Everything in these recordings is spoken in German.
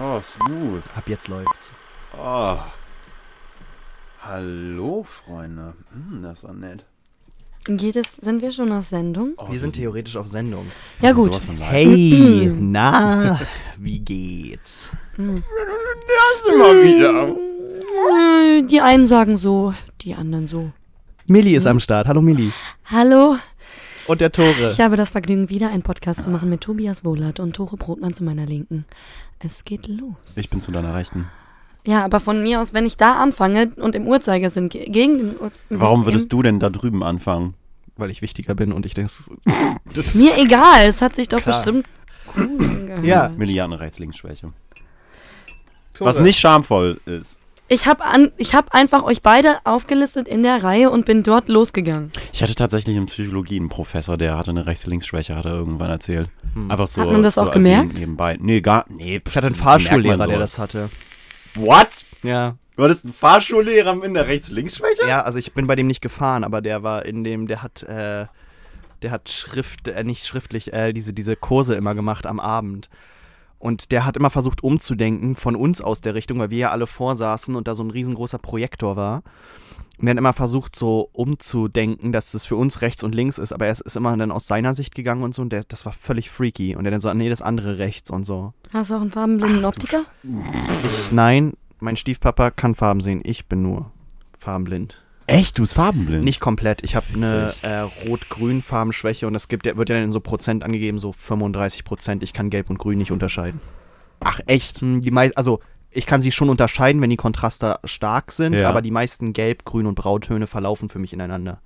Oh, smooth. Ab jetzt läuft's. Oh. Hallo, Freunde. Hm, das war nett. Geht es, sind wir schon auf Sendung? Oh, Wir sind theoretisch auf Sendung. Ja, gut. Hey, na, wie geht's? Das immer wieder. Äh, Die einen sagen so, die anderen so. Milli ist am Start. Hallo Milli. Hallo, Und der Tore. ich habe das Vergnügen, wieder einen Podcast zu machen mit Tobias Wohlert und Tore Brotmann zu meiner Linken. Es geht los. Ich bin zu deiner Rechten. Ja, aber von mir aus, wenn ich da anfange und im Uhrzeigersinn ge- gegen den Uhrzeigersinn. Warum würdest du denn da drüben anfangen? Weil ich wichtiger bin und ich denke, das Mir egal, es hat sich doch Klar. bestimmt cool angehört. Ja. Milliarden Rechts-Links-Schwäche. Was nicht schamvoll ist. Ich habe hab einfach euch beide aufgelistet in der Reihe und bin dort losgegangen. Ich hatte tatsächlich in Psychologie einen Professor, der hatte eine Rechts-Links-Schwäche, hat er irgendwann erzählt. Einfach so. Hat man das so auch gemerkt? Nebenbei. Nee, gar, nee. Ich hatte einen Fahrschullehrer, der das hatte. What? Ja. Du hattest einen Fahrschullehrer mit einer Rechts-Links-Schwäche? Ja, also ich bin bei dem nicht gefahren, aber der war in dem, der hat, äh, der hat Schrift, äh, nicht schriftlich, äh, diese, diese Kurse immer gemacht am Abend. Und der hat immer versucht umzudenken von uns aus der Richtung, weil wir ja alle vorsaßen und da so ein riesengroßer Projektor war. Und der hat immer versucht, so umzudenken, dass es für uns rechts und links ist, aber er ist, immer dann aus seiner Sicht gegangen und so, und der, das war völlig freaky. Und der dann so, nee, das andere rechts und so. Hast du auch einen farbenblinden Optiker? Nein, mein Stiefpapa kann Farben sehen, ich bin nur farbenblind. Echt? Du bist farbenblind? Nicht komplett. Ich habe eine äh, Rot-Grün-Farbenschwäche und das gibt, wird ja dann in so Prozent angegeben, so 35 Prozent. Ich kann Gelb und Grün nicht unterscheiden. Ach, echt? Hm, Die mei also ich kann sie schon unterscheiden, wenn die Kontraste stark sind, Ja. aber die meisten Gelb, Grün und Brautöne verlaufen für mich ineinander.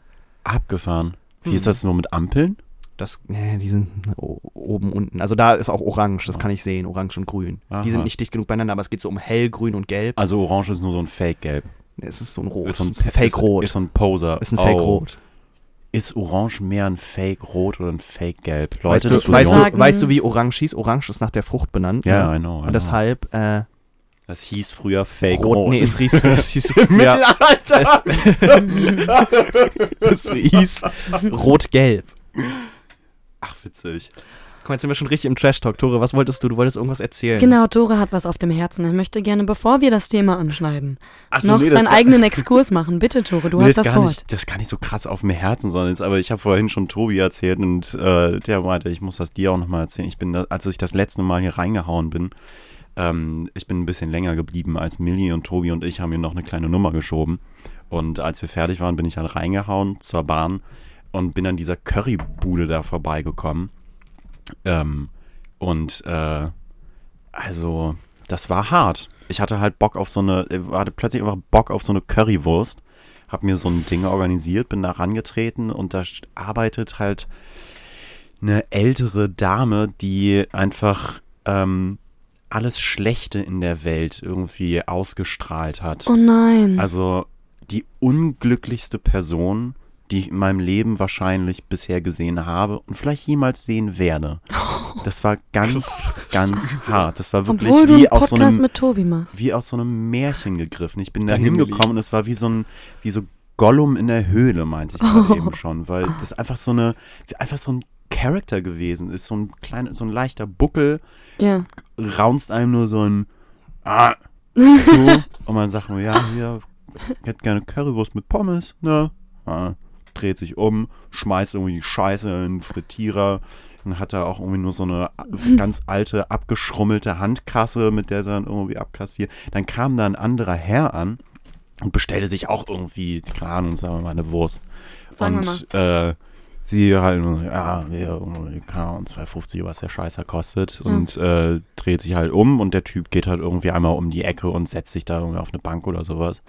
Abgefahren. Wie Hm. ist das nur mit Ampeln? Das, nee, die sind oben, unten. Also da ist auch Orange, das kann ich sehen, Orange und Grün. Aha. Die sind nicht dicht genug beieinander, aber es geht so um Hellgrün und Gelb. Also Orange ist nur so ein Fake-Gelb. Nee, Es ist so ein Rot. Ist so ein Es ist Fake-Rot. Ist, ist so ein Poser. Ist ein Oh. Fake-Rot. Ist Orange mehr ein Fake-Rot oder ein Fake-Gelb? Weißt, Leute, du, das weißt, du, weißt du, wie Orange hieß? Orange ist nach der Frucht benannt. Ja, ne? I know, I Und know. deshalb, äh, Das hieß früher Fake-Rot. Rot, nee, es hieß, es hieß früher, Mittelalter! es hieß Rot-Gelb. Ach, witzig. Mal, jetzt sind wir schon richtig im Trash-Talk. Tore, was wolltest du? Du wolltest irgendwas erzählen. Genau, Tore hat was auf dem Herzen. Er möchte gerne, bevor wir das Thema anschneiden, Achso, noch nee, seinen eigenen Exkurs machen. Bitte, Tore, du nee, hast das Wort. Nicht, das ist gar nicht so krass auf dem Herzen, sondern ist, aber ich habe vorhin schon Tobi erzählt und äh, der meinte, ich muss das dir auch nochmal erzählen. Ich bin, da, als ich das letzte Mal hier reingehauen bin, ähm, ich bin ein bisschen länger geblieben als Millie und Tobi und ich haben hier noch eine kleine Nummer geschoben. Und als wir fertig waren, bin ich dann reingehauen zur Bahn und bin an dieser Currybude da vorbeigekommen. Ähm, und äh, also, das war hart. Ich hatte halt Bock auf so eine, äh, hatte plötzlich einfach Bock auf so eine Currywurst. Hab mir so ein Ding organisiert, bin da rangetreten und da arbeitet halt eine ältere Dame, die einfach ähm, alles Schlechte in der Welt irgendwie ausgestrahlt hat. Oh nein. Also die unglücklichste Person, die ich in meinem Leben wahrscheinlich bisher gesehen habe und vielleicht jemals sehen werde. Das war ganz, ganz hart. Das war wirklich Obwohl du wie aus so einem mit Tobi machst. wie aus so einem Märchen gegriffen. Ich bin da hingekommen und es war wie so ein, wie so Gollum in der Höhle, meinte ich gerade eben schon, weil das einfach so eine, einfach so ein Charakter gewesen ist, so ein kleiner, so ein leichter Buckel, Ja. raunst einem nur so ein ah, zu und man sagt nur, ja, hier, ich hätte gerne Currywurst mit Pommes, ne? Ah, dreht sich um, schmeißt irgendwie die Scheiße in den Frittierer und hat da auch irgendwie nur so eine ganz alte, abgeschrummelte Handkasse, mit der sie dann irgendwie abkassiert. Dann kam da ein anderer Herr an und bestellte sich auch irgendwie, keine Ahnung, sagen wir mal, eine Wurst. Sagen wir und äh, sie halt, nur, ja, keine Ahnung, 2,50, was der Scheißer kostet. Ja. Und äh, dreht sich halt um und der Typ geht halt irgendwie einmal um die Ecke und setzt sich da irgendwie auf eine Bank oder sowas.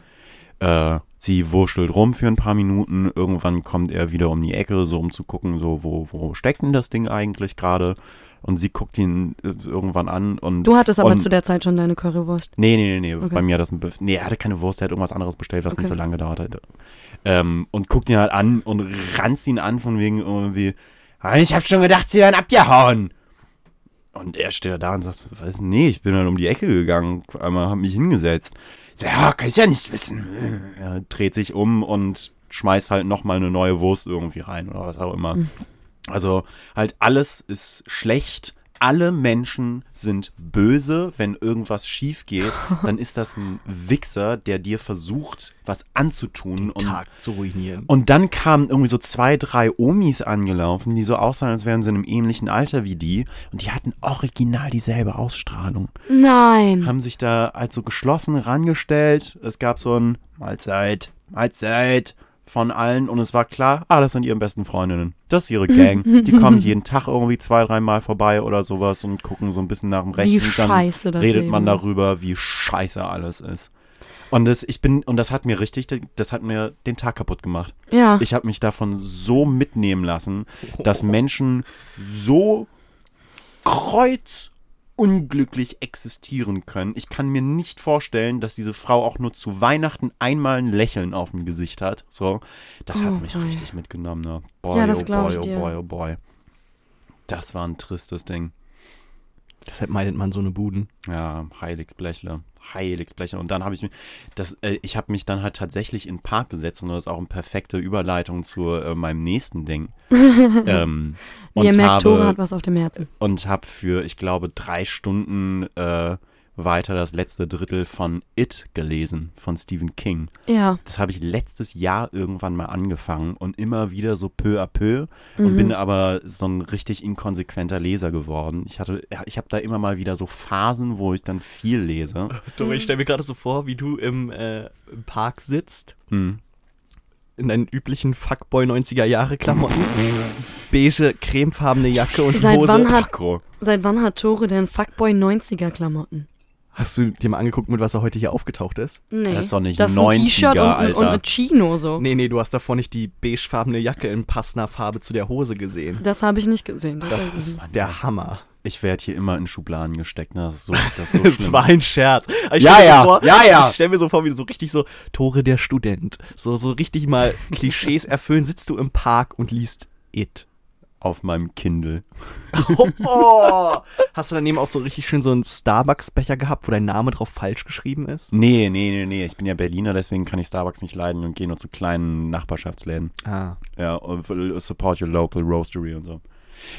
Äh, sie wurschtelt rum für ein paar Minuten. Irgendwann kommt er wieder um die Ecke, so um zu gucken, so, wo, wo steckt denn das Ding eigentlich gerade? Und sie guckt ihn äh, irgendwann an und. Du hattest aber und, zu der Zeit schon deine Currywurst. Nee, nee, nee, nee. Okay. Bei mir hat das ein Bef Nee, er hatte keine Wurst, er hat irgendwas anderes bestellt, was nicht Okay. so lange gedauert hat. Ähm, und guckt ihn halt an und ranzt ihn an von wegen irgendwie, "Ah, ich hab schon gedacht, sie wären abgehauen. Und er steht da und sagt, weiß nee, ich bin halt um die Ecke gegangen, einmal hab mich hingesetzt. Ja, kann ich ja nicht wissen. Er dreht sich um und schmeißt halt nochmal eine neue Wurst irgendwie rein oder was auch immer. Also halt alles ist schlecht, alle Menschen sind böse, wenn irgendwas schief geht, dann ist das ein Wichser, der dir versucht, was anzutun. Und, Tag zu ruinieren. und dann kamen irgendwie so zwei, drei Omis angelaufen, die so aussahen, als wären sie in einem ähnlichen Alter wie die. Und die hatten original dieselbe Ausstrahlung. Nein. Haben sich da also geschlossen rangestellt. Es gab so ein Mahlzeit, Mahlzeit von allen und es war klar, ah, das sind ihre besten Freundinnen. Das ist ihre Gang. Die kommen jeden Tag irgendwie zwei, dreimal vorbei oder sowas und gucken so ein bisschen nach dem Rechten. Wie dann scheiße das redet Leben man ist. darüber, wie scheiße alles ist. Und das, ich bin, und das hat mir richtig, das hat mir den Tag kaputt gemacht. Ja. Ich habe mich davon so mitnehmen lassen, dass Menschen so kreuzunglücklich existieren können. Ich kann mir nicht vorstellen, dass diese Frau auch nur zu Weihnachten einmal ein Lächeln auf dem Gesicht hat. So, das Oh hat mich boy. richtig mitgenommen. Ne? Boy, Ja, das oh glaub boy, ich oh dir. boy, oh boy. Das war ein tristes Ding. Deshalb meidet man so eine Buden. Ja, Heiligsblechle. Heiligsblechle. Und dann habe ich mich, das, äh, ich habe mich dann halt tatsächlich in den Park gesetzt und das ist auch eine perfekte Überleitung zu äh, meinem nächsten Ding. ähm, Wie ihr merkt, Tore habe, hat was auf dem Herzen. und habe für, ich glaube, drei Stunden äh, weiter das letzte Drittel von It gelesen, von Stephen King. Ja. Das habe ich letztes Jahr irgendwann mal angefangen und immer wieder so peu à peu und Mhm. bin aber so ein richtig inkonsequenter Leser geworden. Ich hatte, ich habe da immer mal wieder so Phasen, wo ich dann viel lese. Doro, ich stelle mir gerade so vor, wie du im, äh, im Park sitzt, Hm. in deinen üblichen Fuckboy 90er Jahre Klamotten, beige, cremefarbene Jacke und Seit Hose. wann hat-. Seit wann hat Tore denn Fuckboy 90er Klamotten? Hast du dir mal angeguckt, mit was er heute hier aufgetaucht ist? Nee. Das ist doch nicht das ist ein 90er, T-Shirt und, ein- und Alter. ein Chino so. Nee, nee, du hast davor nicht die beigefarbene Jacke in passender Farbe zu der Hose gesehen. Das habe ich nicht gesehen. Das tatsächlich ist der Hammer. Ich werde hier immer in Schubladen gesteckt. Ne? Das ist so, das ist so Es schlimm. war ein Scherz. Ich Ja, ja, so vor, ja, ja. Ich stell mir so vor, wie du so richtig so Tore der Student. So, so richtig mal Klischees erfüllen. Sitzt du im Park und liest It. Auf meinem Kindle. Oh, oh. Hast du daneben auch so richtig schön so einen Starbucks-Becher gehabt, wo dein Name drauf falsch geschrieben ist? Nee, nee, nee, nee. Ich bin ja Berliner, deswegen kann ich Starbucks nicht leiden und gehe nur zu kleinen Nachbarschaftsläden. Ah. Ja, und support your local roastery und so.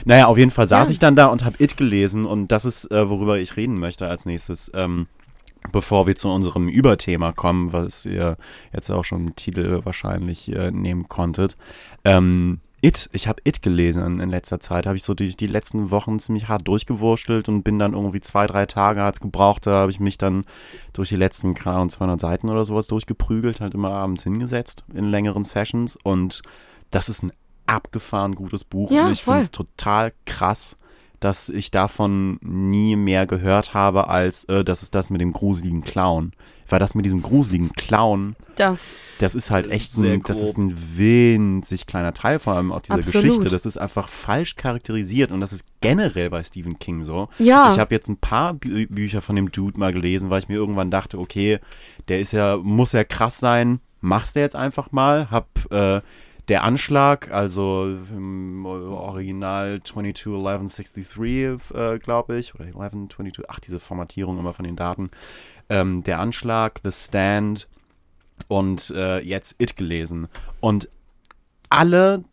Naja, auf jeden Fall saß Ja. ich dann da und habe It gelesen und das ist, äh, worüber ich reden möchte als nächstes. Ähm, bevor wir zu unserem Überthema kommen, was ihr jetzt auch schon im Titel wahrscheinlich äh, nehmen konntet. Ähm, It, ich habe It gelesen in, letzter Zeit, habe ich so die, die letzten Wochen ziemlich hart durchgewurschtelt und bin dann irgendwie zwei, drei Tage hat's gebraucht, da habe ich mich dann durch die letzten, keine Ahnung, 200 Seiten oder sowas durchgeprügelt, halt immer abends hingesetzt in längeren Sessions. Und das ist ein abgefahren gutes Buch. Ja, und ich finde es total krass, dass ich davon nie mehr gehört habe, als äh, das ist das mit dem gruseligen Clown. Weil das mit diesem gruseligen Clown, Das, das ist halt echt ein, das ist ein winzig kleiner Teil vor allem auch dieser Absolut. Geschichte. Das ist einfach falsch charakterisiert und das ist generell bei Stephen King so. ja. Ich habe jetzt ein paar Bü Bücher von dem Dude mal gelesen, weil ich mir irgendwann dachte, okay, der ist ja, muss ja krass sein, mach's der jetzt einfach mal. Hab äh, der Anschlag, also im Original 221163, äh, glaube ich, oder 1122, ach, diese Formatierung immer von den Daten. Ähm, der Anschlag, The Stand und äh, jetzt It gelesen. Und alle,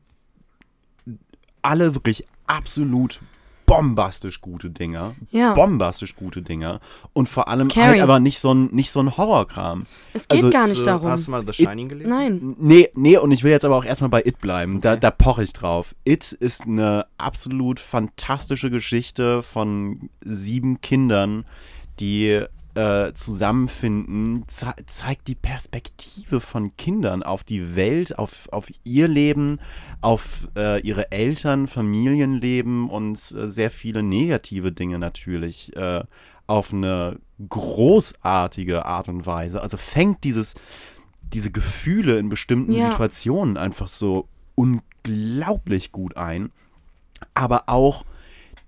alle wirklich absolut bombastisch gute Dinger. ja. Bombastisch gute Dinger. Und vor allem Carrie. halt aber nicht so ein, nicht so ein Horrorkram. es geht also, gar nicht So, darum. Hast du mal The Shining gelesen? Nein. Nee, nee, und ich will jetzt aber auch erstmal bei It bleiben. Da, Okay. da poche ich drauf. It ist eine absolut fantastische Geschichte von sieben Kindern, die äh, zusammenfinden, ze zeigt die Perspektive von Kindern auf die Welt, auf, auf ihr Leben, auf äh, ihre Eltern, Familienleben und äh, sehr viele negative Dinge natürlich äh, auf eine großartige Art und Weise. Also fängt dieses, diese Gefühle in bestimmten Ja. Situationen einfach so unglaublich gut ein. Aber auch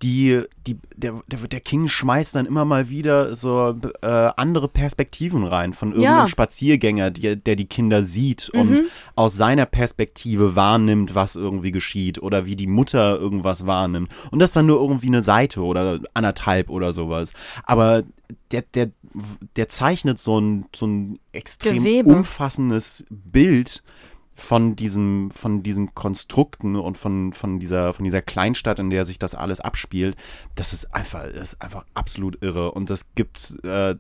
die, die, der, der, der King schmeißt dann immer mal wieder so äh, andere Perspektiven rein von irgendeinem Ja. Spaziergänger, die, der die Kinder sieht und Mhm. aus seiner Perspektive wahrnimmt, was irgendwie geschieht oder wie die Mutter irgendwas wahrnimmt. Und das dann nur irgendwie eine Seite oder anderthalb oder sowas. Aber der, der, der zeichnet so ein, so ein extrem Gewebe. umfassendes Bild von diesem, von diesen Konstrukten und von, von dieser, von dieser Kleinstadt, in der sich das alles abspielt, das ist einfach, das ist einfach absolut irre. Und das gibt, äh,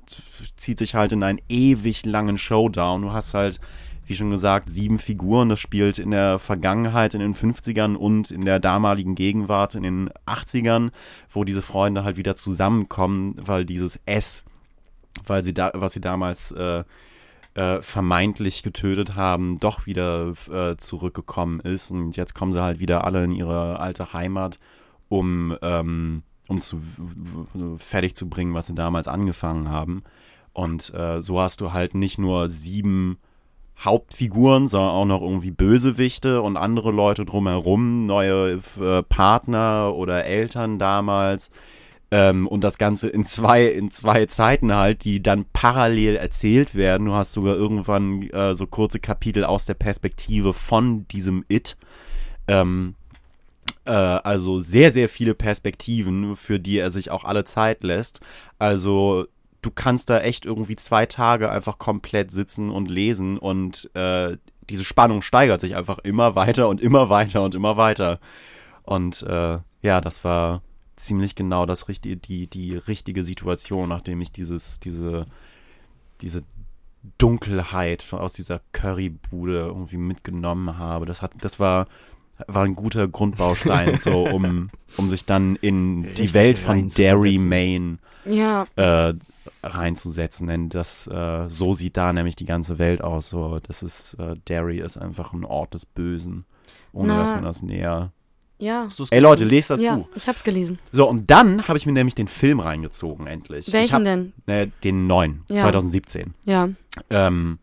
zieht sich halt in einen ewig langen Showdown. Du hast halt, wie schon gesagt, sieben Figuren. Das spielt in der Vergangenheit, in den 50ern und in der damaligen Gegenwart, in den 80ern, wo diese Freunde halt wieder zusammenkommen, weil dieses S, weil sie da, was sie damals äh, äh, vermeintlich getötet haben, doch wieder äh, zurückgekommen ist. Und jetzt kommen sie halt wieder alle in ihre alte Heimat, um, ähm, um zu fertig zu bringen, was sie damals angefangen haben. Und äh, so hast du halt nicht nur sieben Hauptfiguren, sondern auch noch irgendwie Bösewichte und andere Leute drumherum, neue äh, Partner oder Eltern damals, ähm, und das Ganze in zwei, in zwei Zeiten halt, die dann parallel erzählt werden. Du hast sogar irgendwann äh, so kurze Kapitel aus der Perspektive von diesem It. Ähm, äh, also sehr, sehr viele Perspektiven, für die er sich auch alle Zeit lässt. Also du kannst da echt irgendwie zwei Tage einfach komplett sitzen und lesen und äh, diese Spannung steigert sich einfach immer weiter und immer weiter und immer weiter. Und äh, ja, das war ziemlich genau das richtige, die, die richtige Situation, nachdem ich dieses, diese, diese Dunkelheit aus dieser Currybude irgendwie mitgenommen habe. Das hat, das war, war ein guter Grundbaustein, so um, um sich dann in die Richtig Welt von Derry. Maine Ja, äh, reinzusetzen. Denn das, äh, so sieht da nämlich die ganze Welt aus. So, das ist, äh, Derry ist einfach ein Ort des Bösen. Ohne Na. dass man das näher. Ja. Ey Leute, lest das ja, Buch. ich hab's gelesen. So, und dann habe ich mir nämlich den Film reingezogen, endlich. ich Welchen hab, denn? Äh, den neuen, Ja. 2017. Ja. Ähm,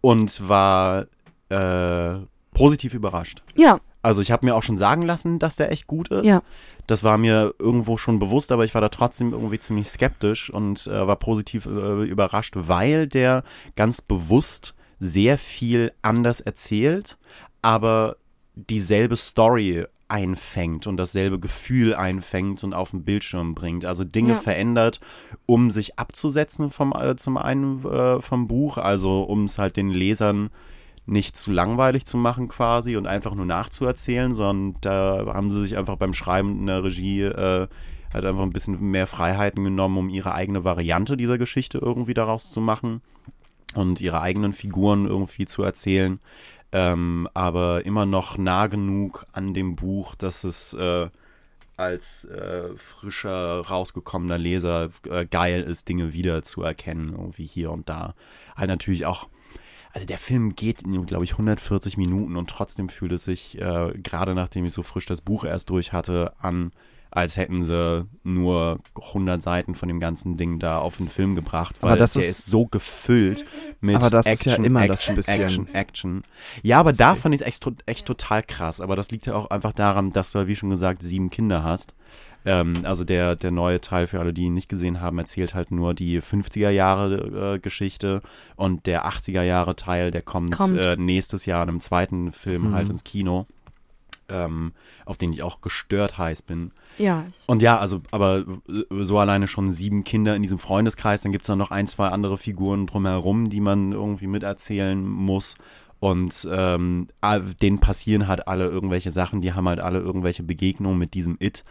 und war äh, positiv überrascht. Ja, Also ich habe mir auch schon sagen lassen, dass der echt gut ist. Ja. Das war mir irgendwo schon bewusst, aber ich war da trotzdem irgendwie ziemlich skeptisch und äh, war positiv äh, überrascht, weil der ganz bewusst sehr viel anders erzählt, aber dieselbe Story einfängt und dasselbe Gefühl einfängt und auf den Bildschirm bringt. Also Dinge Ja. verändert, um sich abzusetzen vom, äh, zum einen äh, vom Buch, also um es halt den Lesern nicht zu langweilig zu machen quasi und einfach nur nachzuerzählen, sondern da haben sie sich einfach beim Schreiben in der Regie äh, halt einfach ein bisschen mehr Freiheiten genommen, um ihre eigene Variante dieser Geschichte irgendwie daraus zu machen und ihre eigenen Figuren irgendwie zu erzählen. Ähm, aber immer noch nah genug an dem Buch, dass es äh, als äh, frischer, rausgekommener Leser äh, geil ist, Dinge wiederzuerkennen, irgendwie hier und da. Halt natürlich auch also der Film geht, glaube ich, 140 Minuten und trotzdem fühlt es sich, äh, gerade nachdem ich so frisch das Buch erst durch hatte, an, als hätten sie nur 100 Seiten von dem ganzen Ding da auf den Film gebracht, weil Aber das der ist- ist, so gefüllt mit Aber das ist Action, ja immer Action, das ein bisschen- Action, Action. Ja, aber da fand ich es echt total krass. Aber das liegt ja auch einfach daran, dass du, wie schon gesagt, sieben Kinder hast. Ähm, also der, der neue Teil, für alle, die ihn nicht gesehen haben, erzählt halt nur die 50er Jahre äh, Geschichte und der 80er Jahre Teil, der kommt, Kommt. Äh, nächstes Jahr in einem zweiten Film Mhm. halt ins Kino, ähm, auf den ich auch gestört heiß bin. ja. Und ja, also, aber so alleine schon sieben Kinder in diesem Freundeskreis, dann gibt es dann noch ein, zwei andere Figuren drumherum, die man irgendwie miterzählen muss. Und ähm, denen passieren halt alle irgendwelche Sachen, die haben halt alle irgendwelche Begegnungen mit diesem It.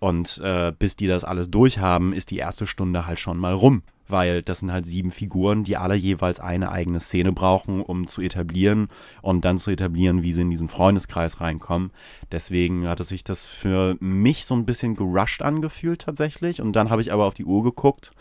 Und äh, bis die das alles durchhaben, ist die erste Stunde halt schon mal rum. Weil das sind halt sieben Figuren, die alle jeweils eine eigene Szene brauchen, um zu etablieren und dann zu etablieren, wie sie in diesen Freundeskreis reinkommen. Deswegen hatte sich das für mich so ein bisschen gerusht angefühlt tatsächlich. Und dann habe ich aber auf die Uhr geguckt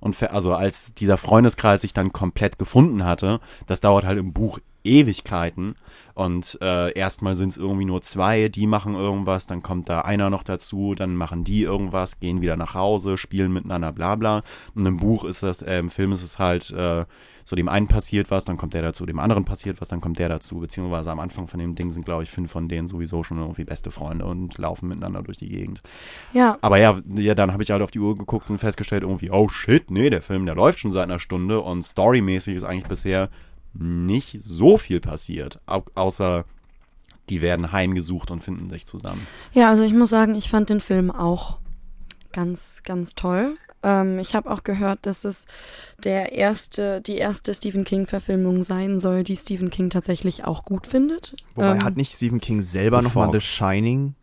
und ver- also als dieser Freundeskreis sich dann komplett gefunden hatte, das dauert halt im Buch Ewigkeiten. Und äh, erstmal sind es irgendwie nur zwei, die machen irgendwas, dann kommt da einer noch dazu, dann machen die irgendwas, gehen wieder nach Hause, spielen miteinander, bla bla. Und im Buch ist das, äh, im Film ist es halt äh, so, dem einen passiert was, dann kommt der dazu, dem anderen passiert was, dann kommt der dazu. Beziehungsweise am Anfang von dem Ding sind, glaube ich, fünf von denen sowieso schon irgendwie beste Freunde und laufen miteinander durch die Gegend. Ja, Aber ja, ja dann habe ich halt auf die Uhr geguckt und festgestellt, irgendwie, oh shit, nee, der Film, der läuft schon seit einer Stunde und storymäßig ist eigentlich bisher nicht so viel passiert. Au außer die werden heimgesucht und finden sich zusammen. ja, also ich muss sagen, ich fand den Film auch ganz, ganz toll. Ähm, ich habe auch gehört, dass es der erste, die erste Stephen King-Verfilmung sein soll, die Stephen King tatsächlich auch gut findet. Wobei Ähm, hat nicht Stephen King selber nochmal. The Shining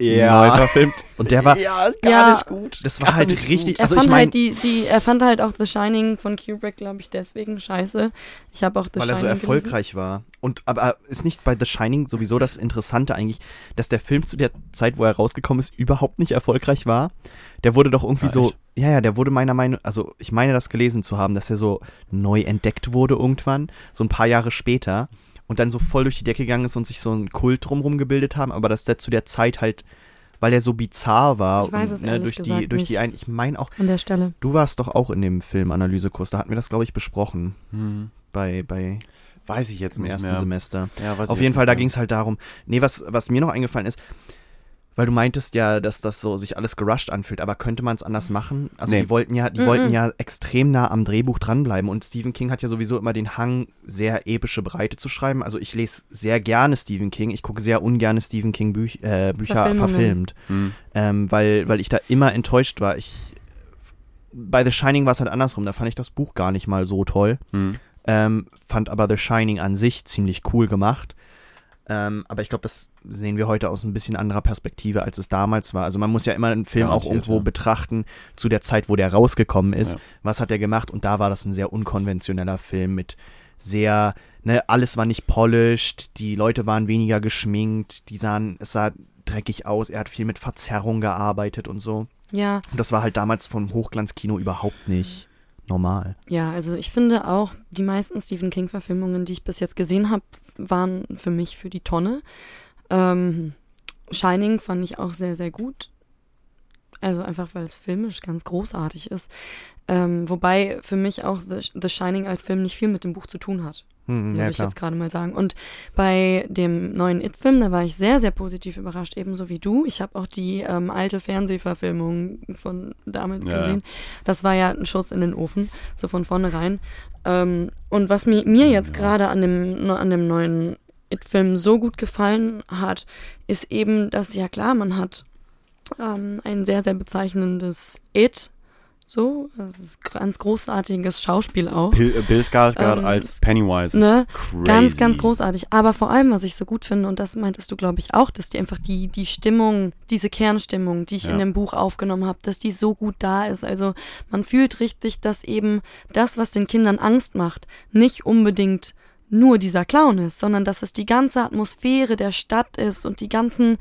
neu Ja. verfilmt? Und der war, ja, ist gar Ja. nicht gut. das war halt richtig, Er also fand ich meine, halt die, die, er fand halt auch The Shining von Kubrick, glaube ich, deswegen scheiße. Ich habe auch The weil er Shining so erfolgreich war. Und aber ist nicht bei The Shining sowieso das Interessante eigentlich, dass der Film zu der Zeit, wo er rausgekommen ist, überhaupt nicht erfolgreich war? Der wurde doch irgendwie Ja, so, echt? ja, ja, der wurde meiner Meinung, also ich meine das gelesen zu haben, dass er so neu entdeckt wurde irgendwann, so ein paar Jahre später und dann so voll durch die Decke gegangen ist und sich so ein Kult drumherum gebildet haben, aber dass der zu der Zeit halt, weil er so bizarr war Ich weiß und, es ne, durch die, durch die ein, ich meine auch, an der Stelle. du warst doch auch in dem Filmanalysekurs, da hatten wir das glaube ich besprochen Hm. bei bei Weiß ich jetzt im nicht ersten mehr. Semester. Ja, weiß Auf ich jeden Fall, da ging es halt darum. Nee, was, was mir noch eingefallen ist, weil du meintest ja, dass das so sich alles gerusht anfühlt, aber könnte man es anders machen? Also Nee. die wollten ja, die Mhm. wollten ja extrem nah am Drehbuch dranbleiben und Stephen King hat ja sowieso immer den Hang, sehr epische Breite zu schreiben. Also ich lese sehr gerne Stephen King, ich gucke sehr ungerne Stephen King Büch, äh, Bücher verfilmt, Hm. ähm, weil, weil ich da immer enttäuscht war. Ich bei The Shining war es halt andersrum, da fand ich das Buch gar nicht mal so toll. Hm. Ähm, fand aber The Shining an sich ziemlich cool gemacht. Ähm, aber ich glaube, das sehen wir heute aus ein bisschen anderer Perspektive, als es damals war. Also man muss ja immer einen Film auch Garantiert, irgendwo ja. betrachten zu der Zeit, wo der rausgekommen ist. Ja. Was hat er gemacht? Und da war das ein sehr unkonventioneller Film mit sehr, ne, alles war nicht polished, die Leute waren weniger geschminkt, die sahen, es sah dreckig aus, er hat viel mit Verzerrung gearbeitet und so. Ja, Und das war halt damals vom Hochglanzkino überhaupt nicht normal. ja, also ich finde auch, die meisten Stephen King-Verfilmungen, die ich bis jetzt gesehen habe, waren für mich für die Tonne. Ähm, Shining fand ich auch sehr, sehr gut. Also einfach, weil es filmisch ganz großartig ist. Ähm, wobei für mich auch The, The Shining als Film nicht viel mit dem Buch zu tun hat. Hm, muss ja, ich klar. jetzt gerade mal sagen. Und bei dem neuen It-Film, da war ich sehr, sehr positiv überrascht, ebenso wie du. Ich habe auch die ähm, alte Fernsehverfilmung von damals Ja, gesehen. Das war ja ein Schuss in den Ofen, so von vornherein. Ähm, und was mir, mir jetzt Ja. gerade an dem, an dem neuen It-Film so gut gefallen hat, ist eben, dass ja klar, man hat ähm, ein sehr, sehr bezeichnendes It. So, das ist ganz großartiges Schauspiel auch. Bill, äh, Bill Skarsgård Ähm, als Pennywise ne, ist crazy. Ganz, ganz großartig. Aber vor allem, was ich so gut finde, und das meintest du, glaube ich, auch, dass die einfach die, die Stimmung, diese Kernstimmung, die ich Ja. in dem Buch aufgenommen habe, dass die so gut da ist. Also man fühlt richtig, dass eben das, was den Kindern Angst macht, nicht unbedingt nur dieser Clown ist, sondern dass es die ganze Atmosphäre der Stadt ist und die ganzen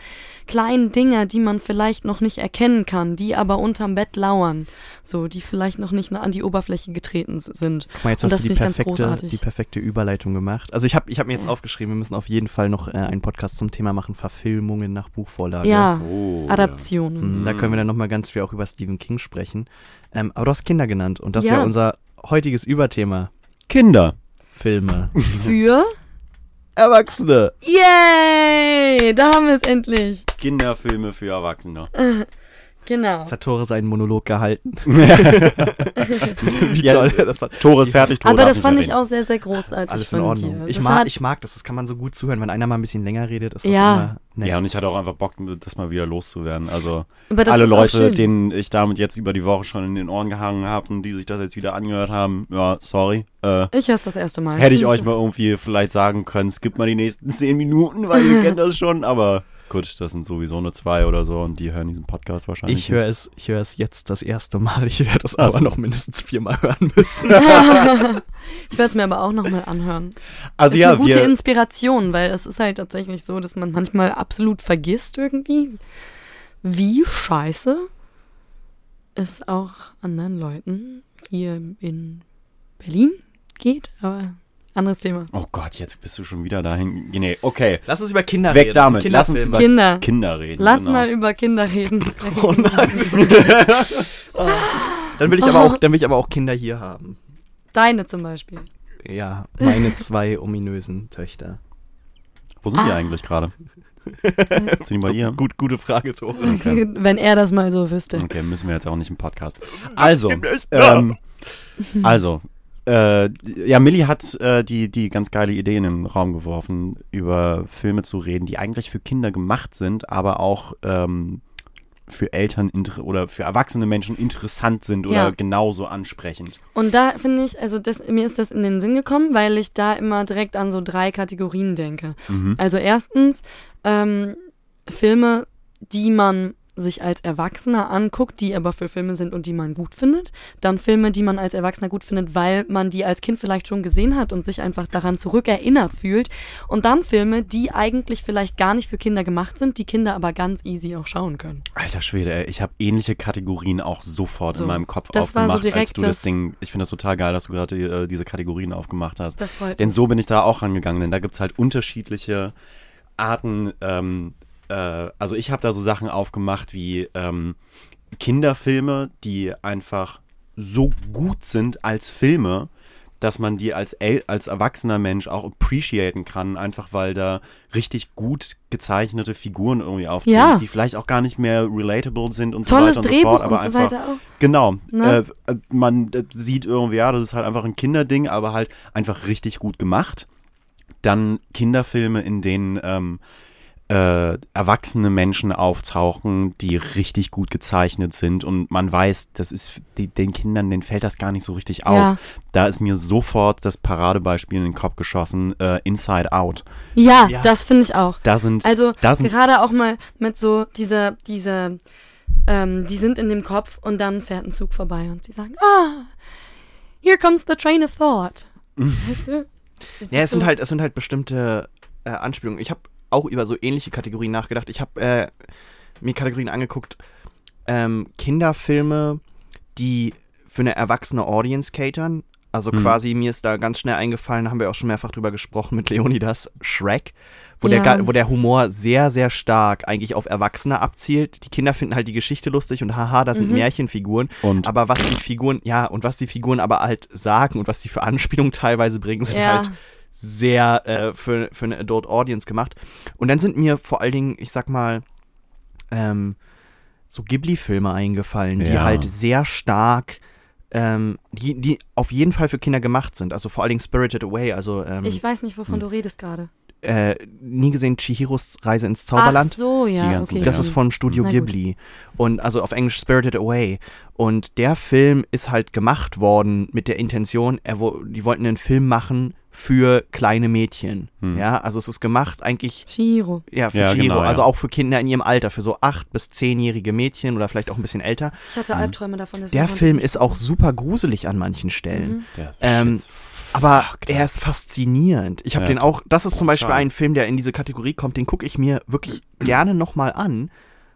kleinen Dinger, die man vielleicht noch nicht erkennen kann, die aber unterm Bett lauern, so, die vielleicht noch nicht an die Oberfläche getreten sind. Guck mal, jetzt Und hast das du die finde ich ganz perfekte, großartig. die perfekte Überleitung gemacht. Also ich habe ich hab mir jetzt Ja. aufgeschrieben, wir müssen auf jeden Fall noch äh, einen Podcast zum Thema machen, Verfilmungen nach Buchvorlage. Ja, Oh, Adaptionen. Mhm, Da können wir dann nochmal ganz viel auch über Stephen King sprechen. Ähm, aber du hast Kinder genannt und das ist Ja. ja unser heutiges Überthema. Ja. Kinder. Filme. Für Erwachsene. Yay! Da haben wir es endlich. Kinderfilme für Erwachsene. Genau. Jetzt hat Tore seinen Monolog gehalten. Wie Ja, toll. Das war Tore ist fertig, Tore Aber das fand ich auch sehr, sehr großartig alles in von Ordnung. dir. Ich mag, ich mag das, das kann man so gut zuhören. Wenn einer mal ein bisschen länger redet, ist das Ja. immer nett. Ja, und ich hatte auch einfach Bock, das mal wieder loszuwerden. Also alle Leute, denen ich damit jetzt über die Woche schon in den Ohren gehangen habe und die sich das jetzt wieder angehört haben, ja, sorry. Äh, Ich höre es das erste Mal. hätte ich euch mal irgendwie vielleicht sagen können, skippt mal die nächsten zehn Minuten, weil ihr kennt das schon, aber gut, das sind sowieso nur zwei oder so und die hören diesen Podcast wahrscheinlich. Ich höre es, ich höre es jetzt das erste Mal. Ich werde es aber Also. noch mindestens viermal hören müssen. ich werde es mir aber auch nochmal anhören. Also ist ja, eine gute wir, Inspiration, weil es ist halt tatsächlich so, dass man manchmal absolut vergisst irgendwie, wie scheiße es auch anderen Leuten hier in Berlin geht. Aber anderes Thema. oh Gott, jetzt bist du schon wieder dahin. Nee, okay. Lass uns über Kinder Weg reden. damit. Lass uns über Kinder. Kinder reden. Lass genau. mal über Kinder reden. Oh nein. dann will ich aber auch, dann will ich aber auch Kinder hier haben. Deine zum Beispiel. Ja, meine zwei ominösen Töchter. Wo sind die Ah. eigentlich gerade? sind die bei ihr? Gut, gute Frage, Tore. Okay. Wenn er das mal so wüsste. Okay, müssen wir jetzt auch nicht im Podcast. Also, ähm, also, äh, ja, Millie hat äh, die, die ganz geile Idee in den Raum geworfen, über Filme zu reden, die eigentlich für Kinder gemacht sind, aber auch ähm, für Eltern oder für erwachsene Menschen interessant sind oder Ja. genauso ansprechend. Und da finde ich, also das, mir ist das in den Sinn gekommen, weil ich da immer direkt an so drei Kategorien denke. Mhm. Also erstens ähm, Filme, die man sich als Erwachsener anguckt, die aber für Filme sind und die man gut findet. Dann Filme, die man als Erwachsener gut findet, weil man die als Kind vielleicht schon gesehen hat und sich einfach daran zurückerinnert fühlt. Und dann Filme, die eigentlich vielleicht gar nicht für Kinder gemacht sind, die Kinder aber ganz easy auch schauen können. Alter Schwede, ey, ich habe ähnliche Kategorien auch sofort So, in meinem Kopf das war aufgemacht, so direkt als du das Ding, ich finde das total geil, dass du gerade äh, diese Kategorien aufgemacht hast. Das freut Denn so bin ich da auch rangegangen, denn da gibt es halt unterschiedliche Arten. Ähm, äh, also ich habe da so Sachen aufgemacht wie ähm, Kinderfilme, die einfach so gut sind als Filme, dass man die als, El als erwachsener Mensch auch appreciaten kann, einfach weil da richtig gut gezeichnete Figuren irgendwie auftreten, Ja. die vielleicht auch gar nicht mehr relatable sind und Tolles so weiter und Drehbuch so fort, aber und so einfach weiter auch. Genau. Ne? Äh, äh, man äh, sieht irgendwie, ja, das ist halt einfach ein Kinderding, aber halt einfach richtig gut gemacht. Dann Kinderfilme, in denen ähm, äh, erwachsene Menschen auftauchen, die richtig gut gezeichnet sind und man weiß, das ist die, den Kindern, denen fällt das gar nicht so richtig auf. Ja. Da ist mir sofort das Paradebeispiel in den Kopf geschossen, äh, Inside Out. Ja, Ja. das finde ich auch. Da sind, Also da sind gerade auch mal mit so dieser, dieser, ähm, die sind in dem Kopf und dann fährt ein Zug vorbei und sie sagen, ah, here comes the train of thought. Weißt du? Das Ja, es sind so- halt, es sind halt bestimmte äh, Anspielungen. Ich habe auch über so ähnliche Kategorien nachgedacht. Ich habe äh, mir Kategorien angeguckt, ähm, Kinderfilme, die für eine erwachsene Audience catern. Also Mhm. quasi, mir ist da ganz schnell eingefallen, haben wir auch schon mehrfach drüber gesprochen mit Leonidas, Shrek, wo, Ja. der, wo der Humor sehr, sehr stark eigentlich auf Erwachsene abzielt. Die Kinder finden halt die Geschichte lustig und haha, das sind Mhm. Märchenfiguren. und Aber was die Figuren, ja, und was die Figuren aber halt sagen und was die für Anspielungen teilweise bringen, sind ja. halt sehr äh, für, für eine Adult Audience gemacht. Und dann sind mir vor allen Dingen, ich sag mal, ähm, so Ghibli-Filme eingefallen, die Ja. halt sehr stark, ähm, die, die auf jeden Fall für Kinder gemacht sind. Also vor allen Dingen Spirited Away, also ähm, Ich weiß nicht, wovon Hm. du redest gerade. Äh, nie gesehen Chihiros Reise ins Zauberland. Ach so, ja, okay. Das ist von Studio Na gut. Ghibli. Und also auf Englisch Spirited Away. Und der Film ist halt gemacht worden mit der Intention, er, wo- die wollten einen Film machen für kleine Mädchen. Hm. Ja, also es ist gemacht eigentlich Shiro. ja, für Ja, Chiro, genau, ja. also auch für Kinder in ihrem Alter, für so acht bis zehnjährige Mädchen oder vielleicht auch ein bisschen älter. Ich hatte Mhm. Albträume davon. Der Film ist auch super gruselig an manchen Stellen. Mhm. der Ähm, Aber fucked, er ist faszinierend. Ich habe Ja, den auch, das ist zum Beispiel ein Film, der in diese Kategorie kommt, den gucke ich mir wirklich gerne nochmal an,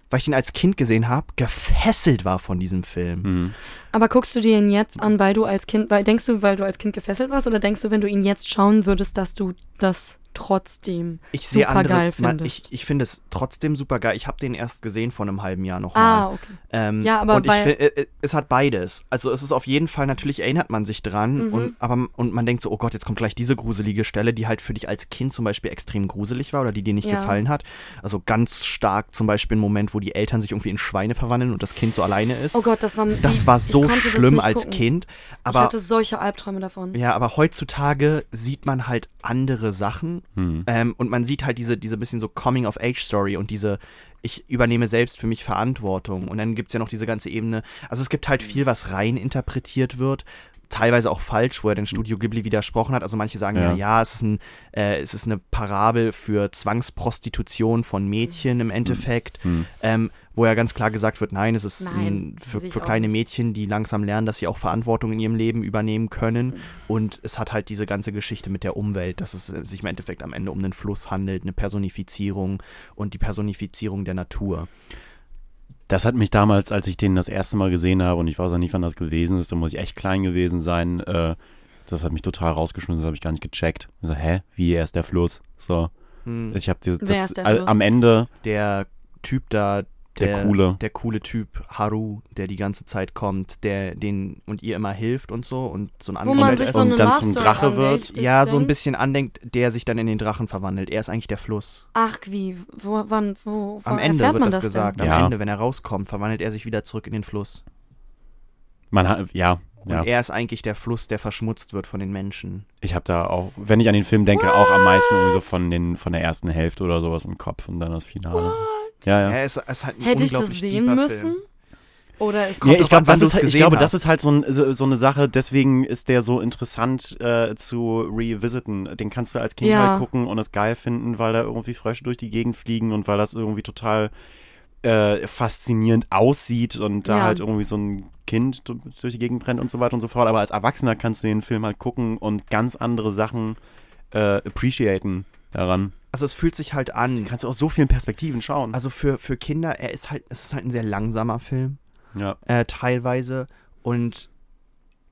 weil ich ihn als Kind gesehen habe, gefesselt war von diesem Film. Mhm. Aber guckst du dir ihn jetzt an, weil du als Kind, weil denkst du, weil du als Kind gefesselt warst, oder denkst du, wenn du ihn jetzt schauen würdest, dass du das trotzdem Ich super andere, geil findest? ich, ich finde es trotzdem super geil. Ich habe den erst gesehen vor einem halben Jahr nochmal. Ah, okay. Ähm, Ja, aber und ich find, äh, äh, es hat beides. Also es ist auf jeden Fall, natürlich erinnert man sich dran Mhm. und, aber, und man denkt so, oh Gott, jetzt kommt gleich diese gruselige Stelle, die halt für dich als Kind zum Beispiel extrem gruselig war oder die dir nicht Ja. gefallen hat. Also ganz stark zum Beispiel ein Moment, wo die Eltern sich irgendwie in Schweine verwandeln und das Kind so alleine ist. Oh Gott, das war das die- war ich so schlimm als gucken. Kind. ich Aber, hatte solche Albträume davon. ja, aber heutzutage sieht man halt andere Sachen Mhm. ähm, und man sieht halt diese, diese bisschen so Coming-of-Age-Story und diese, ich übernehme selbst für mich Verantwortung. Und dann gibt es ja noch diese ganze Ebene. Also es gibt halt viel, was rein interpretiert wird. Teilweise auch falsch, wo er den Studio Ghibli widersprochen hat. Also manche sagen ja, Ja. ja, es, ist ein, äh, es ist eine Parabel für Zwangsprostitution von Mädchen im Endeffekt. Mhm. Ähm, wo ja ganz klar gesagt wird, nein, es ist Nein, ein, für, für kleine nicht. Mädchen, die langsam lernen, dass sie auch Verantwortung in ihrem Leben übernehmen können. Mhm. Und es hat halt diese ganze Geschichte mit der Umwelt, dass es äh, sich im Endeffekt am Ende um einen Fluss handelt, eine Personifizierung und die Personifizierung der Natur. Das hat mich damals, als ich den das erste Mal gesehen habe, und ich weiß auch nicht, wann das gewesen ist, da muss ich echt klein gewesen sein, äh, das hat mich total rausgeschmissen, das habe ich gar nicht gecheckt. Ich so, hä? Wie, er ist der Fluss? So, Hm. ich habe das ist der äh, Fluss? am Ende Der Typ da, der, coole. der coole Typ Haru, der die ganze Zeit kommt, der den und ihr immer hilft und so und so ein Wo man Angestellter sich ist. so und dann zum Drache wird. ja, so ein bisschen andenkt, der sich dann in den Drachen verwandelt. Er ist eigentlich der Fluss. Ach, wie? Wo, wann, wo, wo Am Ende wird man das, das gesagt. Denn? Am Ja. Ende, wenn er rauskommt, verwandelt er sich wieder zurück in den Fluss. Man hat, ja, Und ja. er ist eigentlich der Fluss, der verschmutzt wird von den Menschen. Ich habe da auch, wenn ich an den Film denke, auch am meisten irgendwie so von, den, von der ersten Hälfte oder sowas im Kopf und dann das Finale. Ja, ja. Er ist, er ist halt ein Hätte ich das sehen müssen? Film. Oder ist Ja, ich wann das, ist, halt- ich glaube, das ist halt so, ein, so, so eine Sache, deswegen ist der so interessant äh, zu revisiten. Den kannst du als Kind Ja. halt gucken und es geil finden, weil da irgendwie Frösche durch die Gegend fliegen und weil das irgendwie total äh, faszinierend aussieht und da Ja. halt irgendwie so ein Kind du- durch die Gegend rennt und so weiter und so fort. Aber als Erwachsener kannst du den Film halt gucken und ganz andere Sachen äh, appreciaten daran. Also es fühlt sich halt an. Den kannst du aus so vielen Perspektiven schauen. Also für, für Kinder, er ist halt, es ist halt ein sehr langsamer Film, ja. äh, teilweise. Und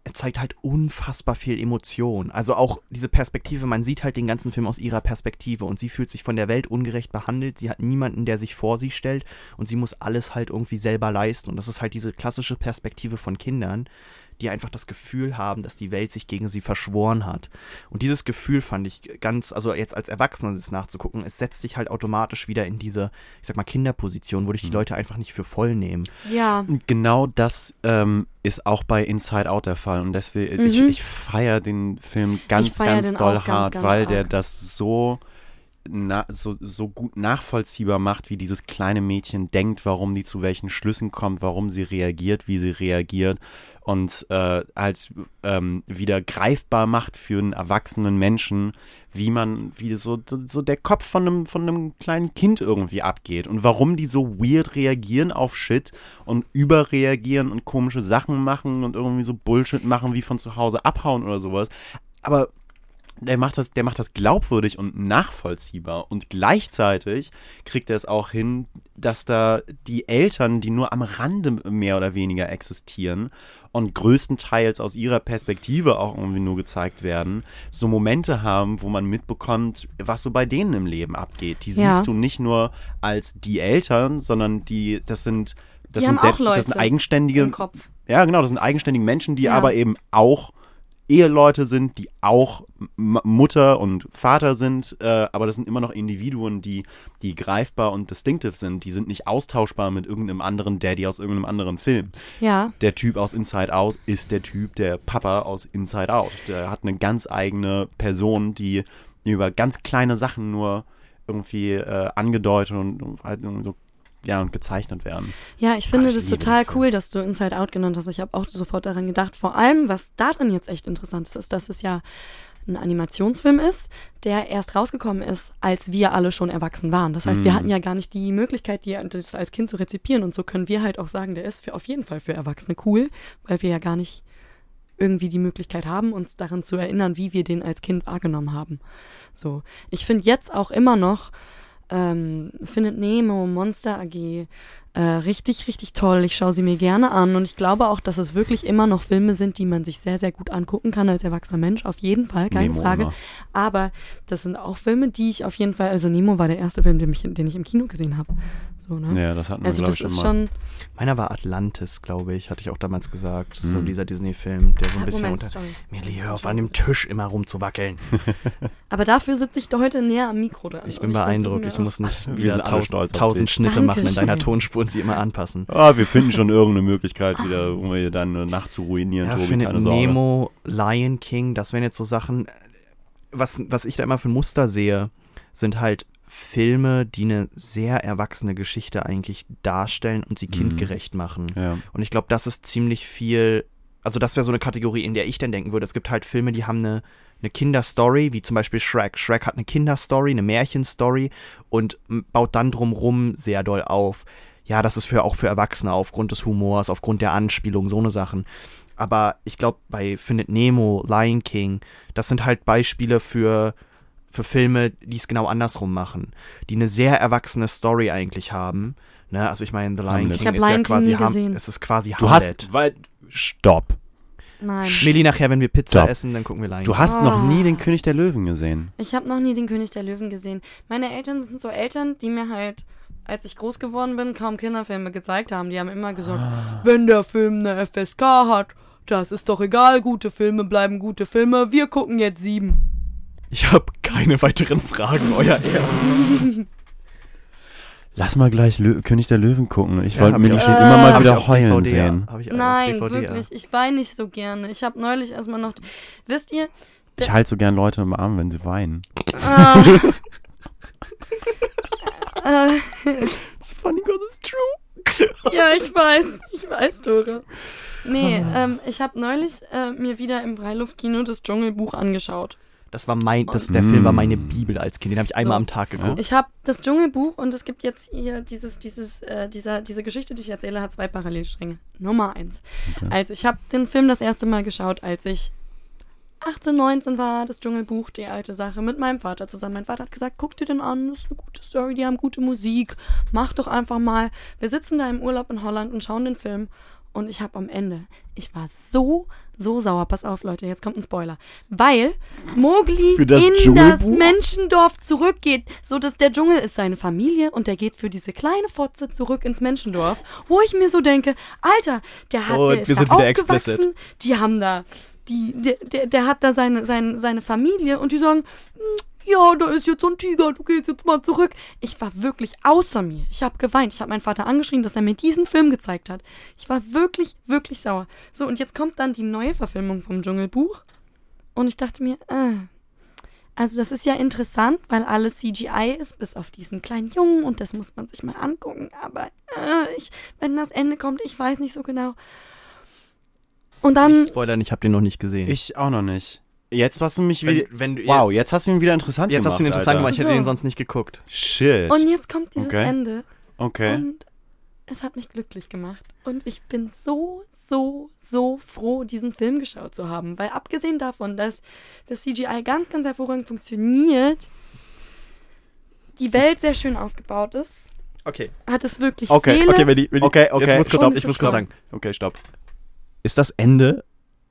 er zeigt halt unfassbar viel Emotion. Also auch diese Perspektive, man sieht halt den ganzen Film aus ihrer Perspektive und sie fühlt sich von der Welt ungerecht behandelt. Sie hat niemanden, der sich vor sie stellt und sie muss alles halt irgendwie selber leisten. Und das ist halt diese klassische Perspektive von Kindern, die einfach das Gefühl haben, dass die Welt sich gegen sie verschworen hat. Und dieses Gefühl fand ich ganz, also jetzt als Erwachsener das nachzugucken, es setzt dich halt automatisch wieder in diese, ich sag mal, Kinderposition, wo dich die Leute einfach nicht für voll nehmen. ja. Und Genau das ähm, ist auch bei Inside Out der Fall. Und deswegen, ich, Mhm. ich feiere den Film ganz, ganz doll auch ganz, hart, ganz weil der arg. das so, na, so, so gut nachvollziehbar macht, wie dieses kleine Mädchen denkt, warum die zu welchen Schlüssen kommt, warum sie reagiert, wie sie reagiert. Und äh, halt ähm, wieder greifbar macht für einen erwachsenen Menschen, wie man, wie so, so der Kopf von einem, von einem kleinen Kind irgendwie abgeht und warum die so weird reagieren auf Shit und überreagieren und komische Sachen machen und irgendwie so Bullshit machen, wie von zu Hause abhauen oder sowas. Aber der macht das, der macht das glaubwürdig und nachvollziehbar und gleichzeitig kriegt er es auch hin, dass da die Eltern, die nur am Rande mehr oder weniger existieren und größtenteils aus ihrer Perspektive auch irgendwie nur gezeigt werden, so Momente haben, wo man mitbekommt, was so bei denen im Leben abgeht. Die Ja. siehst du nicht nur als die Eltern, sondern die, das sind, das Die sind, selbst, das sind eigenständige, Im Kopf. ja, genau, das sind eigenständige Menschen, die Ja. aber eben auch Eheleute sind, die auch Mutter und Vater sind, äh, aber das sind immer noch Individuen, die, die greifbar und distinctive sind. Die sind nicht austauschbar mit irgendeinem anderen Daddy aus irgendeinem anderen Film. Ja. Der Typ aus Inside Out ist der Typ, der Papa aus Inside Out. Der hat eine ganz eigene Person, die über ganz kleine Sachen nur irgendwie äh, angedeutet und, und halt so ja, und gezeichnet werden. Ja, ich finde das total den Film. cool, dass du Inside Out genannt hast. Ich habe auch sofort daran gedacht. Vor allem, was darin jetzt echt interessant ist, ist, dass es ja ein Animationsfilm ist, der erst rausgekommen ist, als wir alle schon erwachsen waren. Das heißt, wir Mhm. hatten ja gar nicht die Möglichkeit, die, das als Kind zu rezipieren. Und so können wir halt auch sagen, der ist für, auf jeden Fall für Erwachsene cool, weil wir ja gar nicht irgendwie die Möglichkeit haben, uns daran zu erinnern, wie wir den als Kind wahrgenommen haben. So. Ich finde jetzt auch immer noch, ähm, findet Nemo, Monster AG äh, richtig, richtig toll. Ich schaue sie mir gerne an und ich glaube auch, dass es wirklich immer noch Filme sind, die man sich sehr, sehr gut angucken kann als erwachsener Mensch. Auf jeden Fall, keine Nemo Frage. immer. Aber das sind auch Filme, die ich auf jeden Fall, also Nemo war der erste Film, den ich, den ich im Kino gesehen habe. So, ne? Ja, das hatten wir, also glaube das ich, ist schon. Meiner war Atlantis, glaube ich, hatte ich auch damals gesagt. So Hm. dieser Disney-Film, der so ein bisschen Moment, unter. Meli, hör auf, an dem Tisch immer rumzuwackeln. Aber dafür sitze ich da heute näher am Mikro dran. Ich bin beeindruckt. Ich muss nicht wieder tausend, tausend. Schnitte machen in Dankeschön. deiner Tonspur und sie immer anpassen. Ah, wir finden schon irgendeine Möglichkeit wieder, irgendwie deine Nacht zu ruinieren, Ja, Tobi, keine Sorge. Nemo, Lion King, das wären jetzt so Sachen. Was, was ich da immer für ein Muster sehe, sind halt Filme, die eine sehr erwachsene Geschichte eigentlich darstellen und sie Mhm. kindgerecht machen. Ja. Und ich glaube, das ist ziemlich viel. Also, das wäre so eine Kategorie, in der ich dann denken würde. Es gibt halt Filme, die haben eine, eine Kinderstory, wie zum Beispiel Shrek. Shrek hat eine Kinderstory, eine Märchenstory und baut dann drumrum sehr doll auf. Ja, das ist für, auch für Erwachsene aufgrund des Humors, aufgrund der Anspielung, so eine Sachen. Aber ich glaube, bei Findet Nemo, Lion King, das sind halt Beispiele für, für Filme, die es genau andersrum machen. Die eine sehr erwachsene Story eigentlich haben. Ne? Also ich meine, The Lion. King ist ja Lion King quasi nie Ham gesehen. es ist quasi Du Hamlet. hast, weil, stopp. Nein. Meli, nachher, wenn wir Pizza Stopp. essen, dann gucken wir Lion Du King. hast noch Ah. nie den König der Löwen gesehen. Ich habe noch nie den König der Löwen gesehen. Meine Eltern sind so Eltern, die mir halt, als ich groß geworden bin, kaum Kinderfilme gezeigt haben. Die haben immer gesagt, wenn der Film eine FSK hat, das ist doch egal, gute Filme bleiben gute Filme. Wir gucken jetzt sieben. Ich habe keine weiteren Fragen, euer Ehren. Lass mal gleich Lö König der Löwen gucken. Ich Ja, wollte hab mir ich schon auch. immer Äh, mal wieder heulen DVD, sehen. Nein, DVD, wirklich. Ich weine nicht so gerne. Ich habe neulich erstmal noch. Wisst ihr? Ich halte so gern Leute im Arm, wenn sie weinen. Ah. Äh, It's funny because it's true. ja, ich weiß. Ich weiß, Dora. Nee, ähm, ich habe neulich äh, mir wieder im Freiluftkino das Dschungelbuch angeschaut. Das war mein, das, der Film war meine Bibel als Kind. Den habe ich einmal So. am Tag geguckt. Ich habe das Dschungelbuch und es gibt jetzt hier dieses, dieses, äh, dieser, diese Geschichte, die ich erzähle, hat zwei Parallelstränge. Nummer eins. Also ich habe den Film das erste Mal geschaut, als ich 18, 19 war, das Dschungelbuch, die alte Sache, mit meinem Vater zusammen. Mein Vater hat gesagt, guck dir den an, das ist eine gute Story, die haben gute Musik, mach doch einfach mal. Wir sitzen da im Urlaub in Holland und schauen den Film und ich habe am Ende, ich war so, so sauer. Pass auf, Leute, jetzt kommt ein Spoiler. Weil Mowgli Für das in das? Menschendorf zurückgeht, so dass der Dschungel ist seine Familie und der geht für diese kleine Fotze zurück ins Menschendorf, wo ich mir so denke, Alter, der hat, Und der ist da aufgewachsen, explicit. die haben da, die, der, der, der hat da seine, seine, seine Familie und die sagen, "Hm, ja, da ist jetzt so ein Tiger, du gehst jetzt mal zurück. Ich war wirklich außer mir. Ich habe geweint. Ich habe meinen Vater angeschrien, dass er mir diesen Film gezeigt hat. Ich war wirklich, wirklich sauer. So, und jetzt kommt dann die neue Verfilmung vom Dschungelbuch. Und ich dachte mir, äh, also das ist ja interessant, weil alles CGI ist, bis auf diesen kleinen Jungen und das muss man sich mal angucken. Aber äh, ich, wenn das Ende kommt, ich weiß nicht so genau. Und dann, Nicht spoilern, ich habe den noch nicht gesehen. Ich auch noch nicht. Jetzt hast du mich wenn, wieder. wenn du, Wow, jetzt hast du ihn wieder interessant Jetzt gemacht. hast du ihn interessant Alter. gemacht, ich hätte So. den sonst nicht geguckt. Shit. und jetzt kommt dieses Okay. Ende. okay. Und es hat mich glücklich gemacht. Und ich bin so, so, so froh, diesen Film geschaut zu haben. Weil abgesehen davon, dass das CGI ganz, ganz hervorragend funktioniert, die Welt sehr schön aufgebaut ist, Okay. hat es wirklich Okay, Seele. Okay, wenn die, wenn die, Okay, okay, Jetzt muss kurz, stopp. ich muss kurz sagen, Okay, stopp. ist das Ende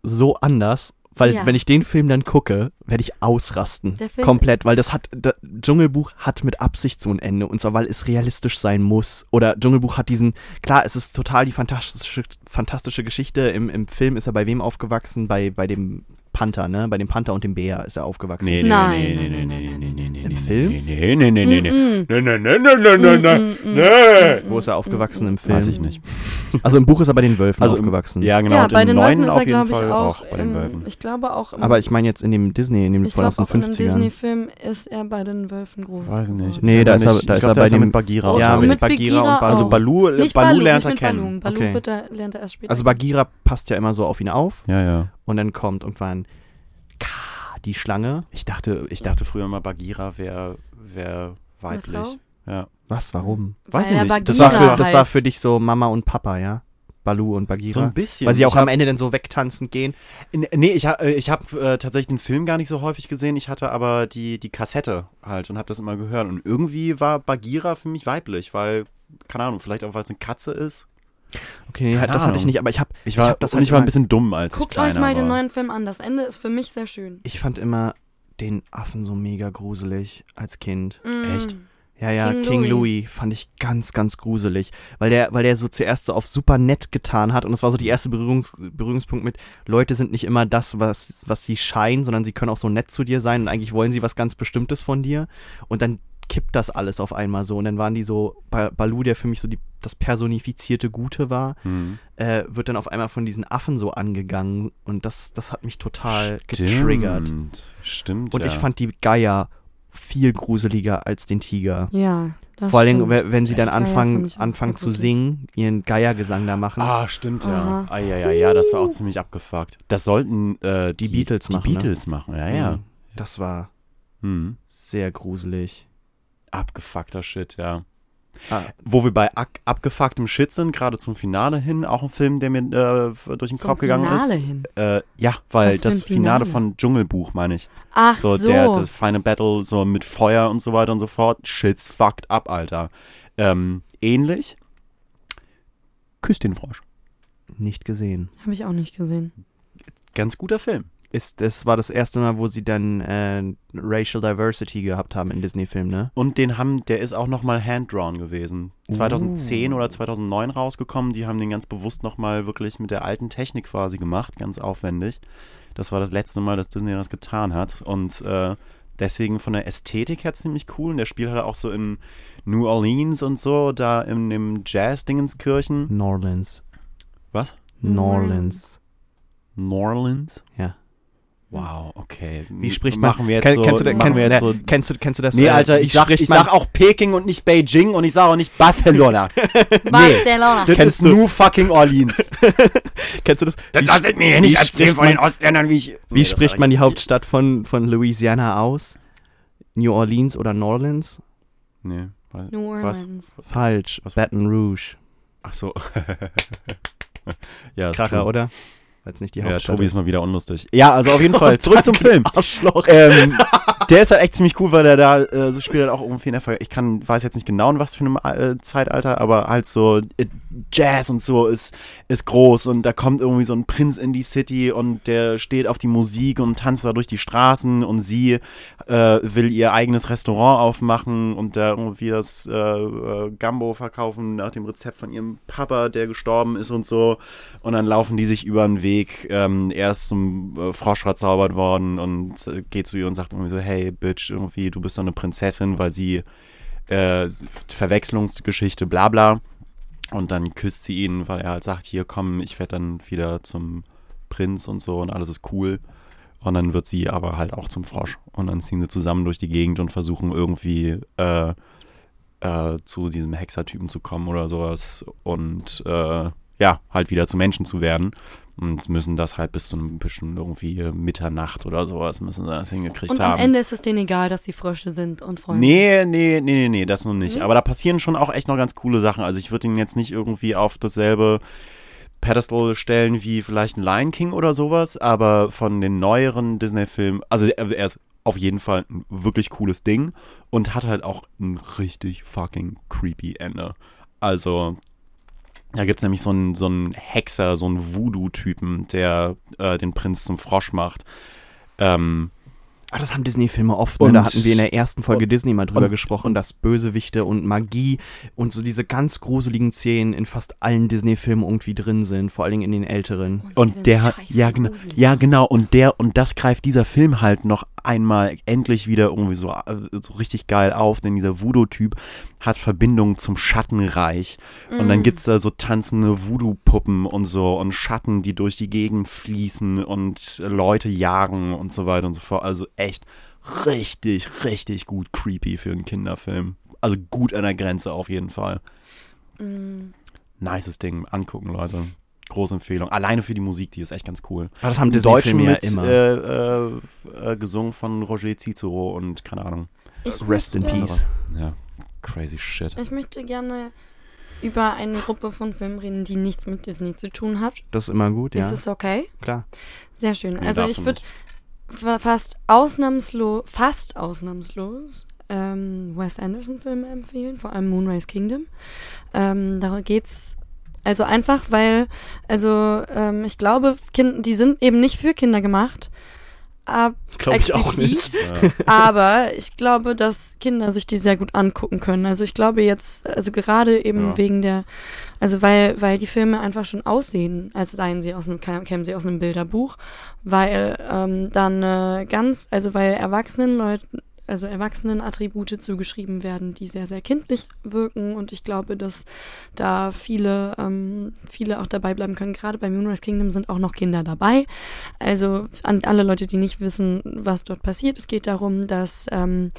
so anders? Weil Ja. wenn ich den Film dann gucke, werde ich ausrasten. Der Film- Komplett, weil das hat, das Dschungelbuch hat mit Absicht so ein Ende. Und zwar, weil es realistisch sein muss. Oder Dschungelbuch hat diesen, klar, es ist total die fantastische, fantastische Geschichte. Im, Im Film ist er bei wem aufgewachsen? Bei, bei dem Panther, ne? Bei dem Panther und dem Bär ist er aufgewachsen. Nee, nee, Nein, nee, nein, nee, nein, nee, nein, nee, nein, nee, nee, Im nee, Film? Nee, nee, nee, nee, nee. Mm-mm. Nee, nee, nee, nee, nee, nee, nee. Mm-mm. Nee. Wo ist er aufgewachsen im Film? Weiß ich nicht. Also im Buch ist er bei den Wölfen Also im- aufgewachsen. Ja, genau. ja, und bei im den Wölfen neuen ist auf er, jeden glaube ich, Fall auch. bei den im, Wölfen. ich glaube auch. Im, Aber ich meine jetzt in dem Disney, in dem ich glaube auch in dem 2050er. Disney-Film ist er bei den Wölfen groß. Weiß ich nicht. Nee, da ist er- da ich ist glaub, er bei dem- mit Bagheera. Oh, Ja, oder? mit mit Bagheera und. Also auch. Balu, Nicht Balu Balu, lernt nicht er kennen. Balu. Er, lernt er erst später. Also Bagheera passt ja immer so auf ihn auf. Ja, ja. Und dann kommt irgendwann die Schlange. Ich dachte, ich dachte früher mal, Bagheera wäre wär weiblich. Ja. Was, warum? Weiß Weil ich nicht. Das war, für, das war heißt. für dich so Mama und Papa, ja? Balu und Bagheera. So ein bisschen. Weil sie auch Ich hab- am Ende dann so wegtanzend gehen. Nee, ich, äh, ich habe äh, tatsächlich den Film gar nicht so häufig gesehen. Ich hatte aber die, die Kassette halt und habe das immer gehört. Und irgendwie war Bagheera für mich weiblich, weil, keine Ahnung, vielleicht auch, weil es eine Katze ist. Okay, nee, Keine das hatte ich Ahnung. nicht, aber ich habe Ich war, hab das halt ich war ein bisschen dumm, als Guckt ich euch mal den war. neuen Film an. Das Ende ist für mich sehr schön. Ich fand immer den Affen so mega gruselig als Kind. Mm. Echt? Ja, ja, King, King Louis. Louis. fand ich ganz, ganz gruselig. Weil der, weil der so zuerst so auf super nett getan hat und das war so die erste Berührungs Berührungspunkt mit, Leute sind nicht immer das, was, was sie scheinen, sondern sie können auch so nett zu dir sein und eigentlich wollen sie was ganz Bestimmtes von dir. Und dann kippt das alles auf einmal so. Und dann waren die so, Ba- Balu, der für mich so die, das personifizierte Gute war, Hm. äh, wird dann auf einmal von diesen Affen so angegangen und das, das hat mich total getriggert. Stimmt, Stimmt. Und ja. ich fand die Geier viel gruseliger als den Tiger. Ja, das Vor allem, wenn sie dann anfangen, anfangen zu singen, ihren Geiergesang da machen. Ah, stimmt, ja. Ah, ja, ja, ja, das war auch ziemlich abgefuckt. Das sollten äh, Die Beatles die machen, ne? Beatles machen, ja, ja. Mhm. Das war Hm. sehr gruselig. Abgefuckter Shit, ja. Ah, Wo wir bei ab abgefucktem Shit sind, gerade zum Finale hin, auch ein Film, der mir äh, durch den Zum Kopf gegangen Finale ist. hin. Äh, ja, weil das Finale Finale? von Dschungelbuch, meine ich. Ach So, so. Der, das Final Battle, so mit Feuer und so weiter und so fort. Shit's fucked up, Alter. Ähm, ähnlich. Küss den Frosch. nicht gesehen. Habe ich auch nicht gesehen. Ganz guter Film. Ist, das war das erste Mal, wo sie dann äh, Racial Diversity gehabt haben in Disney-Filmen, ne? Und den haben, der ist auch nochmal hand-drawn gewesen. 2010 oder 2009 rausgekommen. Die haben den ganz bewusst nochmal wirklich mit der alten Technik quasi gemacht, ganz aufwendig. Das war das letzte Mal, dass Disney das getan hat. Und äh, deswegen von der Ästhetik her ziemlich cool. Und der spielt halt auch so in New Orleans und so, da in dem Jazz-Dingenskirchen. Norlands. Was? Norlands. New Orleans? Ja. Wow, okay. Wie spricht man? machen wir jetzt Kenn- so, kennst, du, kennst, wir jetzt ne, so kennst, du, kennst du das? Nee, äh, Alter, ich sag, ich sag auch Peking und nicht Beijing und ich sag auch nicht Barcelona. Barcelona. Das Kennst ist du- New fucking Orleans. Kennst du das? Das Wie- lasst mir hier nicht erzählen spricht von den man- Ostländern, wie ich... Wie spricht man die Hauptstadt von, von Louisiana aus? New Orleans oder New Orleans? Nee, was? New Was? Orleans. Falsch. Baton Rouge. Ach so. ja, ist Kracher, oder? Weil es nicht die Ja, Hauptstadt Tobi ist ist. mal wieder unlustig. Ja, also auf jeden Fall, zurück zum Film. Arschloch. ähm, der ist halt echt ziemlich cool, weil der da äh, so spielt halt auch irgendwie in der Ich kann, weiß jetzt nicht genau in was für einem äh, Zeitalter, aber halt so äh, Jazz und so ist, ist groß und da kommt irgendwie so ein Prinz in die City und der steht auf die Musik und tanzt da durch die Straßen und sie äh, will ihr eigenes Restaurant aufmachen und da irgendwie das äh, äh, Gambo verkaufen nach dem Rezept von ihrem Papa, der gestorben ist und so. Und dann laufen die sich über den Weg. Ähm, er ist zum äh, Frosch verzaubert worden und äh, geht zu ihr und sagt irgendwie so, hey, Bitch, irgendwie, du bist doch eine Prinzessin, weil sie äh, Verwechslungsgeschichte, bla bla. Und dann küsst sie ihn, weil er halt sagt, hier komm, ich werde dann wieder zum Prinz und so und alles ist cool. Und dann wird sie aber halt auch zum Frosch. Und dann ziehen sie zusammen durch die Gegend und versuchen irgendwie äh, äh, zu diesem Hexertypen zu kommen oder sowas. Und äh, ja, halt wieder zu Menschen zu werden. Und müssen das halt bis zu einem bisschen irgendwie Mitternacht oder sowas müssen sie das hingekriegt Und haben. am Ende ist es denen egal, dass sie Frösche sind und Freunde. Nee, nee, nee, nee, nee, das noch nicht. Nee? Aber da passieren schon auch echt noch ganz coole Sachen. Also ich würde ihn jetzt nicht irgendwie auf dasselbe Pedestal stellen wie vielleicht ein Lion King oder sowas, aber von den neueren Disney-Filmen, also er ist auf jeden Fall ein wirklich cooles Ding und hat halt auch ein richtig fucking creepy Ende. Also da gibt es nämlich so einen, so einen Hexer, so einen Voodoo-Typen, der äh, den Prinz zum Frosch macht. Ähm, Ah, das haben Disney-Filme oft. Ne? Und- Da hatten wir in der ersten Folge Disney mal drüber und- gesprochen, dass Bösewichte und Magie und so diese ganz gruseligen Szenen in fast allen Disney-Filmen irgendwie drin sind, vor allen Dingen in den älteren. Und sind der ja, genau, ja, genau, und der, und das greift dieser Film halt noch einmal endlich wieder irgendwie so, äh, so richtig geil auf, denn dieser Voodoo-Typ hat Verbindung zum Schattenreich. Und Mm. dann gibt's da so tanzende Voodoo-Puppen und so und Schatten, die durch die Gegend fließen und Leute jagen und so weiter und so fort. Also echt richtig, richtig gut creepy für einen Kinderfilm. Also gut an der Grenze auf jeden Fall. Mm. Nices Ding, angucken, Leute. Große Empfehlung. Alleine für die Musik, die ist echt ganz cool. Aber das haben Im Deutschen Disney-Filme ja mit immer. äh, äh, äh, gesungen von Roger Cicero und keine Ahnung. Ich Rest in möchte- Peace. Ja, crazy shit. Ich möchte gerne über eine Gruppe von Filmen reden, die nichts mit Disney zu tun hat. Das ist immer gut, ja. Ist es okay? Klar. Sehr schön. Nee, also ich würde fa- fast ausnahmslos, fast ausnahmslos ähm, Wes Anderson-Filme empfehlen, vor allem Moonrise Kingdom. Ähm, da geht's also einfach, weil, also ähm, ich glaube, kind, die sind eben nicht für Kinder gemacht. Glaube ich auch nicht. Aber ich glaube, dass Kinder sich die sehr gut angucken können. Also ich glaube jetzt, also gerade eben Ja. wegen der, also weil, weil die Filme einfach schon aussehen, als seien sie aus einem, kämen sie aus einem Bilderbuch, weil ähm, dann äh, ganz, also weil erwachsenen Leuten, also erwachsenen Attribute zugeschrieben werden, die sehr, sehr kindlich wirken und ich glaube, dass da viele, ähm, viele auch dabei bleiben können. Gerade bei Moonrise Kingdom sind auch noch Kinder dabei. Also an alle Leute, die nicht wissen, was dort passiert, es geht darum, dass ähm,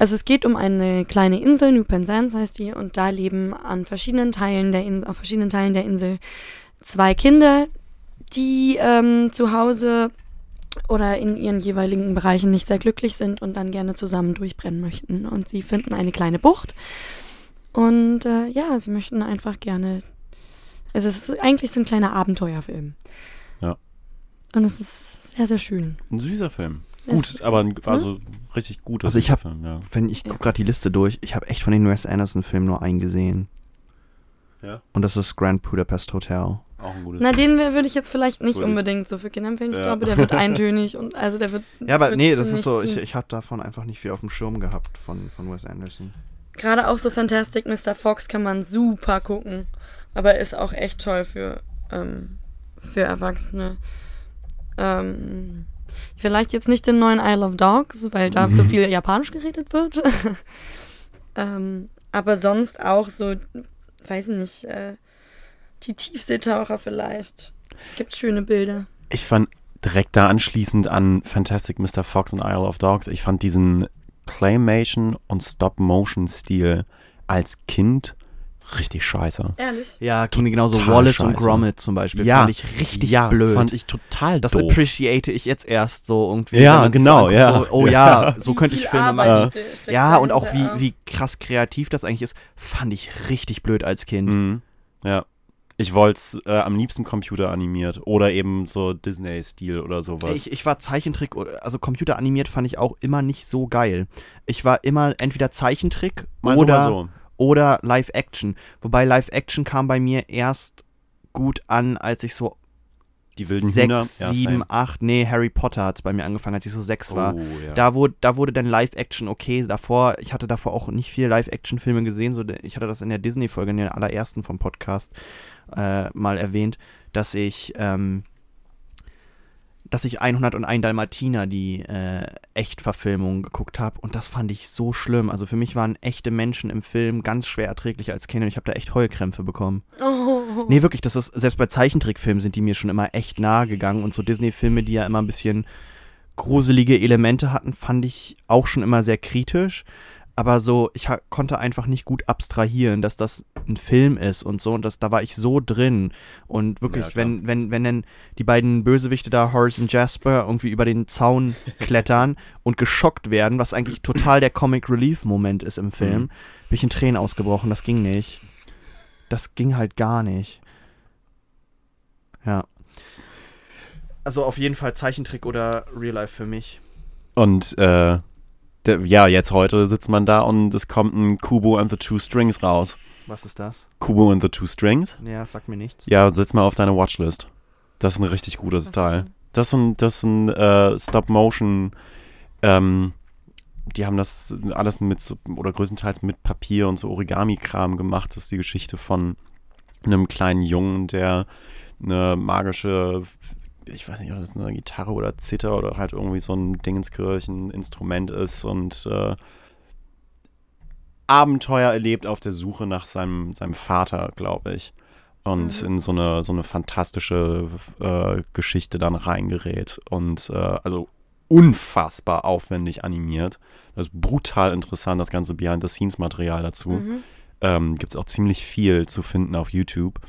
also es geht um eine kleine Insel, New Penzance heißt die, und da leben an verschiedenen Teilen der Insel, auf verschiedenen Teilen der Insel zwei Kinder, die ähm, zu Hause oder in ihren jeweiligen Bereichen nicht sehr glücklich sind und dann gerne zusammen durchbrennen möchten. Und sie finden eine kleine Bucht. Und äh, ja, sie möchten einfach gerne. Also es ist eigentlich so ein kleiner Abenteuerfilm. Ja. Und es ist sehr, sehr schön. Ein süßer Film. Gut, ist- aber ein, also richtig guter Also ich hab- Film, ja. Wenn ich gucke gerade die Liste durch, ich habe echt von den Wes Anderson-Filmen nur einen gesehen. Ja. Und das ist Grand Budapest Hotel. Auch ein gutes Na, den würde ich jetzt vielleicht nicht Cool. unbedingt so für Kinder empfehlen. Ich Ja. glaube, der wird eintönig und also der wird. Ja, aber wird nee, das ist so, ich, ich habe davon einfach nicht viel auf dem Schirm gehabt von, von Wes Anderson. Gerade auch so Fantastic Mr. Fox kann man super gucken. Aber ist auch echt toll für, ähm, für Erwachsene. Ähm, vielleicht jetzt nicht den neuen Isle of Dogs, weil da so viel Japanisch geredet wird. ähm, aber sonst auch so, weiß ich nicht, äh, die Tiefseetaucher vielleicht. Gibt schöne Bilder. Ich fand direkt da anschließend an Fantastic Mr. Fox und Isle of Dogs, ich fand diesen Claymation und Stop-Motion-Stil als Kind richtig scheiße. Ehrlich? Ja, ging mir genauso Total Wallace und scheiße. Gromit zum Beispiel. Ja, fand ich richtig ja, blöd. fand ich total das doof. appreciate ich jetzt erst so irgendwie. Ja, genau, ja. So, oh ja, so könnte ich Filme machen. Äh, Ja, und auch wie, wie krass kreativ das eigentlich ist, fand ich richtig blöd als Kind. Mhm. Ja. Ich wollte es äh, am liebsten computeranimiert oder eben so Disney-Stil oder sowas. Ich, ich war Zeichentrick, also computeranimiert fand ich auch immer nicht so geil. Ich war immer entweder Zeichentrick Mal so, oder, mal so. oder Live-Action. Wobei Live-Action kam bei mir erst gut an, als ich so Die wilden sechs, Hühner. sieben, same. acht, nee, Harry Potter hat es bei mir angefangen, als ich so sechs war. Oh, ja. Da wurde, da wurde dann Live-Action okay. Davor, ich hatte davor auch nicht viel Live-Action-Filme gesehen. So, ich hatte das in der Disney-Folge, in der allerersten vom Podcast, äh, mal erwähnt, dass ich, ähm, dass ich 101 Dalmatiner, die äh, Echtverfilmung geguckt habe. Und das fand ich so schlimm. Also für mich waren echte Menschen im Film ganz schwer erträglich als Kind. Und ich habe da echt Heulkrämpfe bekommen. Oh. Nee, wirklich, das ist, selbst bei Zeichentrickfilmen sind die mir schon immer echt nahe gegangen und so Disney-Filme, die ja immer ein bisschen gruselige Elemente hatten, fand ich auch schon immer sehr kritisch. Aber so, ich konnte einfach nicht gut abstrahieren, dass das ein Film ist und so. Und das, da war ich so drin. Und wirklich, Ja, wenn, wenn, wenn dann die beiden Bösewichte da, Horace und Jasper, irgendwie über den Zaun klettern und geschockt werden, was eigentlich total der Comic Relief-Moment ist im Film, Mhm. bin ich in Tränen ausgebrochen. Das ging nicht. Das ging halt gar nicht. Ja. Also auf jeden Fall Zeichentrick oder Real Life für mich. Und äh, der, ja, jetzt heute sitzt man da und es kommt ein Kubo and the Two Strings raus. Was ist das? Kubo and the Two Strings? Ja, sagt mir nichts. Ja, setz mal auf deine Watchlist. Das ist ein richtig gutes Was Teil. ist? Das ist ein, das ist ein äh, Stop-Motion. Ähm, die haben das alles mit so, oder größtenteils mit Papier und so Origami-Kram gemacht. Das ist die Geschichte von einem kleinen Jungen, der eine magische, ich weiß nicht, ob das eine Gitarre oder Zither oder halt irgendwie so ein Dingenskirchen-Instrument ist und äh, Abenteuer erlebt auf der Suche nach seinem, seinem Vater, glaube ich. Und Mhm. in so eine, so eine fantastische äh, Geschichte dann reingerät. Und äh, also unfassbar aufwendig animiert. Das ist brutal interessant, das ganze Behind-the-Scenes-Material dazu. Mhm. Ähm, Gibt es auch ziemlich viel zu finden auf YouTube.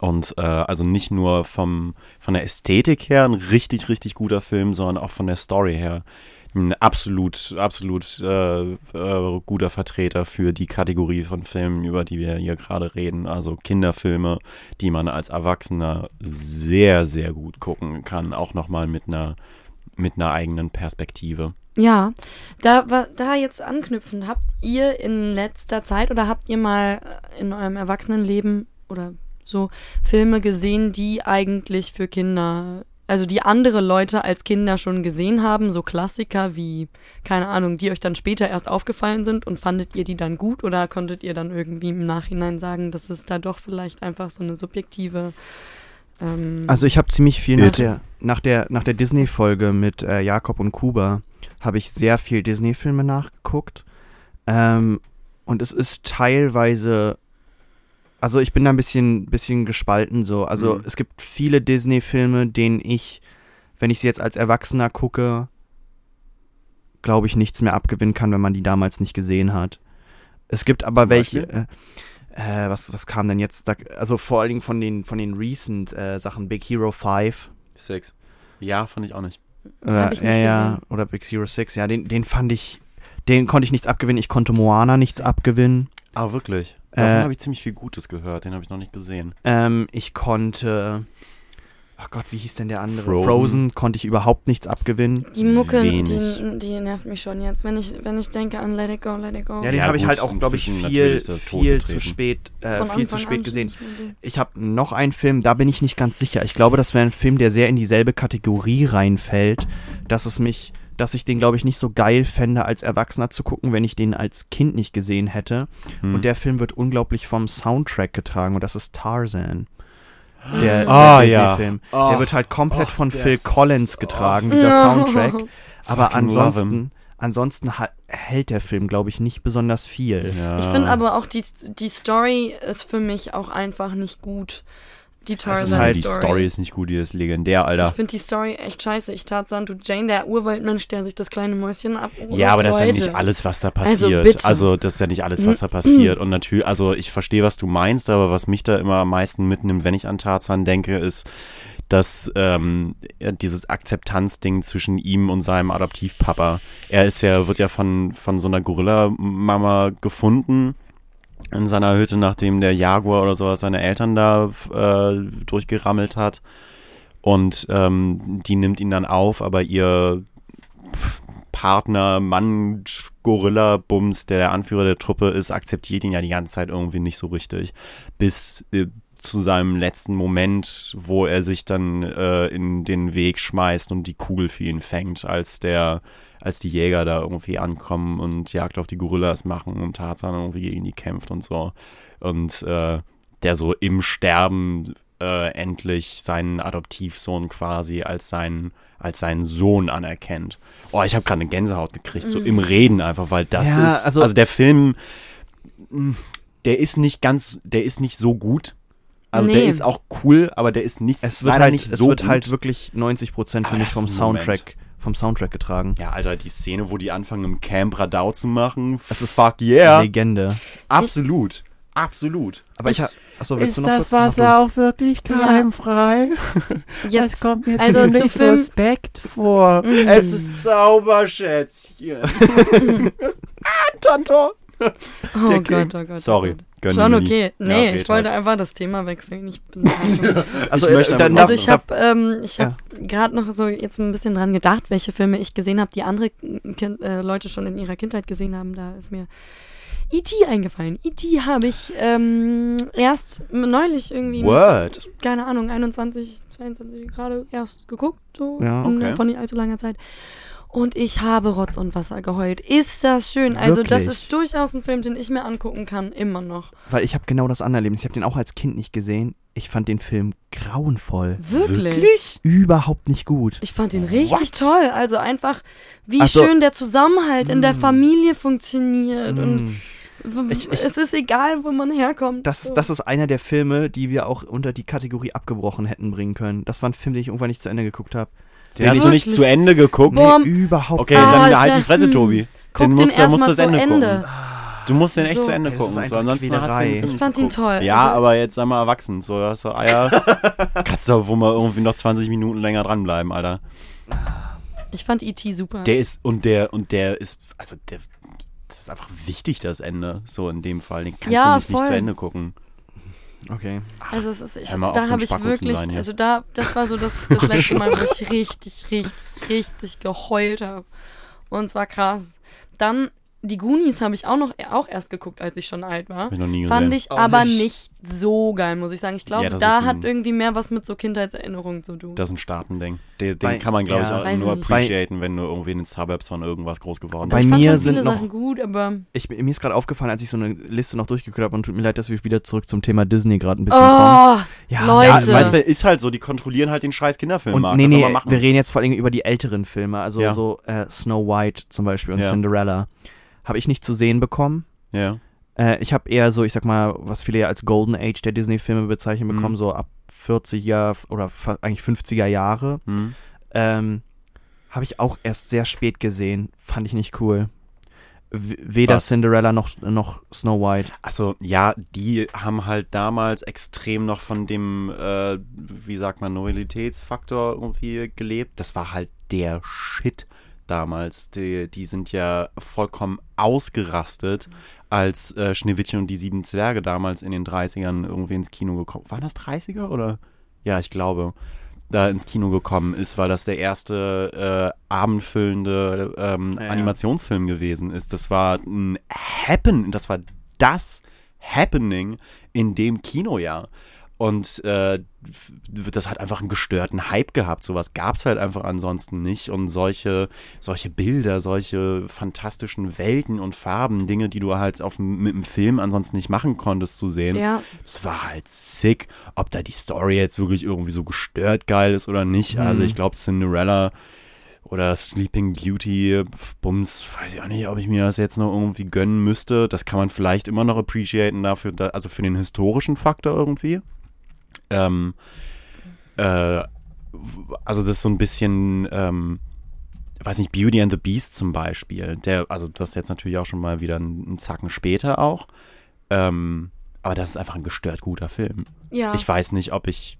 Und äh, also nicht nur vom, von der Ästhetik her ein richtig, richtig guter Film, sondern auch von der Story her ein absolut, absolut äh, äh, guter Vertreter für die Kategorie von Filmen, über die wir hier gerade reden. Also Kinderfilme, die man als Erwachsener sehr, sehr gut gucken kann, auch nochmal mit einer, mit einer eigenen Perspektive. Ja, da, da jetzt anknüpfend, habt ihr in letzter Zeit oder habt ihr mal äh, in eurem Erwachsenenleben oder so Filme gesehen, die eigentlich für Kinder, also die andere Leute als Kinder schon gesehen haben, so Klassiker wie, keine Ahnung, die euch dann später erst aufgefallen sind und fandet ihr die dann gut oder konntet ihr dann irgendwie im Nachhinein sagen, dass es da doch vielleicht einfach so eine subjektive ähm, Also ich habe ziemlich viel nach der, nach der, nach der Disney-Folge mit äh, Jakob und Kuba, habe ich sehr viel Disney-Filme nachgeguckt. Ähm, und es ist teilweise, also ich bin da ein bisschen, bisschen gespalten so. Also Mhm. es gibt viele Disney-Filme, denen ich, wenn ich sie jetzt als Erwachsener gucke, glaube ich, nichts mehr abgewinnen kann, wenn man die damals nicht gesehen hat. Es gibt aber Zum welche, äh, äh, was, was kam denn jetzt? Da, also vor allen Dingen von den, von den recent äh, Sachen, Big Hero 5. Six. Ja, fand ich auch nicht. Oder, Hab ich nicht ja, oder Big Hero 6, ja, den, den fand ich, den konnte ich nichts abgewinnen. Ich konnte Moana nichts abgewinnen. Ah, wirklich? Davon Äh, habe ich ziemlich viel Gutes gehört, den habe ich noch nicht gesehen. Ähm, ich konnte, ach Gott, wie hieß denn der andere? Frozen. konnte ich überhaupt nichts abgewinnen. die Mucke, die, die nervt mich schon jetzt, wenn ich, wenn ich denke an Let It Go, Let It Go. Ja, den Ja, habe ich halt auch, glaube ich, viel, viel zu spät, äh, viel zu spät gesehen. Ich habe noch einen Film, da bin ich nicht ganz sicher. Ich glaube, das wäre ein Film, der sehr in dieselbe Kategorie reinfällt, dass es mich, dass ich den, glaube ich, nicht so geil fände, als Erwachsener zu gucken, wenn ich den als Kind nicht gesehen hätte. Hm. Und der Film wird unglaublich vom Soundtrack getragen und das ist Tarzan. Der, der Ah, ja. Disney-Film. Oh. der wird halt komplett Oh, von der Phil ist- Collins getragen, dieser Ja. Soundtrack. Aber ansonsten, ansonsten hält der Film, glaube ich, nicht besonders viel. Ja. Ich finde aber auch, die, die Story ist für mich auch einfach nicht gut. Die ist Tarzan halt- die Story. Ist nicht gut, die ist legendär, Alter. Ich finde die Story echt scheiße. Ich Tarzan, du Jane, der Urwaldmensch, der sich das kleine Mäuschen ab. Ja, aber das ist ja nicht alles, was da Also passiert. bitte. Also, das ist ja nicht alles, was da passiert. Und natürlich, also ich verstehe, was du meinst, aber was mich da immer am meisten mitnimmt, wenn ich an Tarzan denke, ist, dass ähm, dieses Akzeptanzding zwischen ihm und seinem Adoptivpapa. Er ist ja, wird ja von, von so einer Gorilla-Mama gefunden in seiner Hütte, nachdem der Jaguar oder sowas seine Eltern da äh, durchgerammelt hat. Und ähm, die nimmt ihn dann auf, aber ihr Partner, Mann, Gorilla, Bums, der der Anführer der Truppe ist, akzeptiert ihn ja die ganze Zeit irgendwie nicht so richtig. Bis äh, zu seinem letzten Moment, wo er sich dann äh, in den Weg schmeißt und die Kugel für ihn fängt, als der, als die Jäger da irgendwie ankommen und Jagd auf die Gorillas machen und Tarzan irgendwie gegen die kämpft und so. Und äh, der so im Sterben äh, endlich seinen Adoptivsohn quasi als seinen, als seinen Sohn anerkennt. Oh, ich habe gerade eine Gänsehaut gekriegt, so im Reden einfach, weil das Ja, ist, also- also, der Film, mh, der ist nicht ganz, der ist nicht so gut. Also der Nee. ist auch cool, aber der ist nicht, Es wird, halt, nicht es so wird gut. halt wirklich 90 Prozent für Aber mich vom ein Moment. Vom Soundtrack getragen. Ja, Alter, die Szene, wo die anfangen im Camp Radau zu machen, Es ist fuck yeah. Legende. Absolut. Absolut. Aber ich, Ich- achso, willst du noch kurz mach du. auch wirklich keimfrei? Jetzt, kommt mir Also zu ziemlich Film- suspekt vor. Mhm. Es ist Zauberschätzchen. ah, Tantor. oh der Gott, King. oh Gott. Sorry. Oh Gott. gönn Schon okay. Nee, Ja, ich wollte halt. einfach das Thema wechseln. Ich bin Also, Ich möchte äh, dann aber- Also ich habe ähm, ich Ja. hab gerade noch so jetzt ein bisschen dran gedacht, welche Filme ich gesehen habe, die andere kind, äh, Leute schon in ihrer Kindheit gesehen haben. Da ist mir E.T. eingefallen. E.T. habe ich ähm, erst neulich irgendwie Word. mit, keine Ahnung, 21, 22 gerade erst geguckt, so Ja, in, okay. von nicht allzu langer Zeit. Und ich habe Rotz und Wasser geheult. Ist das schön? Also das Wirklich? ist durchaus ein Film, den ich mir angucken kann, immer noch. Weil ich habe genau das andere Erlebnis. Ich habe den auch als Kind nicht gesehen. Ich fand den Film grauenvoll. Wirklich? Überhaupt nicht gut. Ich fand ihn richtig What? toll. Also einfach, wie so. schön der Zusammenhalt in der Mm. Familie funktioniert. Und Mm. w- Ich- ich- es ist egal, wo man herkommt. Das, So. das ist einer der Filme, die wir auch unter die Kategorie abgebrochen hätten bringen können. Das war ein Film, den ich irgendwann nicht zu Ende geguckt habe. Den hast du nicht zu Ende geguckt. Boah. Nee, überhaupt Okay, Ah, dann halt die Fresse, hm. Tobi. Den den musst, du- musst erstmal das Ende Ende. gucken. Du musst den echt So. zu Ende gucken. ist So, ansonsten hast du den Film Ich fand ihn toll. Ja, Also- aber jetzt sei mal erwachsen. So, hast du Eier. Kannst du wo mal irgendwie noch 20 Minuten länger dranbleiben, Alter. Ich fand E.T. super. Der ist, und der, und der ist, also der, das ist einfach wichtig, das Ende. So in dem Fall. Den kannst Ja, du nicht, nicht zu Ende gucken. Okay. also es ist, ich, Hör mal auf, da so habe ich wirklich, also da, das war so das, das letzte Mal, wo ich richtig, richtig, richtig geheult habe. Und es war krass. Dann die Goonies habe ich auch noch auch erst geguckt, als ich schon alt war. Ich noch nie gesehen. Fand ich Auch aber nicht. nicht so geil, muss ich sagen. Ich glaube, Ja, da hat irgendwie mehr was mit so Kindheitserinnerungen zu tun. Das ist ein Startending. Den, den Bei- kann man, glaube ich, ja. auch Weiß nur ich nicht. appreciaten, wenn du irgendwie in den Suburbs von irgendwas groß geworden Bei bist. ich fand mir sind viele noch- Sachen gut, aber Ich, mir ist gerade aufgefallen, als ich so eine Liste noch durchgeführt habe und tut mir leid, dass wir wieder zurück zum Thema Disney gerade ein bisschen kommen. oh, Ja, Leute. Ja, weißt du, ist halt so, die kontrollieren halt den scheiß Kinderfilm. Und nee, nee, wir reden jetzt vor allem über die älteren Filme, also Ja. so äh, Snow White zum Beispiel und Ja. Cinderella. Habe ich nicht zu sehen bekommen. Ja. Äh, ich habe eher so, ich sag mal, was viele ja als Golden Age der Disney-Filme bezeichnen Mhm. bekommen, so ab 40er oder eigentlich 50er Jahre. Hm. Ähm, habe ich auch erst sehr spät gesehen. Fand ich nicht cool. Weder Was? Cinderella noch, noch Snow White. Also ja, die haben halt damals extrem noch von dem, äh, wie sagt man, Loyalitätsfaktor irgendwie gelebt. Das war halt der Shit damals. Die, die sind ja vollkommen ausgerastet, als äh, Schneewittchen und die sieben Zwerge damals in den 30ern irgendwie ins Kino gekommen. Waren das 30er oder? Ja, ich glaube. Da ins Kino gekommen ist, weil das der erste äh, abendfüllende ähm, Ja, ja. Animationsfilm gewesen ist. Das war ein Happen, das war das Happening in dem Kinojahr. Und äh, das hat einfach einen gestörten Hype gehabt. Sowas gab es halt einfach ansonsten nicht. Und solche, solche Bilder, solche fantastischen Welten und Farben, Dinge, die du halt auf, mit dem Film ansonsten nicht machen konntest zu sehen, ja, es war halt sick. Ob da die Story jetzt wirklich irgendwie so gestört geil ist oder nicht. Mhm. Also ich glaube Cinderella oder Sleeping Beauty, Bums, weiß ich auch nicht, ob ich mir das jetzt noch irgendwie gönnen müsste. Das kann man vielleicht immer noch appreciaten dafür, da, also für den historischen Faktor irgendwie. Ähm, äh, also das ist so ein bisschen, ähm, weiß nicht, Beauty and the Beast zum Beispiel. Der, also das ist jetzt natürlich auch schon mal wieder ein, ein Zacken später auch. Ähm, aber das ist einfach ein gestört guter Film. Ja. Ich weiß nicht, ob ich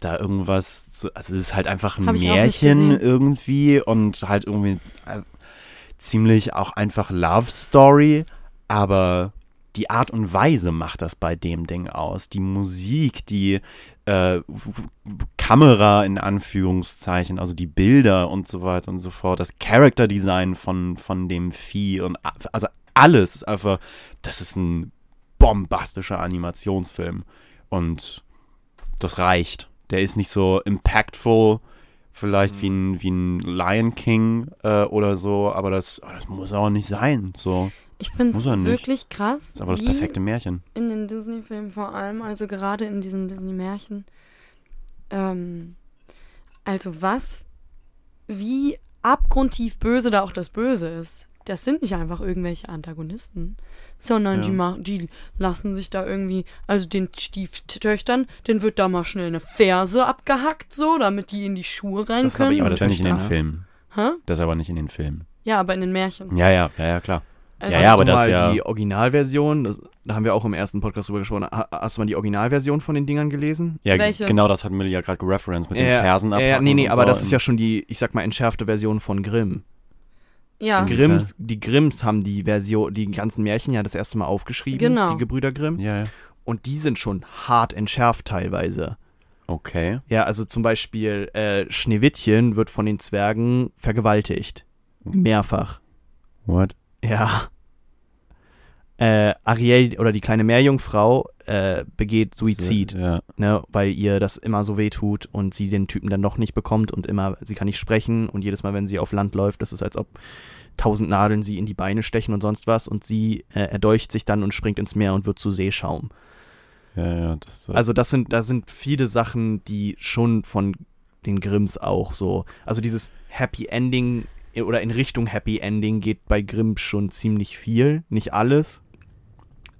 da irgendwas, zu, also es ist halt einfach ein Märchen irgendwie und halt irgendwie äh, ziemlich auch einfach Love Story, aber die Art und Weise macht das bei dem Ding aus. Die Musik, die äh, Kamera in Anführungszeichen, also die Bilder und so weiter und so fort, das Character Design von, von dem Vieh und also alles ist einfach, das ist ein bombastischer Animationsfilm und das reicht. Der ist nicht so impactful, vielleicht wie, ein, wie ein Lion King äh, oder so, aber das, aber das muss auch nicht sein. So, ich finde es nicht. wirklich krass, das ist aber das wie perfekte Märchen. in den Disney-Filmen vor allem, also gerade in diesen Disney-Märchen. Ähm, also was, wie abgrundtief böse da auch das Böse ist. Das sind nicht einfach irgendwelche Antagonisten, sondern Ja. die, machen, die lassen sich da irgendwie, also den Stieftöchtern, den wird da mal schnell eine Ferse abgehackt, so, damit die in die Schuhe rein Das habe können. ich Aber das ist ja nicht in den? Filmen. Hä? Das ist aber nicht in den Filmen. Ja, aber in den Märchen. Ja, ja, ja, ja, klar. Also, Ja, ja, aber hast du das mal ja- die Originalversion, das, da haben wir auch im ersten Podcast drüber gesprochen, ha- hast du mal die Originalversion von den Dingern gelesen? Ja, Welche? genau das hat Millie ja gerade gereferenced mit den Ja, Fersen ja, nee, nee, aber so. das ist ja schon die, ich sag mal, entschärfte Version von Grimm. ja. Grimm. Grimms, die Grimms haben die Version, die ganzen Märchen ja das erste Mal aufgeschrieben, Genau. die Gebrüder Grimm. Ja, ja. Und die sind schon hart entschärft teilweise. Okay. Ja, also zum Beispiel äh, Schneewittchen wird von den Zwergen vergewaltigt. Mehrfach. What? Ja. Äh, Ariel oder die kleine Meerjungfrau äh, begeht Suizid, Ja. ne, weil ihr das immer so weh tut und sie den Typen dann noch nicht bekommt und immer, sie kann nicht sprechen und jedes Mal, wenn sie auf Land läuft, das ist als ob tausend Nadeln sie in die Beine stechen und sonst was und sie äh, erdolcht sich dann und springt ins Meer und wird zu Seeschaum. Ja, ja, das Also das sind, da sind viele Sachen, die schon von den Grimms auch so. Also dieses Happy Ending oder in Richtung Happy Ending geht bei Grimm schon ziemlich viel. Nicht alles.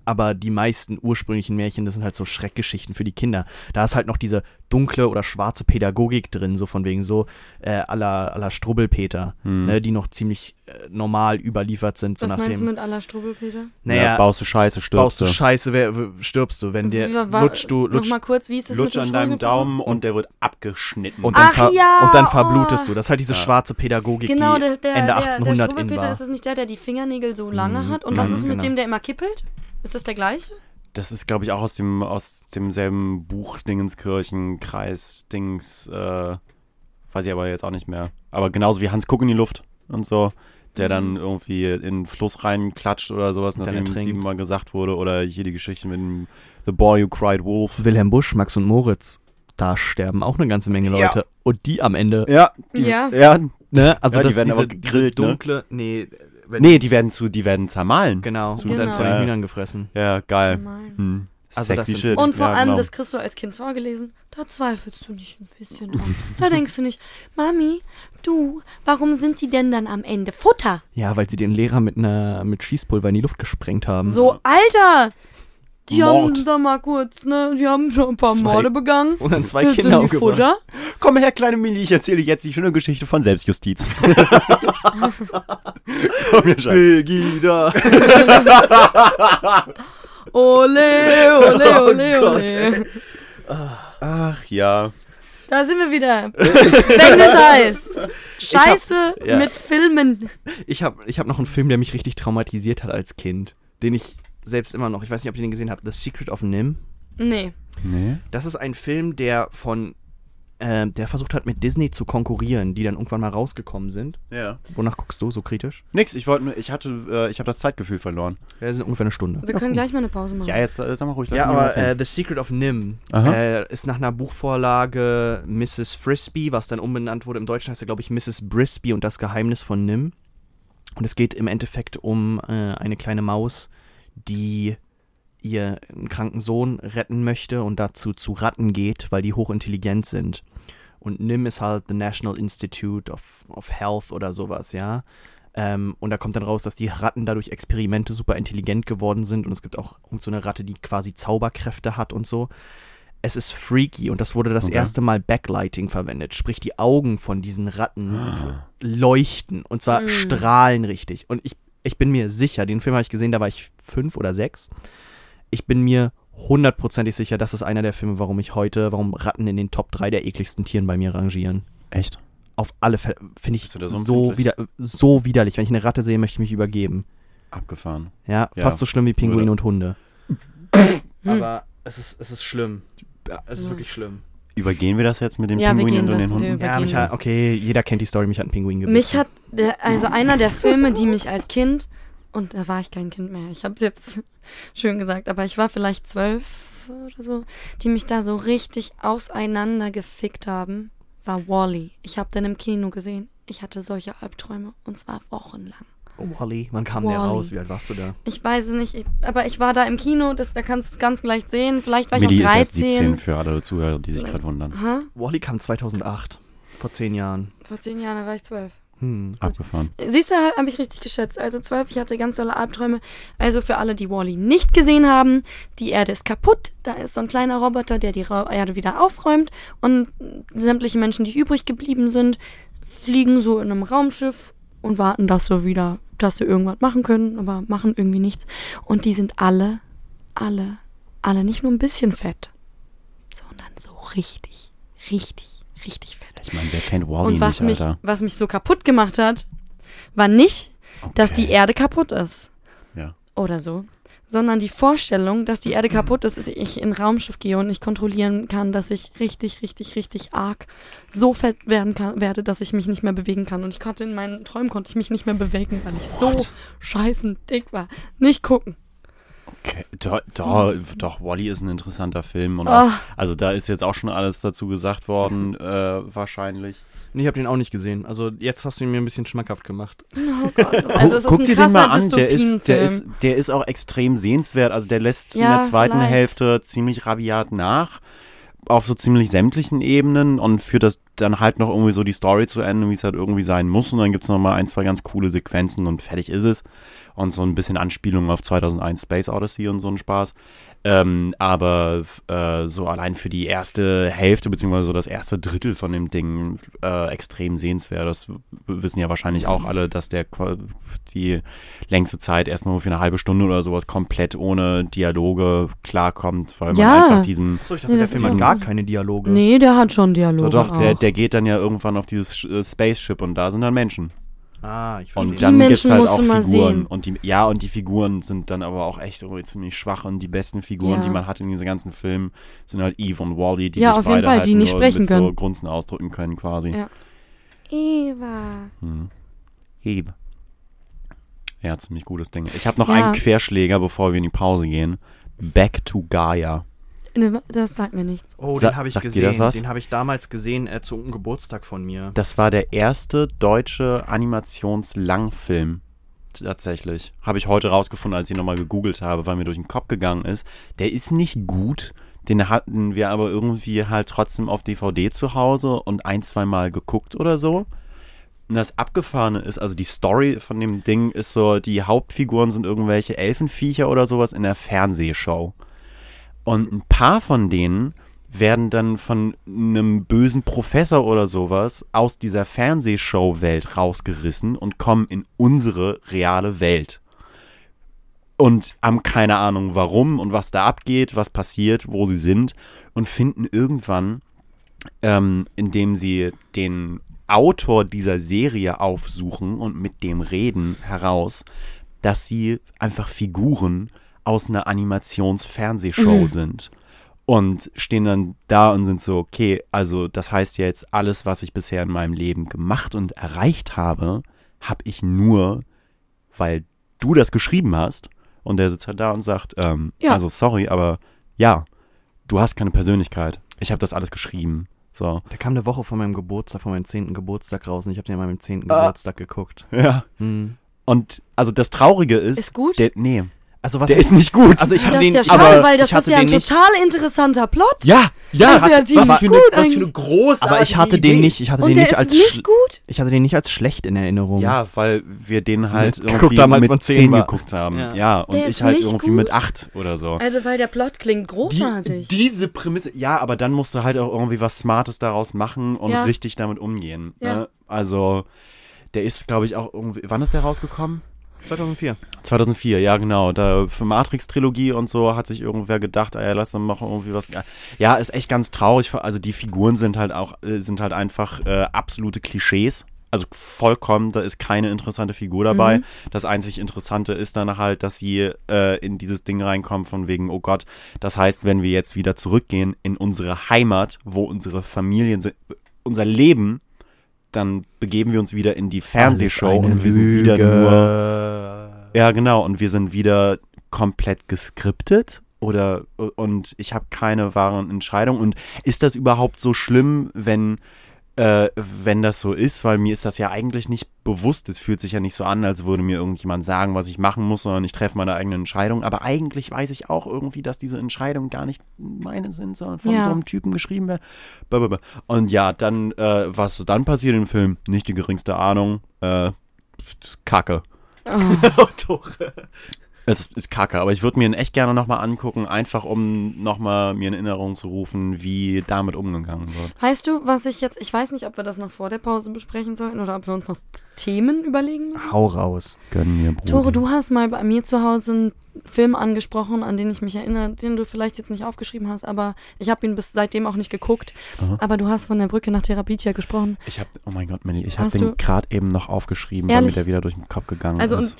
Aber die meisten ursprünglichen Märchen, das sind halt so Schreckgeschichten für die Kinder. Da ist halt noch diese dunkle oder schwarze Pädagogik drin, so von wegen so äh, aller aller Strubbelpeter, Hm. ne, die noch ziemlich äh, normal überliefert sind, so Was nach meinst du dem. mit aller Strubbelpeter? Naja, ja, baust du Scheiße, stirbst baust du Scheiße, wer, stirbst du, wenn dir war- lutschst du, lutschst Noch mal kurz, wie ist das Lutsch mit an deinem Strubbelpeter? Daumen und der wird abgeschnitten. Und dann, Ach ver ja, und dann oh. verblutest du. Das ist halt diese Ja. schwarze Pädagogik, Genau, die der, der, Ende der, 1800 der in Strubbelpeter, war. ist das nicht der, der die Fingernägel so lange Mhm. hat? Und was Mhm, ist mit genau. dem, der immer kippelt? Ist das der gleiche? Das ist, glaube ich, auch aus dem aus demselben Buch Dingenskirchen, Kreis, Dings, äh, weiß ich aber jetzt auch nicht mehr. Aber genauso wie Hans Kuck in die Luft und so, der dann irgendwie in den Fluss reinklatscht oder sowas, Und nachdem ertrinkt. siebenmal gesagt wurde. Oder hier die Geschichte mit dem The Boy Who Cried Wolf. Wilhelm Busch, Max und Moritz, da sterben auch eine ganze Menge Ja. Leute. Und die am Ende, Ja, die, Ja. ja. ne? Also Ja, die das werden diese, aber gegrillt, diese ne? dunkle, nee, wenn, Nee, die werden zu, die werden zermahlen. genau, Zu- und dann Genau. von den Ja. Hühnern gefressen. Ja, geil. Hm. Also das Sexy sind- Shit. Und vor ja, allem, genau. das kriegst du als Kind vorgelesen, da zweifelst du nicht ein bisschen dran. Da denkst du nicht, Mami, du, warum sind die denn dann am Ende Futter? Ja, weil sie den Lehrer mit einer mit Schießpulver in die Luft gesprengt haben. So, Alter! Die Mord. haben da mal kurz, ne, die haben schon ein paar Zwei- Morde begangen. Und dann zwei Jetzt Kinder sind die umgebracht. Futter. Komm her, kleine Millie, ich erzähle dir jetzt die schöne Geschichte von Selbstjustiz. Komm her, Schatz. Pegida. Ole, ole, ole, Oh Gott, ole. Ach ja. Da sind wir wieder. Wenn es heißt, Scheiße ja. mit Filmen. Ich habe ich hab noch einen Film, der mich richtig traumatisiert hat als Kind. Den ich selbst immer noch, ich weiß nicht, ob ihr den gesehen habt, The Secret of Nim. Nee. Nee. Das ist ein Film, der von, äh, der versucht hat, mit Disney zu konkurrieren, die dann irgendwann mal rausgekommen sind. Ja. Wonach guckst du so kritisch? Nix, ich wollte nur, ich hatte, äh, ich habe das Zeitgefühl verloren. Ja, das ist ungefähr eine Stunde. Wir können gleich mal eine Pause machen. Ja, jetzt äh, sag mal ruhig. Ja, aber äh, The Secret of Nim äh, ist nach einer Buchvorlage Mrs. Frisbee, was dann umbenannt wurde. Im Deutschen heißt er, glaube ich, Mrs. Brisby und das Geheimnis von Nim. Und es geht im Endeffekt um äh, eine kleine Maus, die ihr kranken Sohn retten möchte und dazu zu Ratten geht, weil die hochintelligent sind. Und NIM ist halt the National Institute of, of Health oder sowas, ja. Ähm, und da kommt dann raus, dass die Ratten dadurch Experimente super intelligent geworden sind und es gibt auch irgend so eine Ratte, die quasi Zauberkräfte hat und so. es ist freaky und das wurde das Okay. erste Mal Backlighting verwendet. Sprich, die Augen von diesen Ratten Ah. leuchten und zwar Mm. strahlen richtig. Und ich, ich bin mir sicher, den Film habe ich gesehen, da war ich fünf oder sechs. Ich bin mir hundertprozentig sicher, das ist einer der Filme, warum ich heute, warum Ratten in den Top 3 der ekligsten Tieren bei mir rangieren. Echt? Auf alle Fälle finde ich so so, wider, so widerlich. Wenn ich eine Ratte sehe, möchte ich mich übergeben. Abgefahren. Ja, Ja. fast so schlimm wie Pinguine und Hunde. Hm. Aber es ist, es ist schlimm. Es ist Ja. wirklich schlimm. Übergehen wir das jetzt mit den Ja, gehen und das- den Hunden? Ja, mich hat, okay, jeder kennt die Story, mich hat ein Pinguin gebissen. Mich hat der, also einer der Filme, die mich als Kind, und da war ich kein Kind mehr, ich habe es jetzt schön gesagt, aber ich war vielleicht zwölf oder so, die mich da so richtig auseinander gefickt haben, war Wally. Ich habe den im Kino gesehen. Ich hatte solche Albträume und zwar wochenlang. Oh, Wally, wann kam der Wall-E. raus? Wie alt warst du da? Ich weiß es nicht, ich, aber ich war da im Kino, das, da kannst du es ganz leicht sehen. Vielleicht war ich Millie auch ist jetzt 17 13. für alle Zuhörer, die sich gerade wundern. Aha, Wally kam 2008. Vor zehn Jahren. vor zehn Jahren, da war ich zwölf. Hm. Abgefahren. Siehst du, habe ich richtig geschätzt. Also zwölf, ich hatte ganz tolle Albträume. Also für alle, die Wally nicht gesehen haben, die Erde ist kaputt. Da ist so ein kleiner Roboter, der die Erde wieder aufräumt. Und sämtliche Menschen, die übrig geblieben sind, fliegen so in einem Raumschiff und warten, dass sie wieder, dass sie irgendwas machen können, aber machen irgendwie nichts. Und die sind alle, alle, alle nicht nur ein bisschen fett, sondern so richtig, richtig, richtig fett. Ich meine, wer kennt Wally Und was nicht, mich, Alter? was mich so kaputt gemacht hat, war nicht, dass die Okay. Erde kaputt ist Ja. oder so, sondern die Vorstellung, dass die Erde kaputt ist, dass ich in ein Raumschiff gehe und ich kontrollieren kann, dass ich richtig, richtig, richtig arg so fett werden kann, werde, dass ich mich nicht mehr bewegen kann. Und ich konnte in meinen Träumen konnte ich mich nicht mehr bewegen, weil ich so What? scheißen dick war. Nicht gucken. Okay. Doch, doch, doch, Wally ist ein interessanter Film. Und auch, also da ist jetzt auch schon alles dazu gesagt worden, äh, wahrscheinlich. Nee, ich habe den auch nicht gesehen. Also jetzt hast du ihn mir ein bisschen schmackhaft gemacht. Oh Gott. Also es ist Guck ein dir den mal an, der ist, der, ist, der ist auch extrem sehenswert. Also der lässt in Ja, der zweiten vielleicht. Hälfte ziemlich rabiat nach. Auf so ziemlich sämtlichen Ebenen und führt das dann halt noch irgendwie so die Story zu Ende, wie es halt irgendwie sein muss. Und dann gibt es nochmal ein, zwei ganz coole Sequenzen und fertig ist es. Und so ein bisschen Anspielung auf 2001 Space Odyssey und so ein Spaß. Ähm, aber äh, so allein für die erste Hälfte, beziehungsweise so das erste Drittel von dem Ding äh, extrem sehenswert. Das wissen ja wahrscheinlich auch alle, dass der die längste Zeit erstmal für eine halbe Stunde oder sowas komplett ohne Dialoge klarkommt, weil man Ja. einfach diesem. Achso, ich dachte, Nee, der Film hat so- gar keine Dialoge. Nee, der hat schon Dialoge. Doch, doch, der, der geht dann ja irgendwann auf dieses äh, Spaceship und da sind dann Menschen. Ah, ich verstehe. Und Die dann gibt's Menschen halt auch Figuren. sehen. Und die, ja, und die Figuren sind dann aber auch echt irgendwie ziemlich schwach und die besten Figuren, Ja. die man hat in diesen ganzen Filmen, sind halt Eve und Wally, die Ja, sich auf jeden beide Fall, halt die nicht nur sprechen mit so können. Grunzen ausdrücken können quasi. Ja. Eva. Hm. Eve. Ja, ziemlich gutes Ding. Ich habe noch Ja. einen Querschläger, bevor wir in die Pause gehen. Back to Gaia. Ne, Das sagt mir nichts. Oh, Sa- den habe ich sagt dir gesehen. das was? Den habe ich damals gesehen äh, zu einem Geburtstag von mir. Das war der erste deutsche Animationslangfilm. Tatsächlich. Habe ich heute rausgefunden, als ich nochmal gegoogelt habe, weil mir durch den Kopf gegangen ist. Der ist nicht gut. Den hatten wir aber irgendwie halt trotzdem auf DVD zu Hause und ein, zwei Mal geguckt oder so. Und das Abgefahrene ist, also die Story von dem Ding ist so, die Hauptfiguren sind irgendwelche Elfenviecher oder sowas in der Fernsehshow. Und ein paar von denen werden dann von einem bösen Professor oder sowas aus dieser Fernsehshow-Welt rausgerissen und kommen in unsere reale Welt. Und haben keine Ahnung warum und was da abgeht, was passiert, wo sie sind und finden irgendwann, ähm, indem sie den Autor dieser Serie aufsuchen und mit dem reden, heraus, dass sie einfach Figuren aus einer Animationsfernsehshow Mhm. sind. Und stehen dann da und sind so, okay, also das heißt jetzt, alles, was ich bisher in meinem Leben gemacht und erreicht habe, habe ich nur, weil du das geschrieben hast. Und der sitzt halt da und sagt, ähm, Ja. also sorry, aber ja, du hast keine Persönlichkeit. Ich habe das alles geschrieben. So. Der kam eine Woche vor meinem Geburtstag, vor meinem 10. Geburtstag raus und ich habe den an meinem 10. Ah. Geburtstag geguckt. Ja. Hm. Und also das Traurige ist, Ist gut? Der, nee. Also was Der ist nicht gut. Also ich ist den, ja schade, aber weil das ich hatte ist ja ein den nicht, total interessanter Plot. ja, ja, Das ist ja ziemlich was für eine, gut was für eine großartige aber ich hatte Idee. den nicht, ich hatte Und den der nicht ist als nicht gut. ich hatte den nicht als schlecht in Erinnerung. Ja, weil wir den halt Mit- irgendwie damals mit man zehn 10 war. geguckt haben. Ja. Ja, und Der ich halt irgendwie mit gut. 8 oder so. Also weil der Plot klingt Die, großartig. diese Prämisse, ja, aber dann musst du halt auch irgendwie was Smartes daraus machen und Ja. richtig damit umgehen. Ja. Ne? Also, der ist, glaube ich, auch irgendwie, wann ist der rausgekommen? 2004. 2004, ja genau. Da für Matrix-Trilogie und so hat sich irgendwer gedacht, ey, lass dann machen irgendwie was. Ja, ist echt ganz traurig. Also die Figuren sind halt auch, äh, sind halt einfach äh, absolute Klischees. Also vollkommen, da ist keine interessante Figur dabei. Mhm. Das einzig Interessante ist dann halt, dass sie äh, in dieses Ding reinkommen von wegen, oh Gott, das heißt, wenn wir jetzt wieder zurückgehen in unsere Heimat, wo unsere Familien sind, unser Leben, dann begeben wir uns wieder in die Fernsehshow und wir sind wieder nur ja, genau. Und wir sind wieder komplett geskriptet oder und ich habe keine wahren Entscheidungen. Und ist das überhaupt so schlimm, wenn, äh, wenn das so ist? Weil mir ist das ja eigentlich nicht bewusst. Es fühlt sich ja nicht so an, als würde mir irgendjemand sagen, was ich machen muss, sondern ich treffe meine eigene Entscheidung. Aber eigentlich weiß ich auch irgendwie, dass diese Entscheidungen gar nicht meine sind, sondern von Ja. so einem Typen geschrieben werden. Und ja, dann, äh, was so dann passiert im Film, nicht die geringste Ahnung. Äh, Kacke. Oh, Es ist, ist kacke, aber ich würde mir ihn echt gerne nochmal angucken, einfach um nochmal mir in Erinnerung zu rufen, wie damit umgegangen wird. Weißt du, was ich jetzt, ich weiß nicht, ob wir das noch vor der Pause besprechen sollten oder ob wir uns noch Themen überlegen müssen. Hau raus. Gönn mir, Bruder. Tore, du hast mal bei mir zu Hause einen Film angesprochen, an den ich mich erinnere, den du vielleicht jetzt nicht aufgeschrieben hast, aber ich habe ihn bis seitdem auch nicht geguckt. Aha. Aber du hast von der Brücke nach Therapitia gesprochen. Ich habe, oh mein Gott, Melly, ich habe den gerade eben noch aufgeschrieben, weil Ehrlich? mir der wieder durch den Kopf gegangen Also, ist.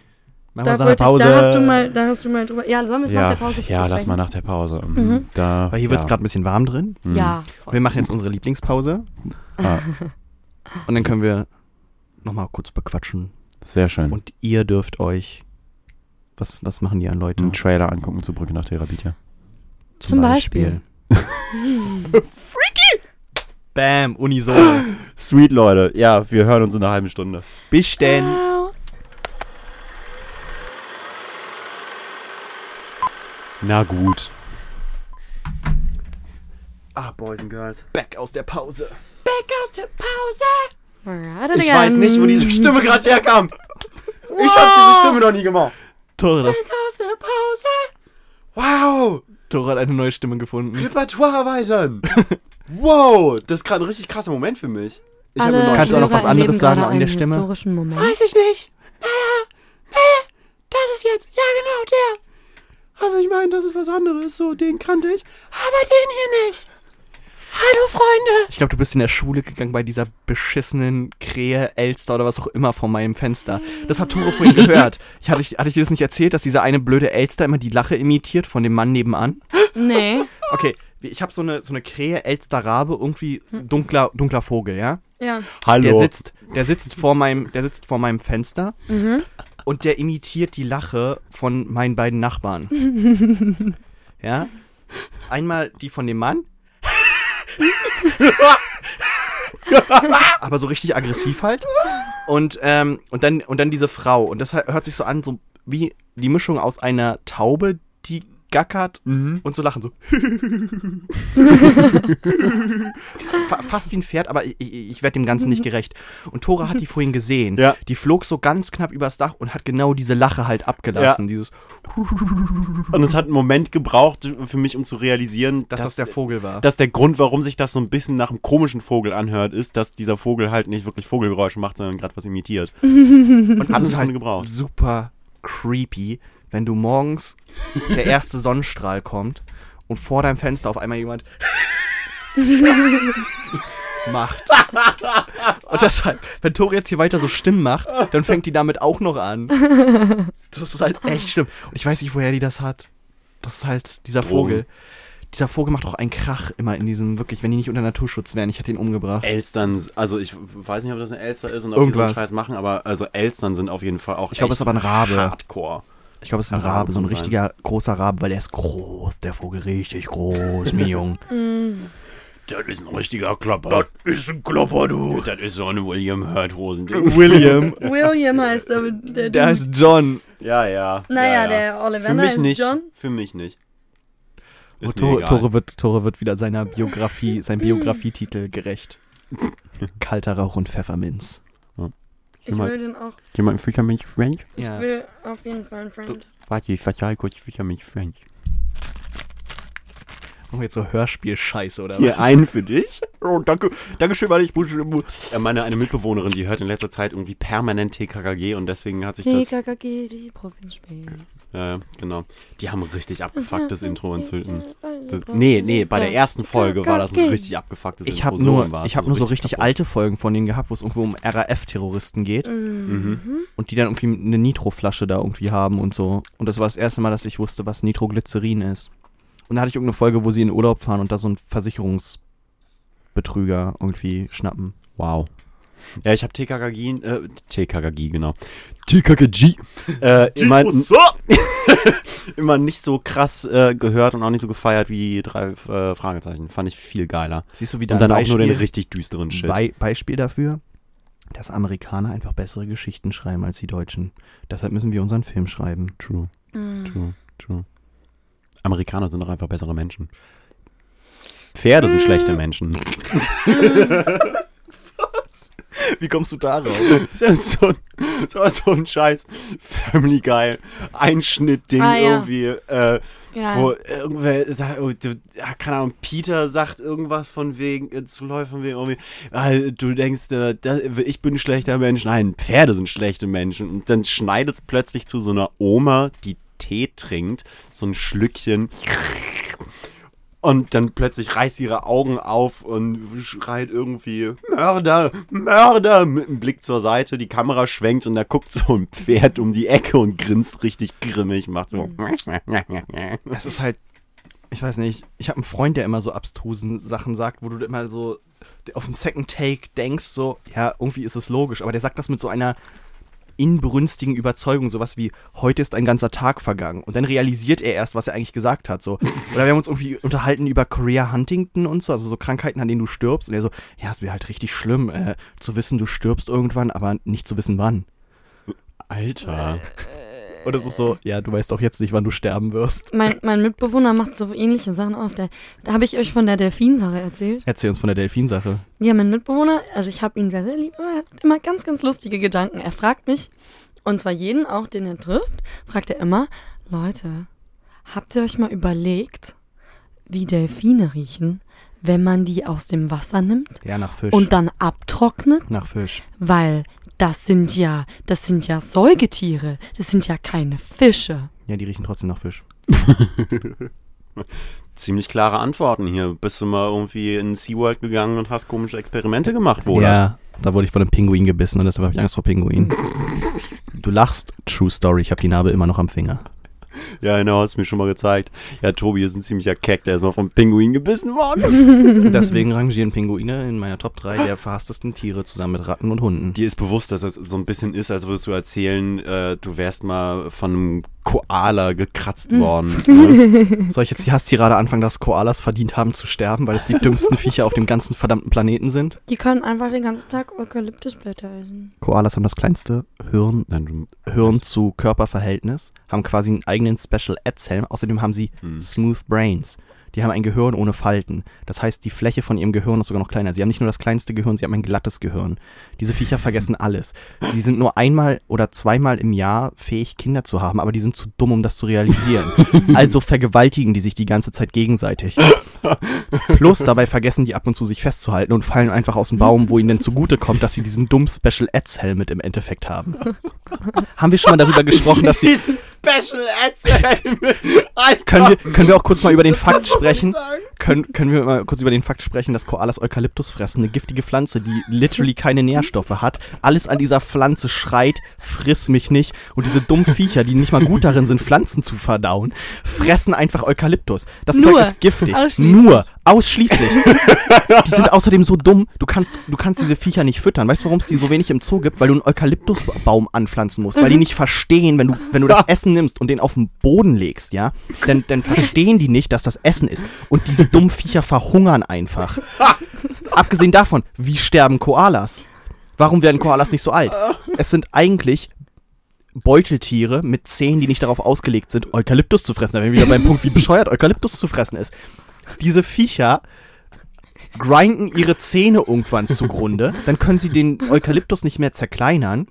Machen wir Da, so eine wollte ich, Pause. da hast du mal, da hast du mal drüber. Ja, sollen wir es nach ja, der Pause ja, lass mal nach der Pause. Mhm. Da, Weil hier wird es ja. gerade ein bisschen warm drin. Mhm. Ja, voll. Wir machen jetzt unsere Lieblingspause Ah, und dann können wir nochmal kurz bequatschen. sehr schön. Und ihr dürft euch. Was, was machen die an Leute? einen Trailer angucken zur Brücke nach Therapie. Zum Beispiel. Freaky! Bam, Unisone. Sweet, Leute. Ja, wir hören uns in einer halben Stunde. Bis denn. Ciao. Na gut. Ah, Boys and Girls. Back aus der Pause. Ich weiß nicht, wo diese Stimme gerade herkam. Ich habe diese Stimme noch nie gemacht. Tore, das, Aus der Pause. Wow. Tore hat eine neue Stimme gefunden. Repertoire erweitern. wow. Das ist gerade ein richtig krasser Moment für mich. Ich habe Alle neue Kannst du auch noch was anderes sagen an der Stimme? historischen Moment. Weiß ich nicht. Naja, naja, das ist jetzt, ja genau, der. Also ich meine, das ist was anderes, so, den kannte ich, aber den hier nicht. Hallo Freunde. Ich glaube, du bist in der Schule gegangen bei dieser beschissenen Krähe, Elster oder was auch immer vor meinem Fenster. Das hat Tore vorhin gehört. Ich, hatte, ich, hatte ich dir das nicht erzählt, dass dieser eine blöde Elster immer die Lache imitiert von dem Mann nebenan? Nee. Okay, ich habe so eine, so eine Krähe, Elster, Rabe, irgendwie dunkler, dunkler Vogel, ja? Ja. Hallo. Der sitzt, der sitzt vor meinem, der sitzt vor meinem Fenster Mhm. Und der imitiert die Lache von meinen beiden Nachbarn. ja? Einmal die von dem Mann. aber so richtig aggressiv halt. Und, ähm, und, dann, und dann diese Frau. Und das hört sich so an, so wie die Mischung aus einer Taube, die gackert und so lachen. So. Fa fast wie ein Pferd, aber ich, ich, ich werde dem Ganzen nicht gerecht. Und Tora hat die vorhin gesehen. Ja. Die flog so ganz knapp übers Dach und hat genau diese Lache halt abgelassen. Dieses, Und es hat einen Moment gebraucht für mich, um zu realisieren, dass das der Vogel war. dass der Grund, warum sich das so ein bisschen nach einem komischen Vogel anhört, ist, dass dieser Vogel halt nicht wirklich Vogelgeräusche macht, sondern gerade was imitiert. Und Hat es ist halt gebraucht. super creepy, wenn du morgens der erste Sonnenstrahl kommt und vor deinem Fenster auf einmal jemand macht. Und deshalb, wenn Tori jetzt hier weiter so Stimmen macht, dann fängt die damit auch noch an. Das ist halt echt schlimm. Und ich weiß nicht, woher die das hat. Das ist halt dieser. Vogel. Dieser Vogel macht auch einen Krach immer in diesem, wirklich, wenn die nicht unter Naturschutz wären. Ich hätte ihn umgebracht. Elstern, also ich weiß nicht, ob das ein Elster ist und ob die so Irgendwas. einen Scheiß machen, aber also Elstern sind auf jeden Fall auch Ich glaube, es ist aber ein Rabe. Hardcore. Ich glaube, es ist ein Ein Rabe Rabe, so ein sein. richtiger großer Rabe, weil der ist groß, der Vogel richtig groß, mein Junge. Das ist ein richtiger Klopper. Das ist ein Klopper, du. Das ist so eine William Hurt Hosen. William. William heißt aber der, Der heißt John. Ja, ja. Naja, ja, ja. der Für Ollivander mich ist nicht. John. Für mich nicht. Oh, Ist mir Tore. Tore, wird, Tore wird wieder seiner Biografie, seinem Biografietitel gerecht. Kalter Rauch und Pfefferminz. Ich Mal- will den auch. Jemand Fischermilch French? Ich Ja. will auf jeden Fall einen Friend. Warte, ich verteile kurz Fischermilch French. Machen wir jetzt so Hörspiel-Scheiße oder Hier was? einen für dich. Oh, danke. Dankeschön, weil ich muss. Ja, meine eine Mitbewohnerin, die hört in letzter Zeit irgendwie permanent TKKG und deswegen hat sich das. TKKG, die Provinz spielt. Ja, genau. Die haben ein richtig abgefucktes Intro inzwischen. Das, nee, nee, bei der ersten Folge war das ein richtig abgefucktes Ich Intro. habe so nur, war's. ich hab nur so richtig kaputt. alte Folgen von denen gehabt, wo es irgendwo um RAF-Terroristen geht Mhm. und die dann irgendwie eine Nitroflasche da irgendwie haben und so. Und das war das erste Mal, dass ich wusste, was Nitroglycerin ist. Und da hatte ich irgendeine Folge, wo sie in Urlaub fahren und da so einen Versicherungsbetrüger irgendwie schnappen. Wow. Ja, ich habe TKKG, äh, TKKG, genau. TKKG, äh, immer, immer nicht so krass äh, gehört und auch nicht so gefeiert wie drei äh, Fragezeichen. Fand ich viel geiler. Siehst du wieder Und dann ein auch nur den Beispiel, richtig düsteren Shit. Bei Beispiel dafür, dass Amerikaner einfach bessere Geschichten schreiben als die Deutschen. Deshalb müssen wir unseren Film schreiben. True, Mhm. true, true. Amerikaner sind doch einfach bessere Menschen. Pferde sind schlechte Menschen. Wie kommst du darauf? Das ist so, ein- so, so ein scheiß Family Guy Einschnittding Ah, ja. irgendwie, äh, Ja. wo irgendwer sagt, oh, ja, keine Ahnung, Peter sagt irgendwas von wegen, äh, zu Läufen von wegen, irgendwie, ah, du denkst, äh, ich bin ein schlechter Mensch. Nein, Pferde sind schlechte Menschen. Und dann schneidet es plötzlich zu so einer Oma, die Tee trinkt, so ein Schlückchen. Und dann plötzlich reißt sie ihre Augen auf und schreit irgendwie Mörder, Mörder mit einem Blick zur Seite. Die Kamera schwenkt und da guckt so ein Pferd um die Ecke und grinst richtig grimmig, macht so. Es ist halt, ich weiß nicht, ich habe einen Freund, der immer so abstrusen Sachen sagt, wo du immer so auf dem Second Take denkst, so, ja, irgendwie ist es logisch, aber der sagt das mit so einer inbrünstigen Überzeugung, sowas wie, heute ist ein ganzer Tag vergangen. Und dann realisiert er erst, was er eigentlich gesagt hat. So. Oder wir haben uns irgendwie unterhalten über Korea Huntington und so, also so Krankheiten, an denen du stirbst. Und er so, ja, es wäre halt richtig schlimm, äh, zu wissen, du stirbst irgendwann, aber nicht zu wissen, wann. Alter. Und es ist so, ja, du weißt auch jetzt nicht, wann du sterben wirst. Mein, mein Mitbewohner macht so ähnliche Sachen aus. Der, da habe ich euch von der Delfinsache erzählt. Erzähl uns von der Delfinsache. Ja, mein Mitbewohner, also ich habe ihn sehr, sehr lieb, aber er hat immer ganz, ganz lustige Gedanken. Er fragt mich, und zwar jeden auch, den er trifft, fragt er immer, Leute, habt ihr euch mal überlegt, wie Delfine riechen, wenn man die aus dem Wasser nimmt Ja, nach Fisch. und dann abtrocknet? nach Fisch. Weil das sind ja, das sind ja Säugetiere, das sind ja keine Fische. Ja, die riechen trotzdem nach Fisch. Ziemlich klare Antworten hier. Bist du mal irgendwie in SeaWorld gegangen und hast komische Experimente gemacht, Wohlert? Ja, da wurde ich von einem Pinguin gebissen und deshalb habe ich Angst vor Pinguinen. du lachst, True Story, ich habe die Narbe immer noch am Finger. Ja, genau, hast mir schon mal gezeigt. Ja, Tobi ist ein ziemlicher Keck, der ist mal vom Pinguin gebissen worden. Deswegen rangieren Pinguine in meiner Top 3 der verhasstesten Tiere zusammen mit Ratten und Hunden. Dir ist bewusst, dass es so ein bisschen ist, als würdest du erzählen, äh, du wärst mal von einem Koala gekratzt worden. ne? Soll ich jetzt die Hasstirade anfangen, dass Koalas verdient haben zu sterben, weil es die dümmsten Viecher auf dem ganzen verdammten Planeten sind? Die können einfach den ganzen Tag Eukalyptusblätter essen. Koalas haben das kleinste Hirn, Nein, Hirn zu Körperverhältnis, haben quasi einen eigenen Special Ed-Helm. Außerdem haben sie Hm. Smooth Brains. Die haben ein Gehirn ohne Falten. Das heißt, die Fläche von ihrem Gehirn ist sogar noch kleiner. Sie haben nicht nur das kleinste Gehirn, sie haben ein glattes Gehirn. Diese Viecher vergessen alles. Sie sind nur einmal oder zweimal im Jahr fähig, Kinder zu haben, aber die sind zu dumm, um das zu realisieren. Also vergewaltigen die sich die ganze Zeit gegenseitig. Plus dabei vergessen die ab und zu sich festzuhalten und fallen einfach aus dem Baum, wo ihnen denn zugute kommt, dass sie diesen dummen Special Ads Helmet im Endeffekt haben. haben wir schon mal darüber gesprochen, dass sie Dieses Special Erzählen. Alter. können wir, können wir auch kurz mal über den Fakt sprechen? Können, können wir mal kurz über den Fakt sprechen, dass Koalas Eukalyptus fressen, eine giftige Pflanze, die literally keine Nährstoffe hat. Alles an dieser Pflanze schreit, friss mich nicht. Und diese dummen Viecher, die nicht mal gut darin sind, Pflanzen zu verdauen, fressen einfach Eukalyptus. Das Nur. Zeug ist giftig. Ausschließlich. Nur, Ausschließlich. die sind außerdem so dumm, du kannst, du kannst diese Viecher nicht füttern. Weißt du, warum es die so wenig im Zoo gibt? Weil du einen Eukalyptusbaum anpflanzen musst. Weil die nicht verstehen, wenn du, wenn du das Essen nimmst und den auf den Boden legst, ja, dann, dann verstehen die nicht, dass das Essen ist. Und diese dummen Viecher verhungern einfach. Abgesehen davon, wie sterben Koalas? Warum werden Koalas nicht so alt? Es sind eigentlich Beuteltiere mit Zähnen, die nicht darauf ausgelegt sind, Eukalyptus zu fressen. Da wären wir wieder beim Punkt, wie bescheuert Eukalyptus zu fressen ist. Diese Viecher grinden ihre Zähne irgendwann zugrunde, dann können sie den Eukalyptus nicht mehr zerkleinern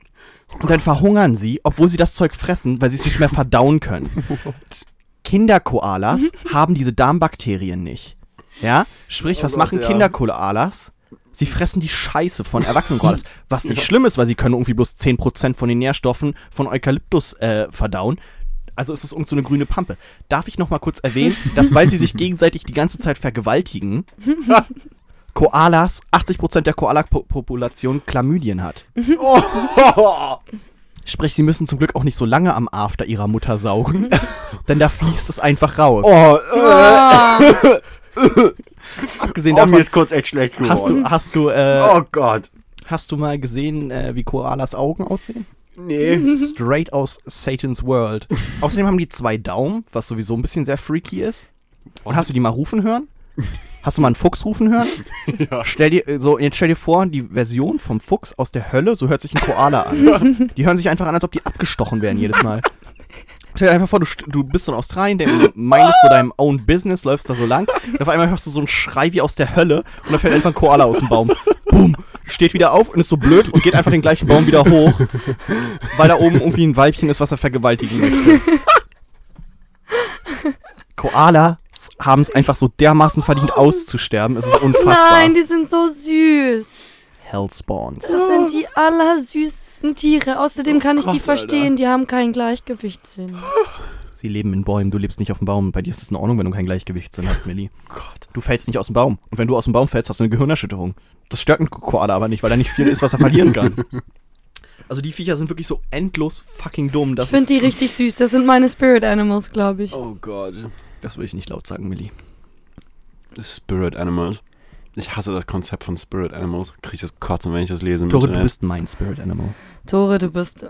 und dann verhungern sie, obwohl sie das Zeug fressen, weil sie es nicht mehr verdauen können. Kinderkoalas haben diese Darmbakterien nicht. Ja? Sprich, Oh was Gott, machen ja. Kinderkoalas? Sie fressen die Scheiße von erwachsenen Koalas. Was nicht schlimm ist, weil sie können irgendwie bloß 10% von den Nährstoffen von Eukalyptus äh, verdauen. Also ist es irgend so eine grüne Pampe. Darf ich noch mal kurz erwähnen, dass weil sie sich gegenseitig die ganze Zeit vergewaltigen, Koalas, 80% der Koala-Population Chlamydien hat. Sprich, sie müssen zum Glück auch nicht so lange am After ihrer Mutter saugen, denn da fließt es einfach raus. Oh, äh, Ah, Abgesehen oh, mir davon, ist kurz echt schlecht geworden. hast du, hast du, äh, oh Gott. hast du mal gesehen, äh, wie Koalas Augen aussehen? Nee. Straight aus Satan's World. Außerdem haben die zwei Daumen, was sowieso ein bisschen sehr freaky ist. Und hast du die mal rufen hören? Hast du mal einen Fuchs rufen hören? Ja. Stell dir, äh, so, jetzt stell dir vor, die Version vom Fuchs aus der Hölle, so hört sich ein Koala an. Die hören sich einfach an, als ob die abgestochen werden jedes Mal. Stell dir einfach vor, du, du bist so in Australien, der mindest so deinem own business, läufst da so lang, und auf einmal hörst du so einen Schrei wie aus der Hölle und dann fällt einfach ein Koala aus dem Baum. Boom! Steht wieder auf und ist so blöd und geht einfach den gleichen Baum wieder hoch, weil da oben irgendwie ein Weibchen ist, was er vergewaltigen möchte. Haben es einfach so dermaßen verdient auszusterben, es ist unfassbar. nein, die sind so süß. Hellspawns. Das sind die allersüßesten Tiere. Außerdem kann ich die verstehen, die haben kein Gleichgewichtssinn. Sie leben in Bäumen, du lebst nicht auf dem Baum. Bei dir ist es in Ordnung, wenn du kein Gleichgewichtssinn hast, Millie. Gott. Du fällst nicht aus dem Baum. Und wenn du aus dem Baum fällst, hast du eine Gehirnerschütterung. Das stört einen Koala aber nicht, weil da nicht viel ist, was er verlieren kann. Also die Viecher sind wirklich so endlos fucking dumm. Das Ich finde die richtig süß. Das sind meine Spirit Animals, glaube ich. Oh Gott. Das will ich nicht laut sagen, Millie. Spirit Animals. Ich hasse das Konzept von Spirit Animals. Krieg ich das Kotzen, wenn ich das lese. Tore, du bist mein Spirit Animal. Tore, du bist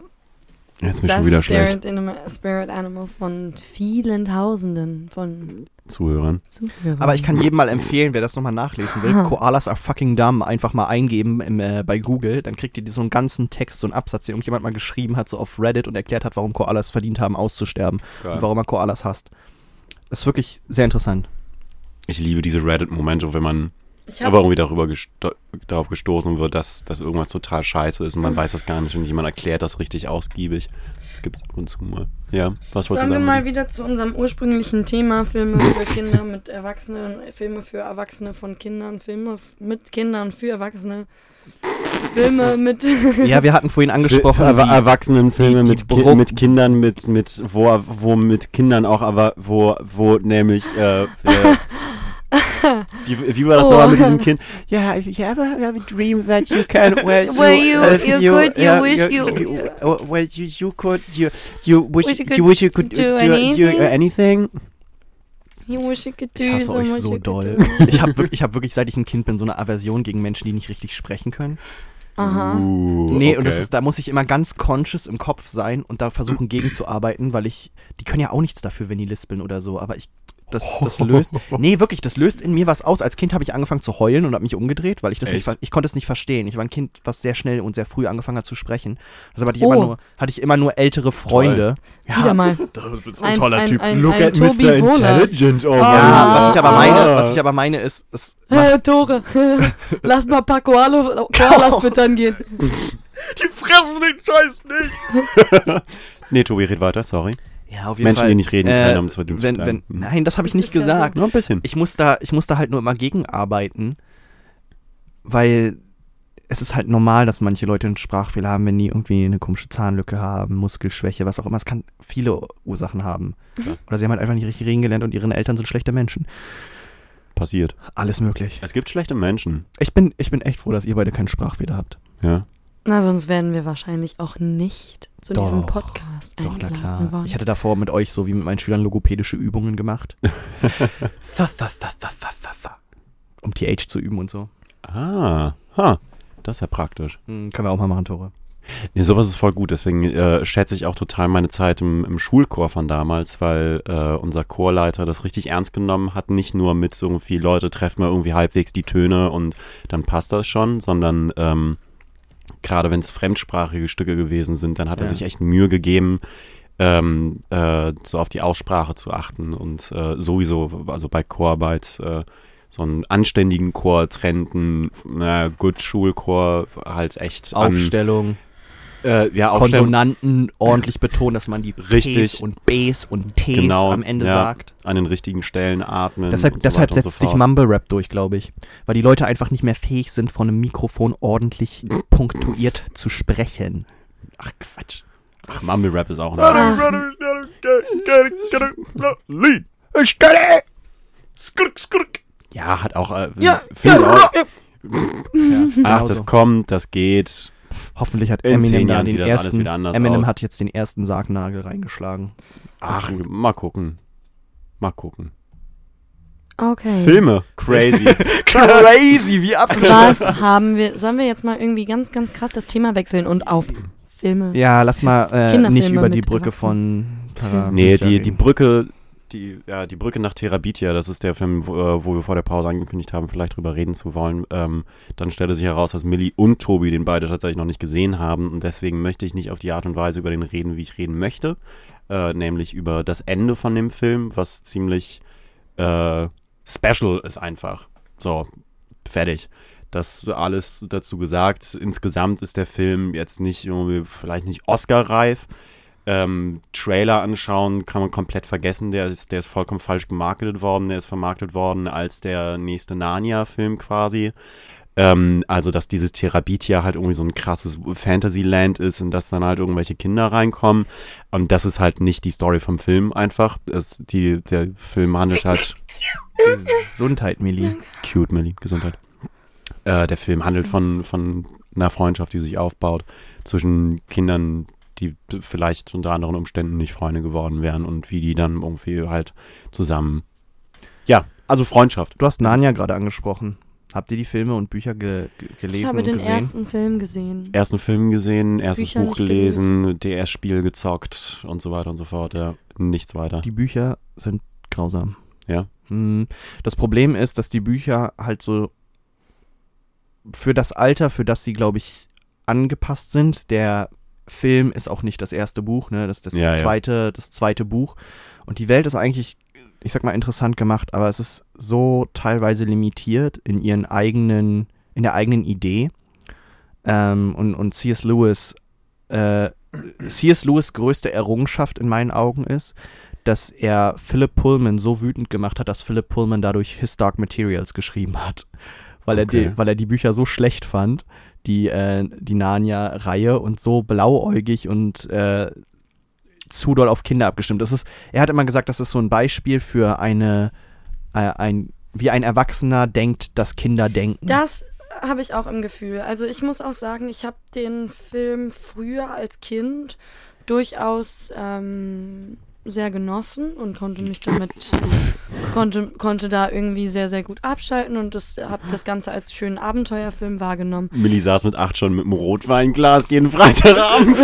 Jetzt ist mir das schon wieder schlecht. Spirit Animal, Spirit Animal von vielen Tausenden von Zuhörern. Zuhörern. Aber ich kann jedem mal empfehlen, wer das nochmal nachlesen will, Koalas are fucking dumb, einfach mal eingeben im, äh, bei Google. Dann kriegt ihr so einen ganzen Text, so einen Absatz, den irgendjemand mal geschrieben hat, so auf Reddit und erklärt hat, warum Koalas verdient haben, auszusterben. Und warum er Koalas hasst. Ist wirklich sehr interessant. Ich liebe diese Reddit-Momente, wenn man aber irgendwie darüber gesto darauf gestoßen wird, dass, dass irgendwas total scheiße ist und Mhm. man weiß das gar nicht und jemand erklärt das richtig ausgiebig. Das gibt es ab und zu mal. Ja, was wolltest du Sollen wir sagen? mal Willi? wieder zu unserem ursprünglichen Thema Filme für Kinder mit Erwachsenen, Filme für Erwachsene von Kindern, Filme mit Kindern für Erwachsene, Filme mit Ja, wir hatten vorhin angesprochen, Für, für wie, Erwachsenenfilme die mit, ki mit Kindern, mit, mit wo, wo mit Kindern auch, aber wo, wo nämlich äh, wie, wie war das Oh. nochmal mit diesem Kind? Yeah, if you ever have a dream that you can, well, Where you- uh, you could, you yeah, wish you, you- oh, well, you, you could, you, you wish, Wish you you, could wish you could do do, anything. do anything. You wish you could do ich hasse so euch so you doll. do. Ich habe wirklich, ich hab wirklich, seit ich ein Kind bin, so eine Aversion gegen Menschen, die nicht richtig sprechen können. Aha. Uh, Nee, okay. und das ist, da muss ich immer ganz conscious im Kopf sein und da versuchen gegenzuarbeiten, weil ich, die können ja auch nichts dafür, wenn die lispeln oder so, aber ich, das, das löst, nee, wirklich, das löst in mir was aus. Als Kind habe ich angefangen zu heulen und habe mich umgedreht, weil ich das nicht, Echt? ver- ich konnte es nicht verstehen. Ich war ein Kind, was sehr schnell und sehr früh angefangen hat zu sprechen. Deshalb hatte ich, Oh. immer, nur, hatte ich immer nur ältere Freunde. Wieder mal. Das ist Ein, ein, ein, ein, Look ein at Tobi Mr. Intelligent over Ja, Ah. was ich aber meine, Ah. was ich aber meine ist, es Äh, Tore, lass mal ein paar Koala, Koalas füttern gehen. die fressen den Scheiß nicht. Nee, Tobi, red weiter, sorry. Ja, auf jeden Menschen, Fall. die nicht reden Äh, können, um es verdient zu wenn, wenn, bleiben. Nein, das habe ich Das nicht ist ja gesagt. Nur ein bisschen. ich muss da, ich muss da halt nur immer gegenarbeiten, weil es ist halt normal, dass manche Leute einen Sprachfehler haben, wenn die irgendwie eine komische Zahnlücke haben, Muskelschwäche, was auch immer. Es kann viele Ursachen haben. Ja. Oder sie haben halt einfach nicht richtig reden gelernt und ihre Eltern sind schlechte Menschen. Passiert. Alles möglich. Es gibt schlechte Menschen. Ich bin, ich bin echt froh, dass ihr beide keinen Sprachfehler habt. Ja. Na, sonst werden wir wahrscheinlich auch nicht zu diesem Doch. Podcast Doch, na eingeladen klar. worden. Ich hatte davor mit euch so wie mit meinen Schülern logopädische Übungen gemacht. Um TH zu üben und so. Ah, ha, das ist ja praktisch. Hm, können wir auch mal machen, Tore. Nee, sowas ist voll gut. Deswegen äh, schätze ich auch total meine Zeit im, im Schulchor von damals, weil äh, unser Chorleiter das richtig ernst genommen hat. Nicht nur mit irgendwie Leute, trefft mal irgendwie halbwegs die Töne und dann passt das schon, sondern ähm, gerade wenn es fremdsprachige Stücke gewesen sind, dann hat er Ja. sich echt Mühe gegeben, ähm, äh, so auf die Aussprache zu achten und äh, sowieso, also bei Chorarbeit, äh, so einen anständigen Chor trennten, na gut, Schulchor halt echt an, Aufstellung, äh, ja, Konsonanten ordentlich betonen, dass man die Richtig. Ps und Bs und Ts Genau, am Ende ja. sagt. an den richtigen Stellen atmen. Deshalb, und so deshalb setzt so sich. Mumble Rap durch, glaube ich. Weil die Leute einfach nicht mehr fähig sind, von einem Mikrofon ordentlich punktuiert zu sprechen. Ach Quatsch. Ach, Mumble Rap ist auch Ach. eine. Ja, hat auch. Äh, Ja, auch. ja, Ach, genau das so. kommt, das geht. Hoffentlich hat In Eminem Jahren den das ersten. Eminem aus. hat jetzt den ersten Sargnagel reingeschlagen. Ach, gut. mal gucken. Mal gucken. Okay. Filme. Crazy. Crazy, wie ab. Was haben wir? Sollen wir jetzt mal irgendwie ganz, ganz krass das Thema wechseln und auf Filme? Ja, lass mal äh, nicht über die Brücke von Tara nee, die, die. Brücke. Die, ja, die Brücke nach Therabitia, das ist der Film, wo, äh, wo wir vor der Pause angekündigt haben, vielleicht drüber reden zu wollen. Ähm, dann stellte sich heraus, dass Millie und Tobi den beide tatsächlich noch nicht gesehen haben. Und deswegen möchte ich nicht auf die Art und Weise über den reden, wie ich reden möchte. Äh, nämlich über das Ende von dem Film, was ziemlich äh, special ist einfach. So, fertig. Das alles dazu gesagt. Insgesamt ist der Film jetzt nicht irgendwie, vielleicht nicht Oscar-reif. Ähm, Trailer anschauen kann man komplett vergessen. Der ist, der ist vollkommen falsch gemarketet worden. Der ist vermarktet worden als der nächste Narnia-Film quasi. Ähm, also, dass dieses Therabitia halt irgendwie so ein krasses Fantasyland ist, in das dann halt irgendwelche Kinder reinkommen. Und das ist halt nicht die Story vom Film einfach. Das, die, der Film handelt halt Gesundheit, Millie. Cute, Millie, Gesundheit. Äh, der Film handelt von, von einer Freundschaft, die sich aufbaut zwischen Kindern, die vielleicht unter anderen Umständen nicht Freunde geworden wären und wie die dann irgendwie halt zusammen. Ja, also Freundschaft. Du hast Narnia gerade angesprochen. Habt ihr die Filme und Bücher ge ge gelesen Ich habe und den gesehen? ersten Film gesehen. Ersten Film gesehen, erstes Bücher Buch gelesen, DS-Spiel gezockt und so weiter und so fort. Ja, nichts weiter. Die Bücher sind grausam. Ja. Hm, Das Problem ist, dass die Bücher halt so für das Alter, für das sie, glaube ich, angepasst sind. Der Film ist auch nicht das erste Buch, ne? Das ist das Ja, ja. zweite, das zweite Buch. Und die Welt ist eigentlich, ich sag mal, interessant gemacht, aber es ist so teilweise limitiert in ihren eigenen, in der eigenen Idee. Ähm, und, und C.S. Lewis, äh, C.S. Lewis größte Errungenschaft in meinen Augen ist, dass er Philip Pullman so wütend gemacht hat, dass Philip Pullman dadurch His Dark Materials geschrieben hat. Weil, Okay. er, die, weil er die Bücher so schlecht fand, die, äh, die Narnia-Reihe, und so blauäugig und äh, zu doll auf Kinder abgestimmt. Das ist, er hat immer gesagt, das ist so ein Beispiel für eine, äh, ein, wie ein Erwachsener denkt, dass Kinder denken. Das habe ich auch im Gefühl. Also ich muss auch sagen, ich habe den Film früher als Kind durchaus ähm, sehr genossen und konnte mich damit, konnte, konnte da irgendwie sehr, sehr gut abschalten und das habe das Ganze als schönen Abenteuerfilm wahrgenommen. Millie saß mit acht schon mit einem Rotweinglas jeden Freitagabend.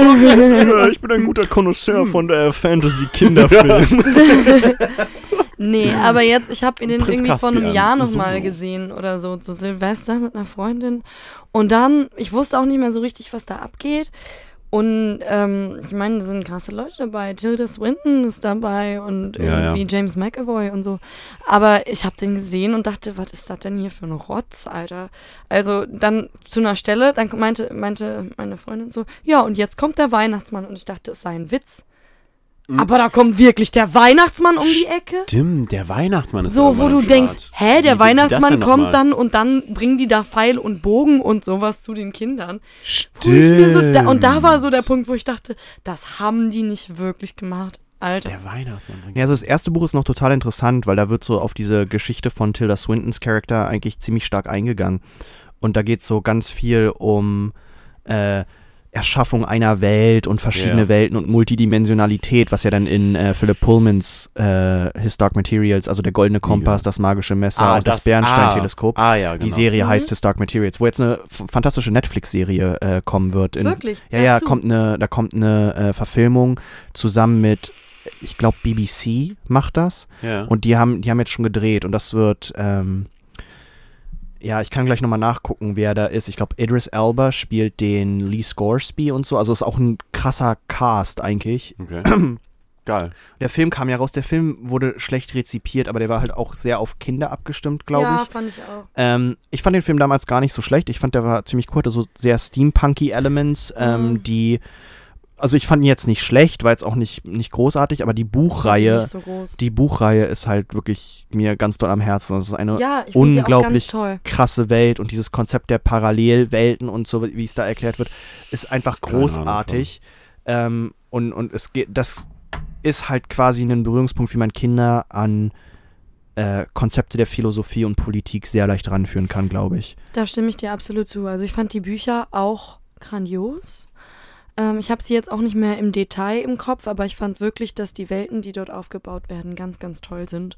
ich bin ein guter Connoisseur von der Fantasy-Kinderfilm. Nee, aber jetzt, ich habe ihn den irgendwie vor einem. Jahr So. nochmal gesehen oder so, zu Silvester mit einer Freundin. Und dann, ich wusste auch nicht mehr so richtig, was da abgeht. Und ähm, ich meine, da sind krasse Leute dabei. Tilda Swinton ist dabei und Ja, ja. irgendwie James McAvoy und so. Aber ich habe den gesehen und dachte, was ist das denn hier für ein Rotz, Alter? Also dann zu einer Stelle, dann meinte, meinte meine Freundin so, ja, und jetzt kommt der Weihnachtsmann. Und ich dachte, es sei ein Witz. Mhm. Aber da kommt wirklich der Weihnachtsmann um die Ecke. Stimmt, der Weihnachtsmann ist So, wo du denkst, hä, Wie der das Weihnachtsmann kommt dann und dann bringen die da Pfeil und Bogen und sowas zu den Kindern. Stimmt. so da, und da war so der Punkt, wo ich dachte, das haben die nicht wirklich gemacht. Alter. Der Weihnachtsmann bringt. Ja, also das erste Buch ist noch total interessant, weil da wird so auf diese Geschichte von Tilda Swintons Charakter eigentlich ziemlich stark eingegangen. Und da geht es so ganz viel um, äh, Erschaffung einer Welt und verschiedene Ja. Welten und Multidimensionalität, was ja dann in äh, Philip Pullmans äh, His Dark Materials, also der goldene Kompass, das magische Messer und das, Bernstein-Teleskop. Ah, ja, genau. Die Serie Mhm. heißt His Dark Materials, wo jetzt eine fantastische Netflix-Serie äh, kommen wird. In, Wirklich? Ja, ja, Dazu? kommt eine, da kommt eine äh, Verfilmung zusammen mit, ich glaube, BBC macht das. Ja. Und die haben, die haben jetzt schon gedreht und das wird, ähm, ja, ich kann gleich nochmal nachgucken, wer da ist. Ich glaube, Idris Elba spielt den Lee Scoresby und so. Also ist auch ein krasser Cast eigentlich. okay. Geil. Der Film kam ja raus, der Film wurde schlecht rezipiert, aber der war halt auch sehr auf Kinder abgestimmt, glaube ja, ich. fand ich auch. Ähm, ich fand den Film damals gar nicht so schlecht. Ich fand, der war ziemlich cool, hatte so sehr steampunky Elements, ähm, Mhm. die, also ich fand ihn jetzt nicht schlecht, war jetzt auch nicht, nicht großartig, aber die Buchreihe, Nicht so die Buchreihe ist halt wirklich mir ganz doll am Herzen. Das ist eine ja, unglaublich krasse Welt und dieses Konzept der Parallelwelten und so, wie es da erklärt wird, ist einfach großartig. Ähm, und, und es geht, das ist halt quasi ein Berührungspunkt, wie man Kinder an äh, Konzepte der Philosophie und Politik sehr leicht ranführen kann, glaube ich. Da stimme ich dir absolut zu. Also ich fand die Bücher auch grandios. Ähm, ich habe sie jetzt auch nicht mehr im Detail im Kopf, aber ich fand wirklich, dass die Welten, die dort aufgebaut werden, ganz, ganz toll sind.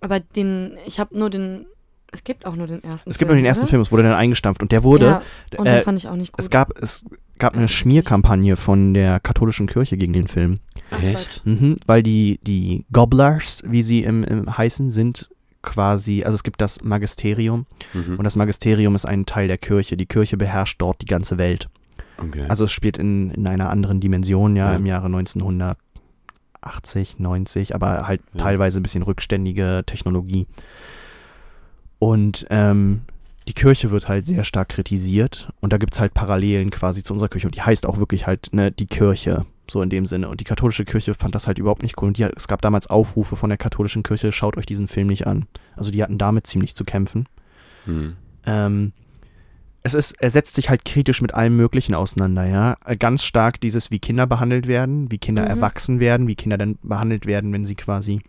Aber den, ich habe nur den, es gibt auch nur den ersten Es gibt nur den ersten oder? Film, es wurde dann eingestampft und der wurde, Ja, und äh, den fand ich auch nicht gut. es gab, es gab eine Also Schmierkampagne von der katholischen Kirche gegen den Film. Ach, Echt? Mhm, weil die, die Gobblers, wie sie im, im heißen, sind quasi, also es gibt das Magisterium Mhm. und das Magisterium ist ein Teil der Kirche. Die Kirche beherrscht dort die ganze Welt. Okay. Also es spielt in, in einer anderen Dimension, ja, Ja. im Jahre 1980, 90, aber halt Ja. teilweise ein bisschen rückständige Technologie. Und ähm, die Kirche wird halt sehr stark kritisiert und da gibt es halt Parallelen quasi zu unserer Kirche und die heißt auch wirklich halt ne, die Kirche, so in dem Sinne. Und die katholische Kirche fand das halt überhaupt nicht cool und die, hat- es gab damals Aufrufe von der katholischen Kirche, schaut euch diesen Film nicht an. Also die hatten damit ziemlich zu kämpfen. Mhm. Ähm, es ist, er setzt sich halt kritisch mit allem Möglichen auseinander, ja. Äh, Ganz stark dieses, wie Kinder behandelt werden, wie Kinder Mhm. erwachsen werden, wie Kinder dann behandelt werden, wenn sie quasi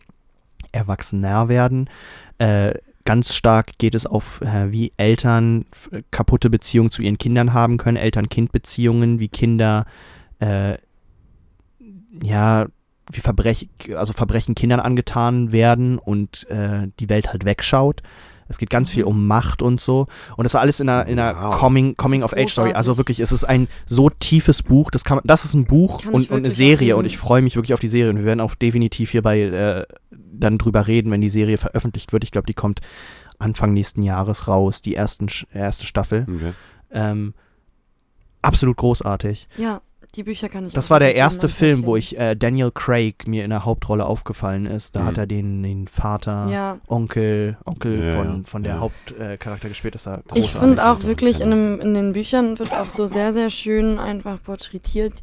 erwachsener werden. Äh, ganz stark geht es auf, äh, wie Eltern f- kaputte Beziehungen zu ihren Kindern haben können, Eltern-Kind-Beziehungen, wie Kinder, äh, ja, wie Verbrech also Verbrechen Kindern angetan werden und äh, die Welt halt wegschaut. Es geht ganz viel um Macht und so. Und das ist alles in einer, in einer Wow. Coming, Coming of Age Story. Also wirklich, es ist ein so tiefes Buch. Das, kann das ist ein Buch und, und eine Serie. auch Und ich freue mich wirklich auf die Serie. Und wir werden auch definitiv hierbei äh, dann drüber reden, wenn die Serie veröffentlicht wird. Ich glaube, die kommt Anfang nächsten Jahres raus, die ersten, erste Staffel. okay. Ähm, absolut großartig. Ja, die Bücher kann ich Das auch war der erste Film, wo ich äh, Daniel Craig mir in der Hauptrolle aufgefallen ist. Da Mhm. hat er den, den Vater, Ja, Onkel, Onkel Ja, von, von der Ja. Hauptcharakter äh, gespielt. Das war großartig. ich finde auch wirklich in, dem, in den Büchern wird auch so sehr, sehr schön einfach porträtiert,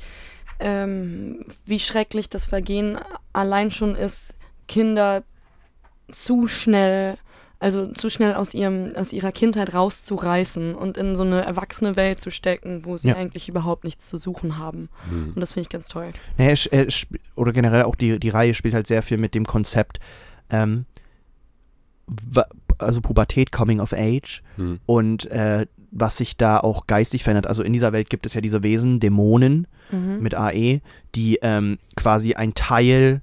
ähm, wie schrecklich das Vergehen allein schon ist, Kinder zu schnell, also zu schnell aus ihrem, aus ihrer Kindheit rauszureißen und in so eine erwachsene Welt zu stecken, wo sie Ja. eigentlich überhaupt nichts zu suchen haben. Mhm. Und das finde ich ganz toll. Naja, er oder generell auch die, die Reihe spielt halt sehr viel mit dem Konzept, ähm, wa- also Pubertät, Coming of Age Mhm. und äh, was sich da auch geistig verändert. Also in dieser Welt gibt es ja diese Wesen, Dämonen Mhm. mit AE, die ähm, quasi ein Teil,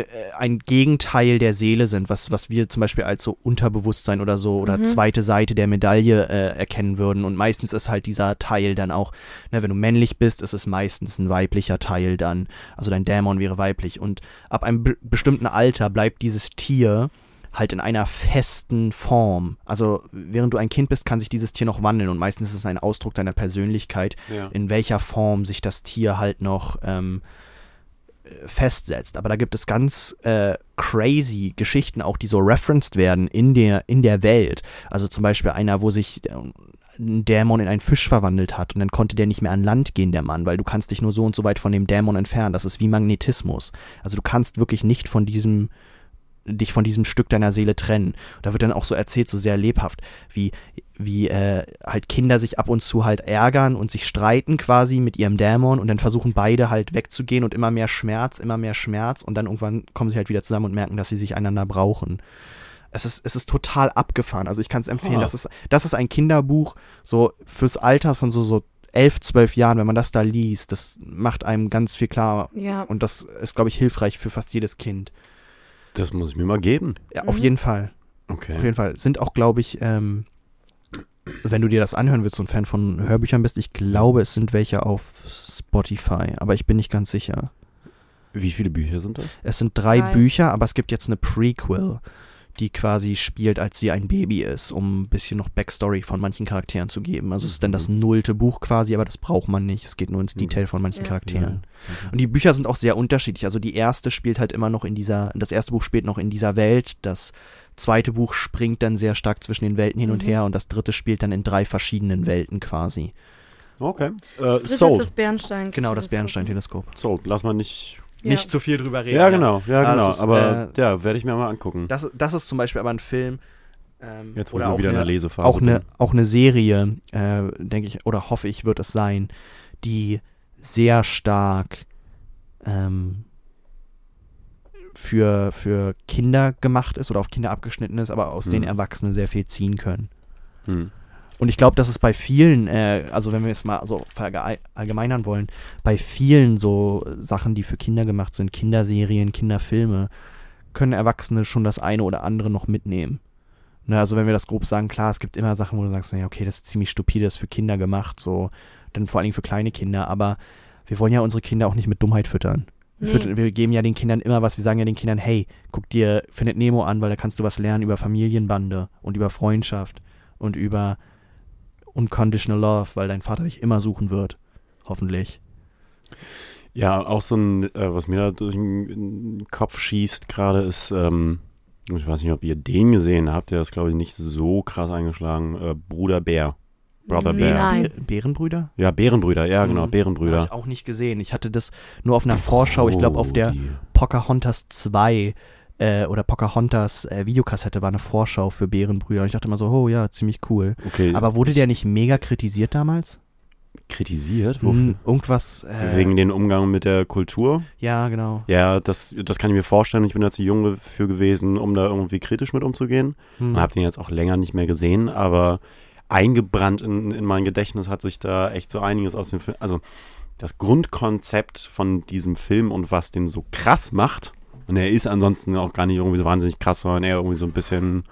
äh, ein Gegenteil der Seele sind, was, was wir zum Beispiel als so Unterbewusstsein oder so oder Mhm. zweite Seite der Medaille äh, erkennen würden. Und meistens ist halt dieser Teil dann auch, ne, wenn du männlich bist, ist es meistens ein weiblicher Teil dann. Also dein Dämon wäre weiblich. Und ab einem be bestimmten Alter bleibt dieses Tier halt in einer festen Form. Also während du ein Kind bist, kann sich dieses Tier noch wandeln und meistens ist es ein Ausdruck deiner Persönlichkeit Ja. in welcher Form sich das Tier halt noch ähm, äh, festsetzt. Aber da gibt es ganz äh, crazy Geschichten auch, die so referenced werden in der, in der Welt. Also zum Beispiel einer, wo sich äh, ein Dämon in einen Fisch verwandelt hat und dann konnte der nicht mehr an Land gehen, der Mann, weil du kannst dich nur so und so weit von dem Dämon entfernen. Das ist wie Magnetismus. Also du kannst wirklich nicht von diesem dich von diesem Stück deiner Seele trennen. Da wird dann auch so erzählt, so sehr lebhaft, wie, wie äh, halt Kinder sich ab und zu halt ärgern und sich streiten quasi mit ihrem Dämon und dann versuchen beide halt wegzugehen und immer mehr Schmerz, immer mehr Schmerz und dann irgendwann kommen sie halt wieder zusammen und merken, dass sie sich einander brauchen. Es ist, es ist total abgefahren. Also ich kann es empfehlen. Ah. Das, ist, das ist ein Kinderbuch, so fürs Alter von so, so elf, zwölf Jahren, wenn man das da liest, das macht einem ganz viel klar. Ja. Und das ist, glaube ich, hilfreich für fast jedes Kind. Das muss ich mir mal geben. Ja, auf Mhm. jeden Fall. Okay. Auf jeden Fall. Sind auch, glaube ich, ähm, wenn du dir das anhören willst und Fan von Hörbüchern bist, ich glaube, es sind welche auf Spotify, aber ich bin nicht ganz sicher. Wie viele Bücher sind das? Es sind drei, Drei. Bücher, aber es gibt jetzt eine Prequel, die quasi spielt, als sie ein Baby ist, um ein bisschen noch Backstory von manchen Charakteren zu geben. Also es ist dann das nullte Buch quasi, aber das braucht man nicht. Es geht nur ins Mhm. Detail von manchen Ja. Charakteren. Und die Bücher sind auch sehr unterschiedlich. Also die erste spielt halt immer noch in dieser, das erste Buch spielt noch in dieser Welt, das zweite Buch springt dann sehr stark zwischen den Welten hin und Mhm. her und das dritte spielt dann in drei verschiedenen Welten quasi. Okay. Äh, Das dritte ist das Bernstein. Genau, das Bernstein-Teleskop. Sold. Lass mal nicht. Ja. Nicht zu viel drüber reden. Ja, genau. Ja, Ah, genau. ist, Aber äh, ja, werde ich mir mal angucken. Das, das ist zum Beispiel aber ein Film. Ähm, Jetzt, auch wieder in eine, der Lesephase auch eine, auch eine Serie, äh, denke ich, oder hoffe ich, wird es sein, die sehr stark ähm, für, für Kinder gemacht ist oder auf Kinder abgeschnitten ist, aber aus Mhm. denen Erwachsene sehr viel ziehen können. Hm. Und ich glaube, dass es bei vielen, äh, also wenn wir es mal so verallgemeinern wollen, bei vielen so Sachen, die für Kinder gemacht sind, Kinderserien, Kinderfilme, können Erwachsene schon das eine oder andere noch mitnehmen. Ne, also wenn wir das grob sagen, klar, es gibt immer Sachen, wo du sagst, naja, okay, das ist ziemlich stupide, das ist für Kinder gemacht, so, dann vor allen Dingen für kleine Kinder, aber wir wollen ja unsere Kinder auch nicht mit Dummheit füttern. Wir, Nee. füttern, wir geben ja den Kindern immer was, wir sagen ja den Kindern, hey, guck dir Findet Nemo an, weil da kannst du was lernen über Familienbande und über Freundschaft und über unconditional love, weil dein Vater dich immer suchen wird. Hoffentlich. Ja, auch so ein, äh, was mir da durch den Kopf schießt gerade, ist, ähm, ich weiß nicht, ob ihr den gesehen habt, der ist, glaube ich, nicht so krass eingeschlagen. Äh, Bruder Bär. Brother Bear. Nein. Bär- Bärenbrüder? Ja, Bärenbrüder, ja, genau, Mhm. Habe Bärenbrüder. ich auch nicht gesehen. Ich hatte das nur auf einer Vorschau, ich glaube auf der Oh, die- Pocahontas 2 äh, oder Pocahontas äh, Videokassette war eine Vorschau für Bärenbrüder. Und ich dachte immer so, oh ja, ziemlich cool. Okay. Aber wurde der nicht mega kritisiert damals? kritisiert? Wofür? Hm, irgendwas. Äh, Wegen den Umgang mit der Kultur? ja, genau. Ja, das, das kann ich mir vorstellen. Ich bin da zu jung für gewesen, um da irgendwie kritisch mit umzugehen. Hm. Und habe den jetzt auch länger nicht mehr gesehen, aber eingebrannt in, in mein Gedächtnis hat sich da echt so einiges aus dem Film. Also das Grundkonzept von diesem Film und was den so krass macht, und er ist ansonsten auch gar nicht irgendwie so wahnsinnig krass, sondern eher irgendwie so ein bisschen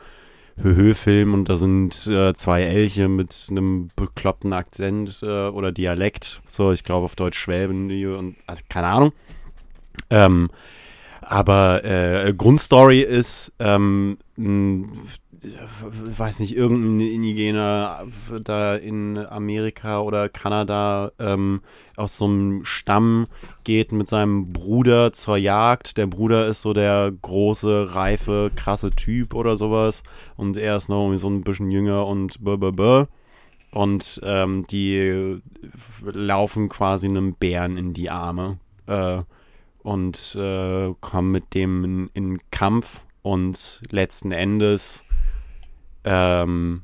Höhö-Film und da sind äh, zwei Elche mit einem bekloppten Akzent äh, oder Dialekt, so ich glaube auf Deutsch Schwäben und also keine Ahnung. Ähm, aber äh, Grundstory ist, ähm, ein, äh, weiß nicht, irgendein Indigener da in Amerika oder Kanada ähm, aus so einem Stamm geht mit seinem Bruder zur Jagd. Der Bruder ist so der große, reife, krasse Typ oder sowas und er ist noch so ein bisschen jünger und blah, blah, blah. Und ähm, die laufen quasi einem Bären in die Arme. Äh, und äh, kommen mit dem in, in Kampf und letzten Endes ähm,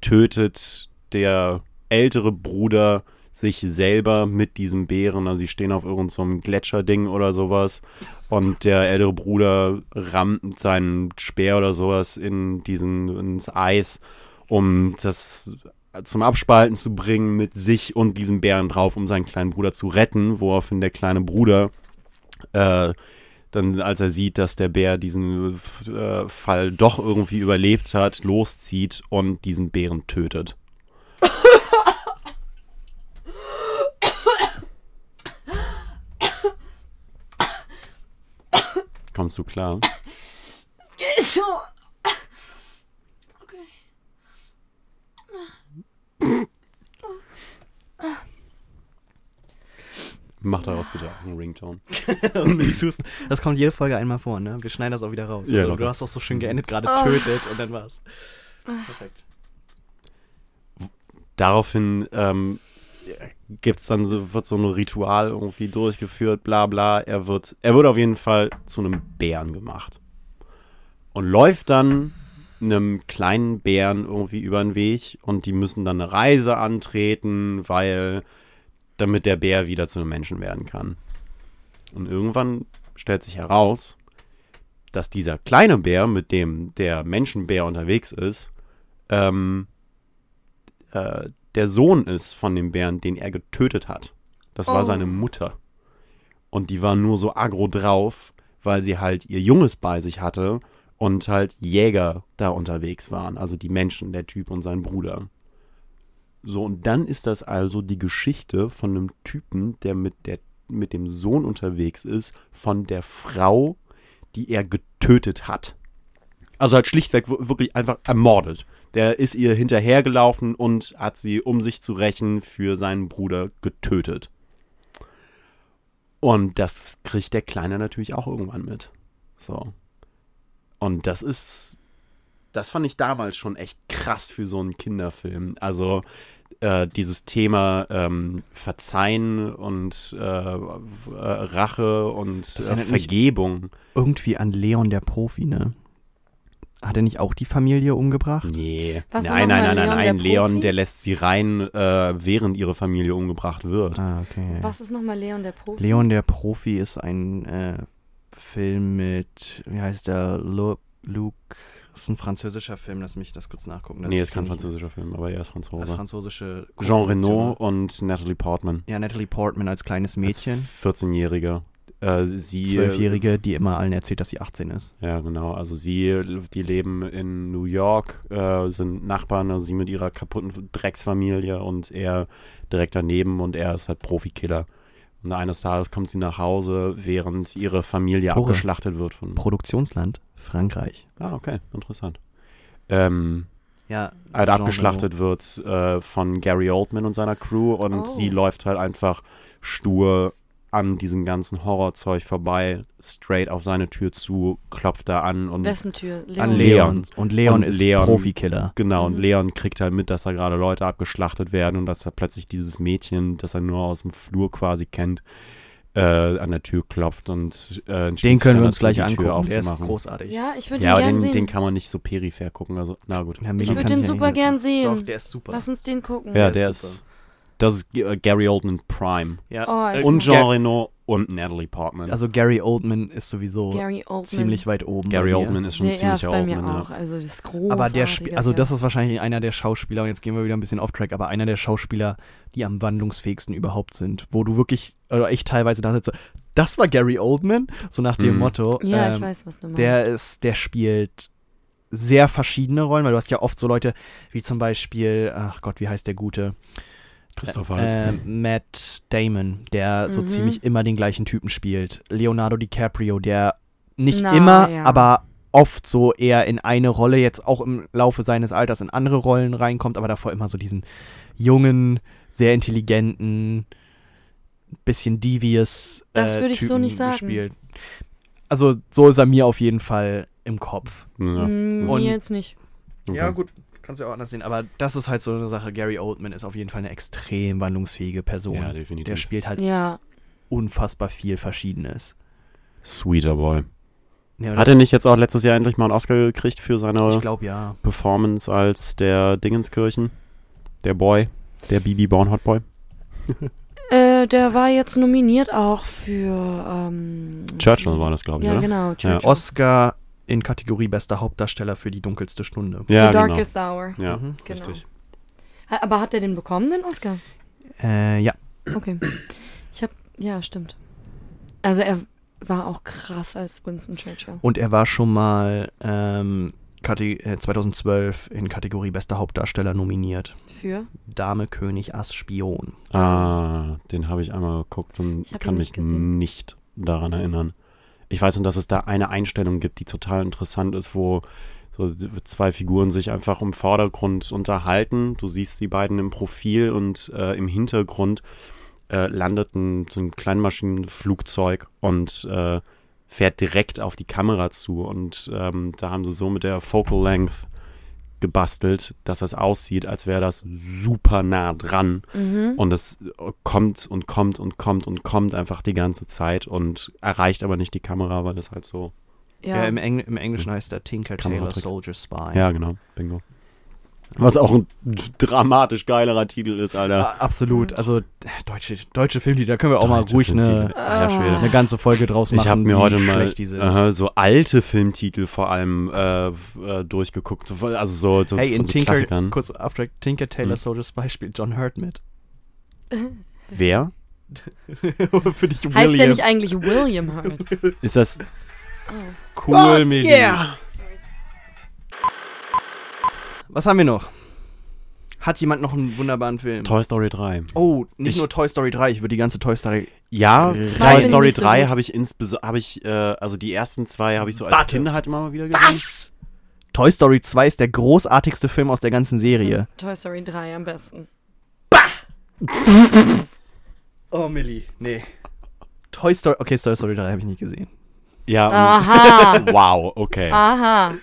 tötet der ältere Bruder sich selber mit diesem Bären. Also sie stehen auf irgendeinem so Gletscherding oder sowas und der ältere Bruder rammt seinen Speer oder sowas in diesen ins Eis, um das zum Abspalten zu bringen mit sich und diesem Bären drauf, um seinen kleinen Bruder zu retten, woraufhin der kleine Bruder äh, dann, als er sieht, dass der Bär diesen äh, Fall doch irgendwie überlebt hat, loszieht und diesen Bären tötet. Kommst du klar? Geht so. Okay. Mach daraus bitte auch einen Ringtone. Das kommt jede Folge einmal vor, ne? Wir schneiden das auch wieder raus. Ja, also, du hast doch so schön geendet, gerade Oh. tötet und dann war's. Perfekt. Daraufhin ähm, gibt's dann so, wird so ein Ritual irgendwie durchgeführt, bla bla. Er wird, er wird auf jeden Fall zu einem Bären gemacht. Und läuft dann einem kleinen Bären irgendwie über den Weg und die müssen dann eine Reise antreten, weil damit der Bär wieder zu einem Menschen werden kann. Und irgendwann stellt sich heraus, dass dieser kleine Bär, mit dem der Menschenbär unterwegs ist, ähm, äh, der Sohn ist von dem Bären, den er getötet hat. Das war Oh. seine Mutter. Und die war nur so aggro drauf, weil sie halt ihr Junges bei sich hatte und halt Jäger da unterwegs waren. Also die Menschen, der Typ und sein Bruder. So, und dann ist das also die Geschichte von einem Typen, der mit, der mit dem Sohn unterwegs ist, von der Frau, die er getötet hat. Also halt schlichtweg wirklich einfach ermordet. Der ist ihr hinterhergelaufen und hat sie, um sich zu rächen, für seinen Bruder getötet. Und das kriegt der Kleine natürlich auch irgendwann mit. So. Und das ist, das fand ich damals schon echt krass für so einen Kinderfilm. Also äh, dieses Thema ähm, Verzeihen und äh, äh, Rache und äh, Vergebung. Irgendwie an Leon der Profi, ne? Hat er nicht auch die Familie umgebracht? Nee. Was nein, nein, nein, nein, Leon, nein. der Leon, Profi? der lässt sie rein, äh, während ihre Familie umgebracht wird. Ah, okay. Was ist nochmal Leon der Profi? Leon der Profi ist ein äh, Film mit, wie heißt der? Lu Luke. Das ist ein französischer Film, lass mich das kurz nachgucken. Das nee, ist kein französischer Film, aber er ist Das Franzose. französische Jean Reno und Natalie Portman. Ja, Natalie Portman als kleines Mädchen. Als 14-Jährige. Äh, sie. Zwölfjährige, die immer allen erzählt, dass sie 18 ist. Ja, genau. Also sie, die leben in New York, äh, sind Nachbarn, also sie mit ihrer kaputten Drecksfamilie und er direkt daneben und er ist halt Profikiller. Und eines Tages kommt sie nach Hause, während ihre Familie Tore. abgeschlachtet wird von. Produktionsland Frankreich. ah, okay, interessant. Ähm, Ja, halt Jean abgeschlachtet wird äh, von Gary Oldman und seiner Crew und Oh. sie läuft halt einfach stur an diesem ganzen Horrorzeug vorbei, straight auf seine Tür zu, klopft da an und Wessen Tür? Leon. An Leon. Und Leon Und ist Leon- Profikiller. Genau, und Mhm. Leon kriegt halt mit, dass da gerade Leute abgeschlachtet werden und dass er plötzlich dieses Mädchen, das er nur aus dem Flur quasi kennt, äh, an der Tür klopft und äh, Den können wir uns gleich die Tür angucken. Der ist großartig. Ja, ich würde Ja, ihn aber gern den, sehen. den kann man nicht so peripher gucken. Also, na gut. Ja, ich würde den ja super gern sehen. Doch, der ist super. Lass uns den gucken. Ja, ist der super. ist. Das ist äh, Gary Oldman Prime. ja. Oh, ich Und Jean Gar- Reno und Natalie Portman. Also Gary Oldman ist sowieso Oldman. ziemlich weit oben. Gary. Oldman ist schon Sehr ziemlich mir Oldman, auch. ja. Also das ist großartig. Aber der Sp also das ist wahrscheinlich einer der Schauspieler, und jetzt gehen wir wieder ein bisschen off-track, aber einer der Schauspieler, die am wandlungsfähigsten überhaupt sind. Wo du wirklich, oder ich teilweise da sitze, das war Gary Oldman, so nach dem Mhm. Motto. Ja, ich ähm, weiß, was du meinst. Der ist, der spielt sehr verschiedene Rollen, weil du hast ja oft so Leute wie zum Beispiel, ach Gott, wie heißt der Gute? Christoph Waltz. Äh, Matt Damon, der so Mhm. ziemlich immer den gleichen Typen spielt. Leonardo DiCaprio, der nicht Na, immer, ja. aber oft so eher in eine Rolle, jetzt auch im Laufe seines Alters in andere Rollen reinkommt, aber davor immer so diesen jungen, sehr intelligenten, bisschen devious Das äh, würde ich so Typen nicht sagen. gespielt. Also so ist er mir auf jeden Fall im Kopf. ja. Mm, Und- mir jetzt nicht. okay. Ja, gut, kannst du ja auch anders sehen. Aber das ist halt so eine Sache. Gary Oldman ist auf jeden Fall eine extrem wandlungsfähige Person. Ja, definitiv. Der spielt halt Ja. unfassbar viel Verschiedenes. Sweeter Boy. Ja, Hat er nicht jetzt auch letztes Jahr endlich mal einen Oscar gekriegt für seine Ich glaube ja. Performance als der Dingenskirchen? Der Boy? Der Bibi Born Hot Boy? Äh, der war jetzt nominiert auch für ähm, Churchill war das, glaube ich, Ja, oder? genau. Churchill. Oscar in Kategorie bester Hauptdarsteller für die dunkelste Stunde. Ja, The genau. Darkest Hour. Ja, Mhm. Genau. richtig. Aber hat er den bekommen, den Oscar? Äh, ja. Okay. Ich hab, ja, stimmt. Also er war auch krass als Winston Churchill. Und er war schon mal ähm, Kate äh, 2012 in Kategorie bester Hauptdarsteller nominiert. Für? Dame, König, Ass, Spion. Ah, den habe ich einmal geguckt und kann mich gesehen. nicht daran erinnern. Ich weiß nur, dass es da eine Einstellung gibt, die total interessant ist, wo so zwei Figuren sich einfach im Vordergrund unterhalten. Du siehst die beiden im Profil und äh, im Hintergrund äh, landet ein, so ein Kleinmaschinenflugzeug und äh, fährt direkt auf die Kamera zu. Und ähm, da haben sie so mit der Focal Length gebastelt, dass das aussieht, als wäre das super nah dran. Mhm. Und es kommt und kommt und kommt und kommt einfach die ganze Zeit und erreicht aber nicht die Kamera, weil es halt so. Ja, Ja. im, Engl im Englischen heißt er Tinker Tailor. Soldier Spy. Ja, genau. Bingo. Was auch ein dramatisch geilerer Titel ist, Alter. Ah, absolut. Also deutsche, deutsche Filmtitel, da können wir auch mal Deutsche ruhig Filmtitel. eine, Ja, Schwede. eine ganze Folge draus machen. Ich habe mir heute mal aha, so alte Filmtitel vor allem äh, äh, durchgeguckt. So- Also so, so Hey, in so Tinker, Klassikern. kurz After Tinker Taylor Hm. Soldiers Beispiel, John Hurt mit. Wer? Für dich Heißt der William. nicht eigentlich William Hurt? Ist das cool, Medi. Was haben wir noch? Hat jemand noch einen wunderbaren Film? Toy Story 3? Oh, nicht Ich- nur Toy Story 3, ich würde die ganze Toy Story. Ja, Toy Story nicht so 3 gut. habe ich insbesondere, habe ich, äh, also die ersten zwei habe ich so als Warte. Kind halt immer mal wieder gesehen. Was? Toy Story 2 ist der großartigste Film aus der ganzen Serie. Toy Story 3 am besten. Oh, Millie. Nee. Toy Story. Okay, Toy Story 3 habe ich nicht gesehen. Ja, und- Aha. wow, okay. Aha.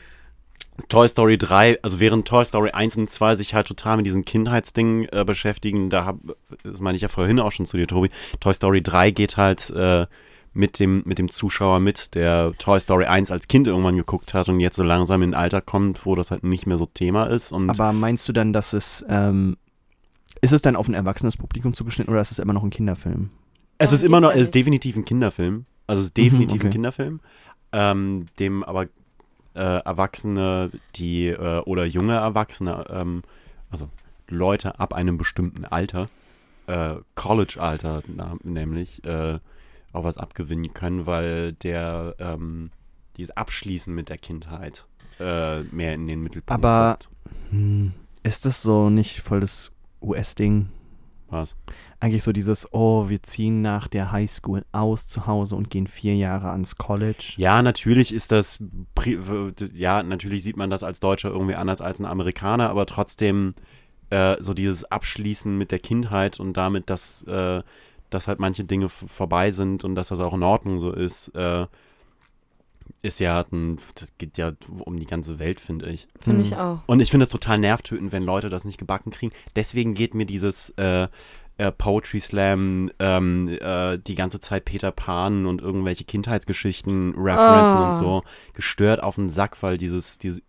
Toy Story 3, also während Toy Story 1 und 2 sich halt total mit diesen Kindheitsdingen äh, beschäftigen, da hab, das meine ich ja vorhin auch schon zu dir, Tobi, Toy Story 3 geht halt äh, mit, dem, mit dem Zuschauer mit, der Toy Story 1 als Kind irgendwann geguckt hat und jetzt so langsam in ein Alter kommt, wo das halt nicht mehr so Thema ist. Und Aber meinst du dann, dass es. Ähm, ist es dann auf ein erwachsenes Publikum zugeschnitten oder ist es immer noch ein Kinderfilm? es ist immer noch, es ist definitiv ein Kinderfilm. Also es ist definitiv okay. ein Kinderfilm, ähm, dem aber Erwachsene, die äh, oder junge Erwachsene, ähm, also Leute ab einem bestimmten Alter, äh, College-Alter nämlich, äh, auch was abgewinnen können, weil der ähm, dieses Abschließen mit der Kindheit äh, mehr in den Mittelpunkt Aber- rückt. Hm, ist das so nicht voll das US-Ding? Was? Eigentlich so dieses, oh, wir ziehen nach der Highschool aus zu Hause und gehen vier Jahre ans College. Ja, natürlich ist das, ja, natürlich sieht man das als Deutscher irgendwie anders als ein Amerikaner, aber trotzdem äh, so dieses Abschließen mit der Kindheit und damit, dass, äh, dass halt manche Dinge vorbei sind und dass das auch in Ordnung so ist, äh, ist ja, ein, das geht ja um die ganze Welt, finde ich. Finde Hm. ich auch. Und ich finde es total nervtötend, wenn Leute das nicht gebacken kriegen. Deswegen geht mir dieses äh, äh, Poetry Slam, ähm, äh, die ganze Zeit Peter Pan und irgendwelche Kindheitsgeschichten referenzen Ah. und so gestört auf den Sack, weil dieses, dieses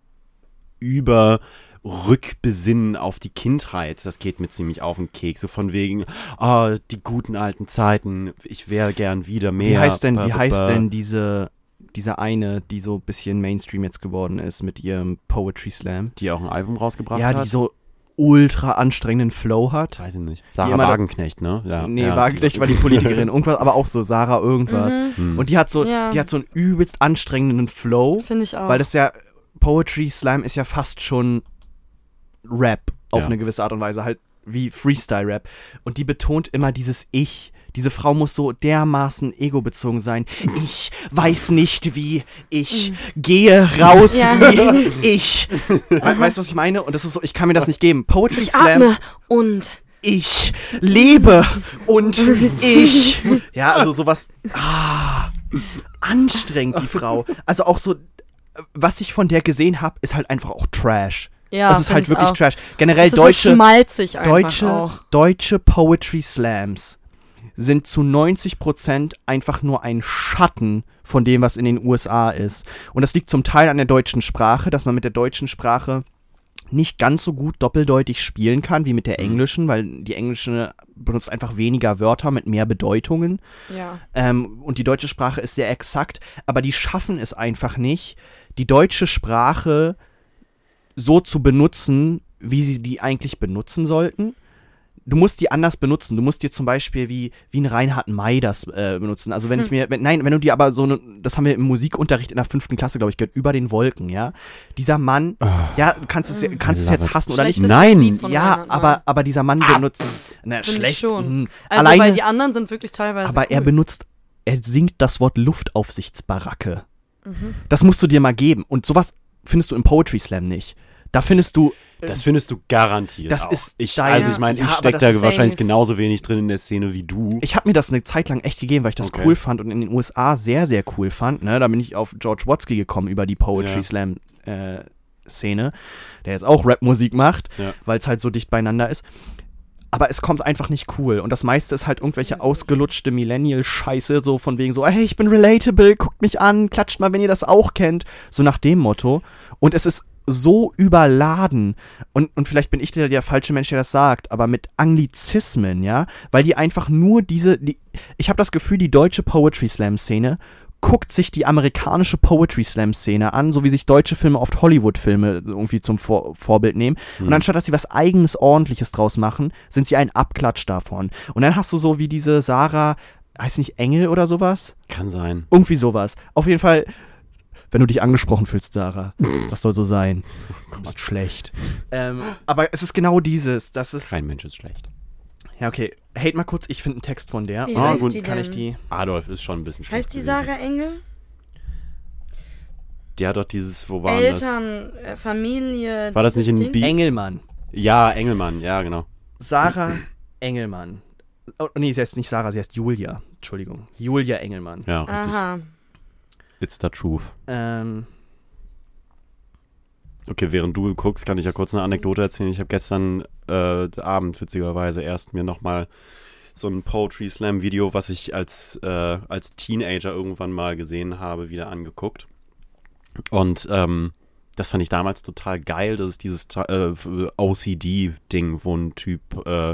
über Rückbesinnen auf die Kindheit, das geht mir ziemlich auf den Keks. So von wegen, ah, die guten alten Zeiten, ich wäre gern wieder mehr. Wie heißt denn, wie heißt denn diese, diese eine, die so ein bisschen Mainstream jetzt geworden ist mit ihrem Poetry Slam? Die auch ein Album rausgebracht ja, hat? die so ultra anstrengenden Flow hat. Weiß ich nicht. Sarah Wagenknecht, ne? Ja, nee, ja, Wagenknecht war die Politikerin. Irgendwas, aber auch so Sarah irgendwas. Mhm. Hm. Und die hat so, Ja. die hat so einen übelst anstrengenden Flow, Finde ich auch. weil das ja Poetry Slam ist ja fast schon Rap auf Ja. eine gewisse Art und Weise, halt wie Freestyle Rap. Und die betont immer dieses Ich. Diese Frau muss so dermaßen egobezogen sein. Ich weiß nicht wie. Ich gehe raus Ja. wie ich. We weißt du, was ich meine? Und das ist so, ich kann mir das nicht geben. Poetry ich Slam atme und ich lebe und ich. Ja, also sowas. Ah, anstrengend, die Frau. Also auch so, was ich von der gesehen habe, ist halt einfach auch Trash. ja, das ist halt ich wirklich auch. Trash. Generell Das ist so deutsche, schmalzig einfach deutsche, auch. deutsche Poetry Slams sind zu 90% einfach nur ein Schatten von dem, was in den USA ist. Und das liegt zum Teil an der deutschen Sprache, dass man mit der deutschen Sprache nicht ganz so gut doppeldeutig spielen kann wie mit der Mhm. englischen, weil die englische benutzt einfach weniger Wörter mit mehr Bedeutungen. Ja. Ähm, und die deutsche Sprache ist sehr exakt, aber die schaffen es einfach nicht, die deutsche Sprache so zu benutzen, wie sie die eigentlich benutzen sollten. Du musst die anders benutzen. Du musst dir zum Beispiel wie, wie ein Reinhard May das äh, benutzen. Also wenn ich mir, wenn, nein, wenn du dir aber so eine, das haben wir im Musikunterricht in der fünften Klasse, glaube ich, gehört, über den Wolken, ja. Dieser Mann, ja, du kannst es, ja- kannst es jetzt hassen oder nicht. Nein. Ja, Reinhard aber, aber dieser Mann benutzt, na, Find ich schlecht, schon. mh. Also, alleine, weil die anderen sind wirklich teilweise aber cool. er benutzt, er singt das Wort Luftaufsichtsbaracke. Mhm. Das musst du dir mal geben. Und sowas findest du im Poetry Slam nicht. Da findest du, Das findest du garantiert. Das auch. ist ich, dein- Also ich meine, Ja, ich stecke da wahrscheinlich safe. genauso wenig drin in der Szene wie du. ich habe mir das eine Zeit lang echt gegeben, weil ich das Okay. cool fand und in den USA sehr, sehr cool fand. Ne? Da bin ich auf George Watsky gekommen über die Poetry Ja. Slam äh, Szene, der jetzt auch Rapmusik macht, Ja. weil es halt so dicht beieinander ist. Aber es kommt einfach nicht cool. Und das meiste ist halt irgendwelche ausgelutschte Millennial-Scheiße, so von wegen so, hey, ich bin relatable, guckt mich an, klatscht mal, wenn ihr das auch kennt. So nach dem Motto. Und es ist so überladen und, und vielleicht bin ich der, der falsche Mensch, der das sagt, aber mit Anglizismen, ja, weil die einfach nur diese, die, ich habe das Gefühl, die deutsche Poetry Slam Szene guckt sich die amerikanische Poetry Slam Szene an, so wie sich deutsche Filme oft Hollywood-Filme irgendwie zum Vor Vorbild nehmen. Hm. Und anstatt dass sie was eigenes, ordentliches draus machen, sind sie ein Abklatsch davon. Und dann hast du so wie diese Sarah, heißt nicht Engel oder sowas? Kann sein. Irgendwie sowas. Auf jeden Fall, wenn du dich angesprochen fühlst, Sarah, das soll so sein. Du bist schlecht. ähm, aber es ist genau dieses, das ist. Kein Mensch ist schlecht. Ja, okay. Hate mal kurz, ich finde einen Text von der. Wie Ah, heißt gut, die Kann denn? ich die. Adolf ist schon ein bisschen schlecht. heißt die gewesen. Sarah Engel? Die hat doch dieses, wo waren Eltern, äh, Familie. War das nicht in Ding? Bi- Engelmann. das? Ja, Engelmann, ja, genau. Sarah Engelmann. Oh, nee, sie heißt nicht Sarah, sie heißt Julia. Entschuldigung. Julia Engelmann. Ja, richtig. Aha. It's the truth. Ähm, Okay, während du guckst, kann ich ja kurz eine Anekdote erzählen. Ich habe gestern äh, Abend witzigerweise erst mir nochmal so ein Poetry Slam Video, was ich als, äh, als Teenager irgendwann mal gesehen habe, wieder angeguckt. Und ähm, das fand ich damals total geil. Das ist dieses äh, OCD-Ding, wo ein Typ äh,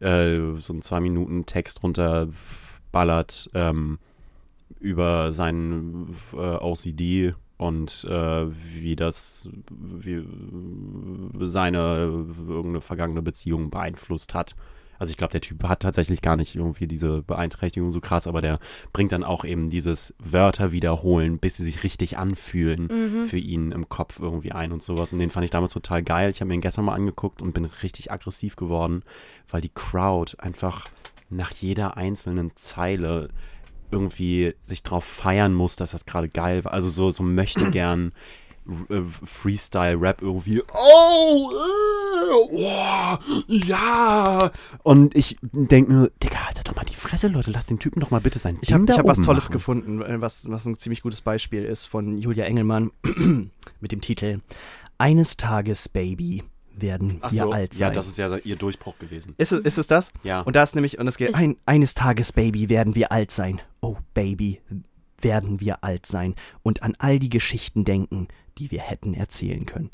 äh, so einen zwei Minuten Text runterballert ähm, über seinen äh, OCD und äh, wie das wie seine irgendeine vergangene Beziehung beeinflusst hat. Also ich glaube, der Typ hat tatsächlich gar nicht irgendwie diese Beeinträchtigung so krass, aber der bringt dann auch eben dieses Wörter wiederholen, bis sie sich richtig anfühlen für ihn im Kopf irgendwie ein und sowas. Und den fand ich damals total geil. Ich habe mir ihn gestern mal angeguckt und bin richtig aggressiv geworden, weil die Crowd einfach nach jeder einzelnen Zeile irgendwie sich drauf feiern muss, dass das gerade geil war. Also so, so möchte gern äh, Freestyle-Rap irgendwie. Oh, äh, oh, ja. Und ich denke mir, Digga, halt doch mal die Fresse, Leute, lass den Typen doch mal bitte sein ich habe hab was Tolles machen. gefunden, was, was ein ziemlich gutes Beispiel ist von Julia Engelmann mit dem Titel Eines Tages, Baby, werden Ach wir so, alt sein. ja, das ist ja ihr Durchbruch gewesen. ist, es, ist es das? Ja. Und da ist nämlich, und es geht, ein, eines Tages, Baby, werden wir alt sein. Oh, Baby, werden wir alt sein. Und an all die Geschichten denken, die wir hätten erzählen können.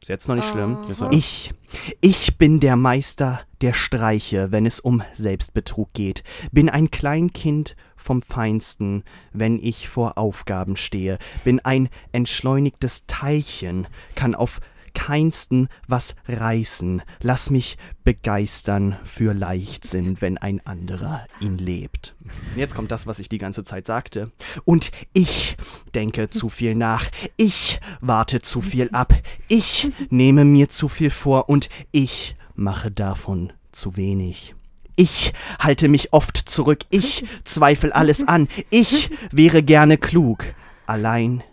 Bis jetzt noch nicht schlimm. Aha. Ich, ich bin der Meister der Streiche, wenn es um Selbstbetrug geht. Bin ein Kleinkind vom Feinsten, wenn ich vor Aufgaben stehe. Bin ein entschleunigtes Teilchen, kann auf keinsten was reißen. Lass mich begeistern für Leichtsinn, wenn ein anderer ihn lebt. Jetzt kommt das, was ich die ganze Zeit sagte. Und ich denke zu viel nach. Ich warte zu viel ab. Ich nehme mir zu viel vor und ich mache davon zu wenig. Ich halte mich oft zurück. Ich zweifle alles an. Ich wäre gerne klug. Allein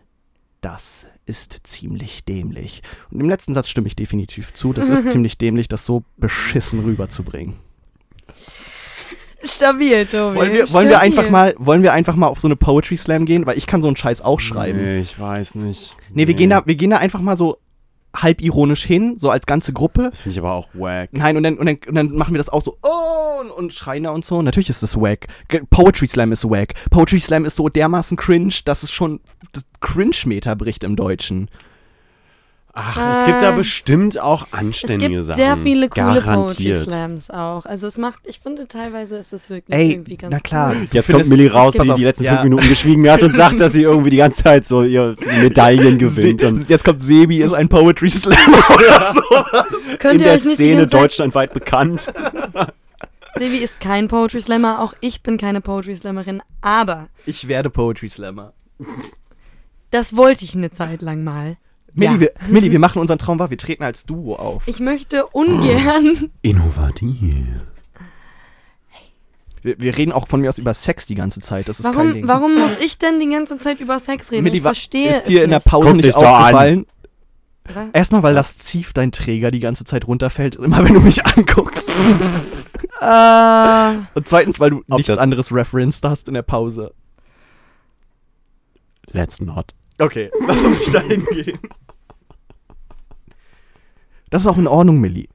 das ist ziemlich dämlich. Und im letzten Satz stimme ich definitiv zu. Das ist ziemlich dämlich, das so beschissen rüberzubringen. Stabil, Tobi. Wollen wir, wollen stabil. wir einfach mal, wollen wir einfach mal auf so eine Poetry Slam gehen, weil ich kann so einen Scheiß auch schreiben. Nee, Nee, ich weiß nicht. wir gehen da, wir gehen da einfach mal so halb ironisch hin, so als ganze Gruppe. Das finde ich aber auch wack. Nein, und dann, und, dann, und dann machen wir das auch so, oh, und, und schreien da und so. Natürlich ist das wack. Poetry Slam ist wack. Poetry Slam ist so dermaßen cringe, dass es schon das Cringe-Meter bricht im Deutschen. Ach, es gibt da Äh, bestimmt auch Es anständige gibt Sachen. sehr viele coole Poetry. Slams auch. Also es macht, ich finde teilweise ist es wirklich Ey, irgendwie ganz na klar. cool. Jetzt kommt Millie raus, die die letzten ja. fünf Minuten geschwiegen hat und sagt, dass sie irgendwie die ganze Zeit so ihr Medaillen gewinnt. Se Und jetzt kommt Sebi, ist ein Poetry Slam oder so. Könnt in ihr der Szene deutschlandweit bekannt. Sevi ist kein Poetry Slammer, auch ich bin keine Poetry Slammerin, aber Ich werde Poetry Slammer. das wollte ich eine Zeit lang mal. Milli, Ja. wir, Milli, wir machen unseren Traum wahr, wir treten als Duo auf. Ich möchte ungern. Innovativ. Wir, wir reden auch von mir aus über Sex die ganze Zeit, das ist kein Warum, Ding. warum muss ich denn die ganze Zeit über Sex reden? Milli, ich verstehe ist es dir in der. Pause Guck nicht aufgefallen? Was? Erstmal, weil das Zief dein Träger die ganze Zeit runterfällt, immer wenn du mich anguckst. Äh, Und zweitens, weil du Ob nichts anderes referenced hast in der Pause. Let's not. Okay, lass uns nicht dahin gehen. Das ist auch in Ordnung, Millie.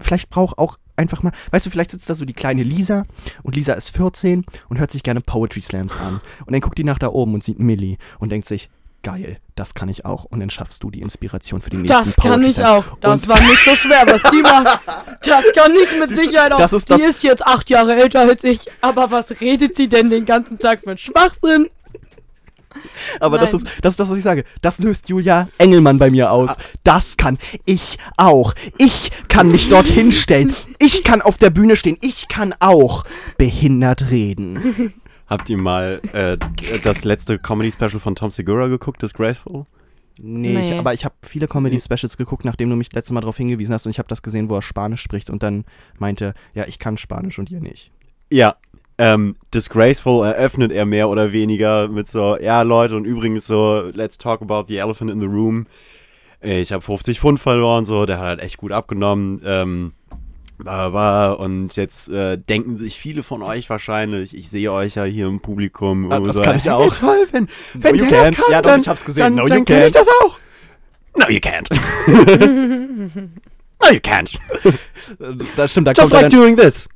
Vielleicht braucht auch einfach mal, weißt du, vielleicht sitzt da so die kleine Lisa und Lisa ist 14 und hört sich gerne Poetry Slams an. Und dann guckt die nach da oben und sieht Millie und denkt sich, geil, das kann ich auch. Und dann schaffst du die Inspiration für die nächsten Das kann Poetry ich Slam. auch. Das Und- war nicht so schwer, was die macht. Das kann ich mit Sicherheit auch. das ist die das- ist jetzt acht Jahre älter als ich. Aber was redet sie denn den ganzen Tag für einen Schwachsinn? Aber das ist, das ist das, was ich sage. Das löst Julia Engelmann bei mir aus. Das kann ich auch. Ich kann mich dort hinstellen. Ich kann auf der Bühne stehen. Ich kann auch behindert reden. Habt ihr mal äh, das letzte Comedy-Special von Tom Segura geguckt, Disgraceful? Nee, Nee. Ich, aber ich habe viele Comedy-Specials geguckt, nachdem du mich letztes Mal darauf hingewiesen hast und ich habe das gesehen, wo er Spanisch spricht und dann meinte, ja, ich kann Spanisch und ihr nicht. Ja. Ähm, Disgraceful eröffnet er mehr oder weniger mit so, ja Leute, und übrigens so, let's talk about the elephant in the room. Ich habe 50 Pfund verloren, so, der hat halt echt gut abgenommen. Ähm, und jetzt äh, denken sich viele von euch wahrscheinlich, ich sehe euch ja hier im Publikum. Ah, das so, kann ich hey, auch. Toll, wenn, wenn you der das kann, Ja, doch, dann, ich hab's gesehen. dann, No, you dann can't. ich das auch. No, you can't. no, you can't. Das stimmt, da Just like doing this.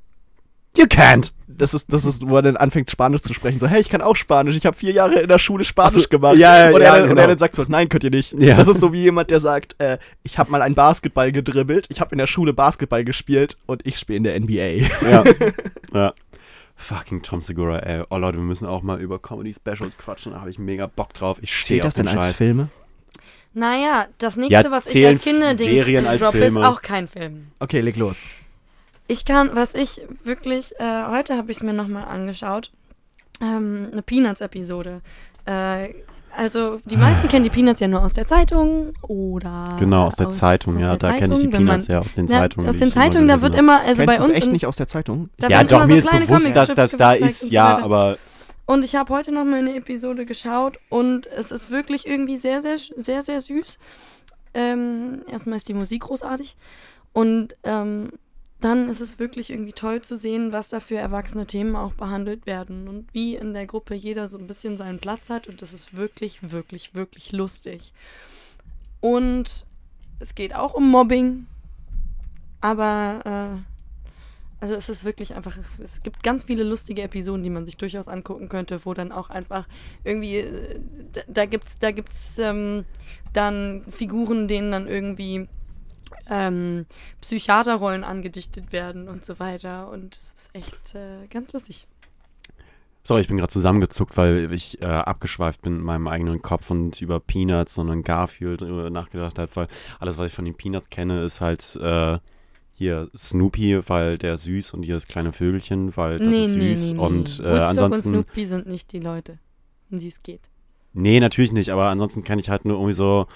You can't. das ist, das ist, wo er dann anfängt Spanisch zu sprechen. So, hey, ich kann auch Spanisch. Ich habe vier Jahre in der Schule Spanisch Ach so, gemacht. ja, ja, und, ja, er, dann- und genau. er dann sagt so, nein, könnt ihr nicht. Ja. Das ist so wie jemand, der sagt, äh, ich habe mal einen Basketball gedribbelt. Ich habe in der Schule Basketball gespielt und ich spiele in der NBA. Ja. ja. Fucking Tom Segura, ey. Oh Leute, wir müssen auch mal über Comedy-Specials quatschen. Da habe ich mega Bock drauf. Ich stehe das denn den als Scheiß. Filme? Naja, das nächste, Ja, was ich als Kinderding Serien als droppe, Filme. ist auch kein Film. Okay, leg los. Ich kann, was ich wirklich, äh, heute habe ich es mir nochmal angeschaut, ähm, eine Peanuts-Episode. Äh, also die meisten kennen die Peanuts ja nur aus der Zeitung oder Genau, aus der Zeitung, aus ja. der Da kenne ich die Peanuts man- ja aus den Ja, Zeitungen. aus den Zeitungen, da wird immer, also Kennst bei uns echt nicht aus der Zeitung? da Ja, doch, mir so ist bewusst, dass das da ist, ja, und so aber Und ich habe heute noch mal eine Episode geschaut und es ist wirklich irgendwie sehr, sehr, sehr, sehr süß. Ähm, erstmal ist die Musik großartig und ähm, dann ist es wirklich irgendwie toll zu sehen, was da für erwachsene Themen auch behandelt werden und wie in der Gruppe jeder so ein bisschen seinen Platz hat und das ist wirklich, wirklich, wirklich lustig. Und es geht auch um Mobbing, aber äh, also es ist wirklich einfach, es gibt ganz viele lustige Episoden, die man sich durchaus angucken könnte, wo dann auch einfach irgendwie, äh, da, gibt's, da gibt's ähm, dann Figuren, denen dann irgendwie ähm, Psychiaterrollen angedichtet werden und so weiter. Und es ist echt äh, ganz lustig. Sorry, ich bin gerade zusammengezuckt, weil ich äh, abgeschweift bin in meinem eigenen Kopf und über Peanuts und Garfield äh, nachgedacht habe, weil alles, was ich von den Peanuts kenne, ist halt äh, hier Snoopy, weil der süß und hier das kleine Vögelchen, weil das ist süß und äh, Woodstock ansonsten und Snoopy sind nicht die Leute, um die es geht. Nee, natürlich nicht, aber ansonsten kann ich halt nur irgendwie so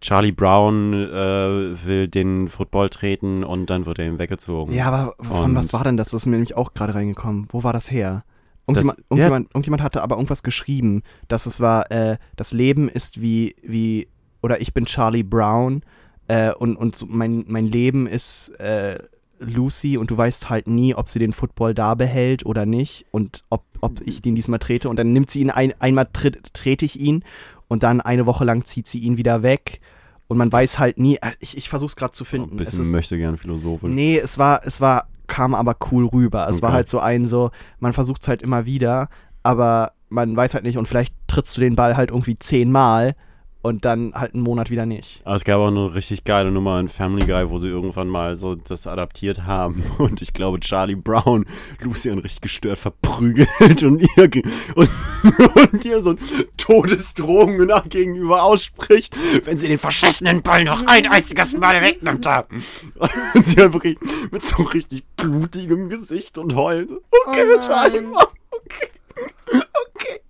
Charlie Brown äh, will den Football treten und dann wird er ihm weggezogen. Ja, aber von Und- was war denn das? Das ist mir nämlich auch gerade reingekommen. Wo war das her? Das- Irgendjemand, ja. irgendjemand, irgendjemand hatte aber irgendwas geschrieben, dass es war, äh, das Leben ist wie, wie, oder ich bin Charlie Brown äh, und, und so mein, mein Leben ist äh, Lucy und du weißt halt nie, ob sie den Football da behält oder nicht und ob, ob ich den diesmal trete und dann nimmt sie ihn ein, einmal tritt, trete ich ihn und dann eine Woche lang zieht sie ihn wieder weg und man weiß halt nie, äh, ich, ich versuch's gerade zu ein finden. Es bisschen ist, möchte gern Philosophin. Nee, es war, es war, kam aber cool rüber. Es war Okay. halt so ein so, man versucht es halt immer wieder, aber man weiß halt nicht und vielleicht trittst du den Ball halt irgendwie zehnmal und dann halt einen Monat wieder nicht. Aber es gab auch eine richtig geile Nummer in Family Guy, wo sie irgendwann mal so das adaptiert haben. Und ich glaube, Charlie Brown Lucian richtig gestört verprügelt und ihr, ge- und, und ihr so Todesdrohungen nach gegenüber ausspricht, wenn sie den verschissenen Ball noch ein einziges Mal wegnimmt haben. Und sie halt wirklich mit so richtig blutigem Gesicht und heult. Okay, Oh Charlie. Brown, okay. Okay.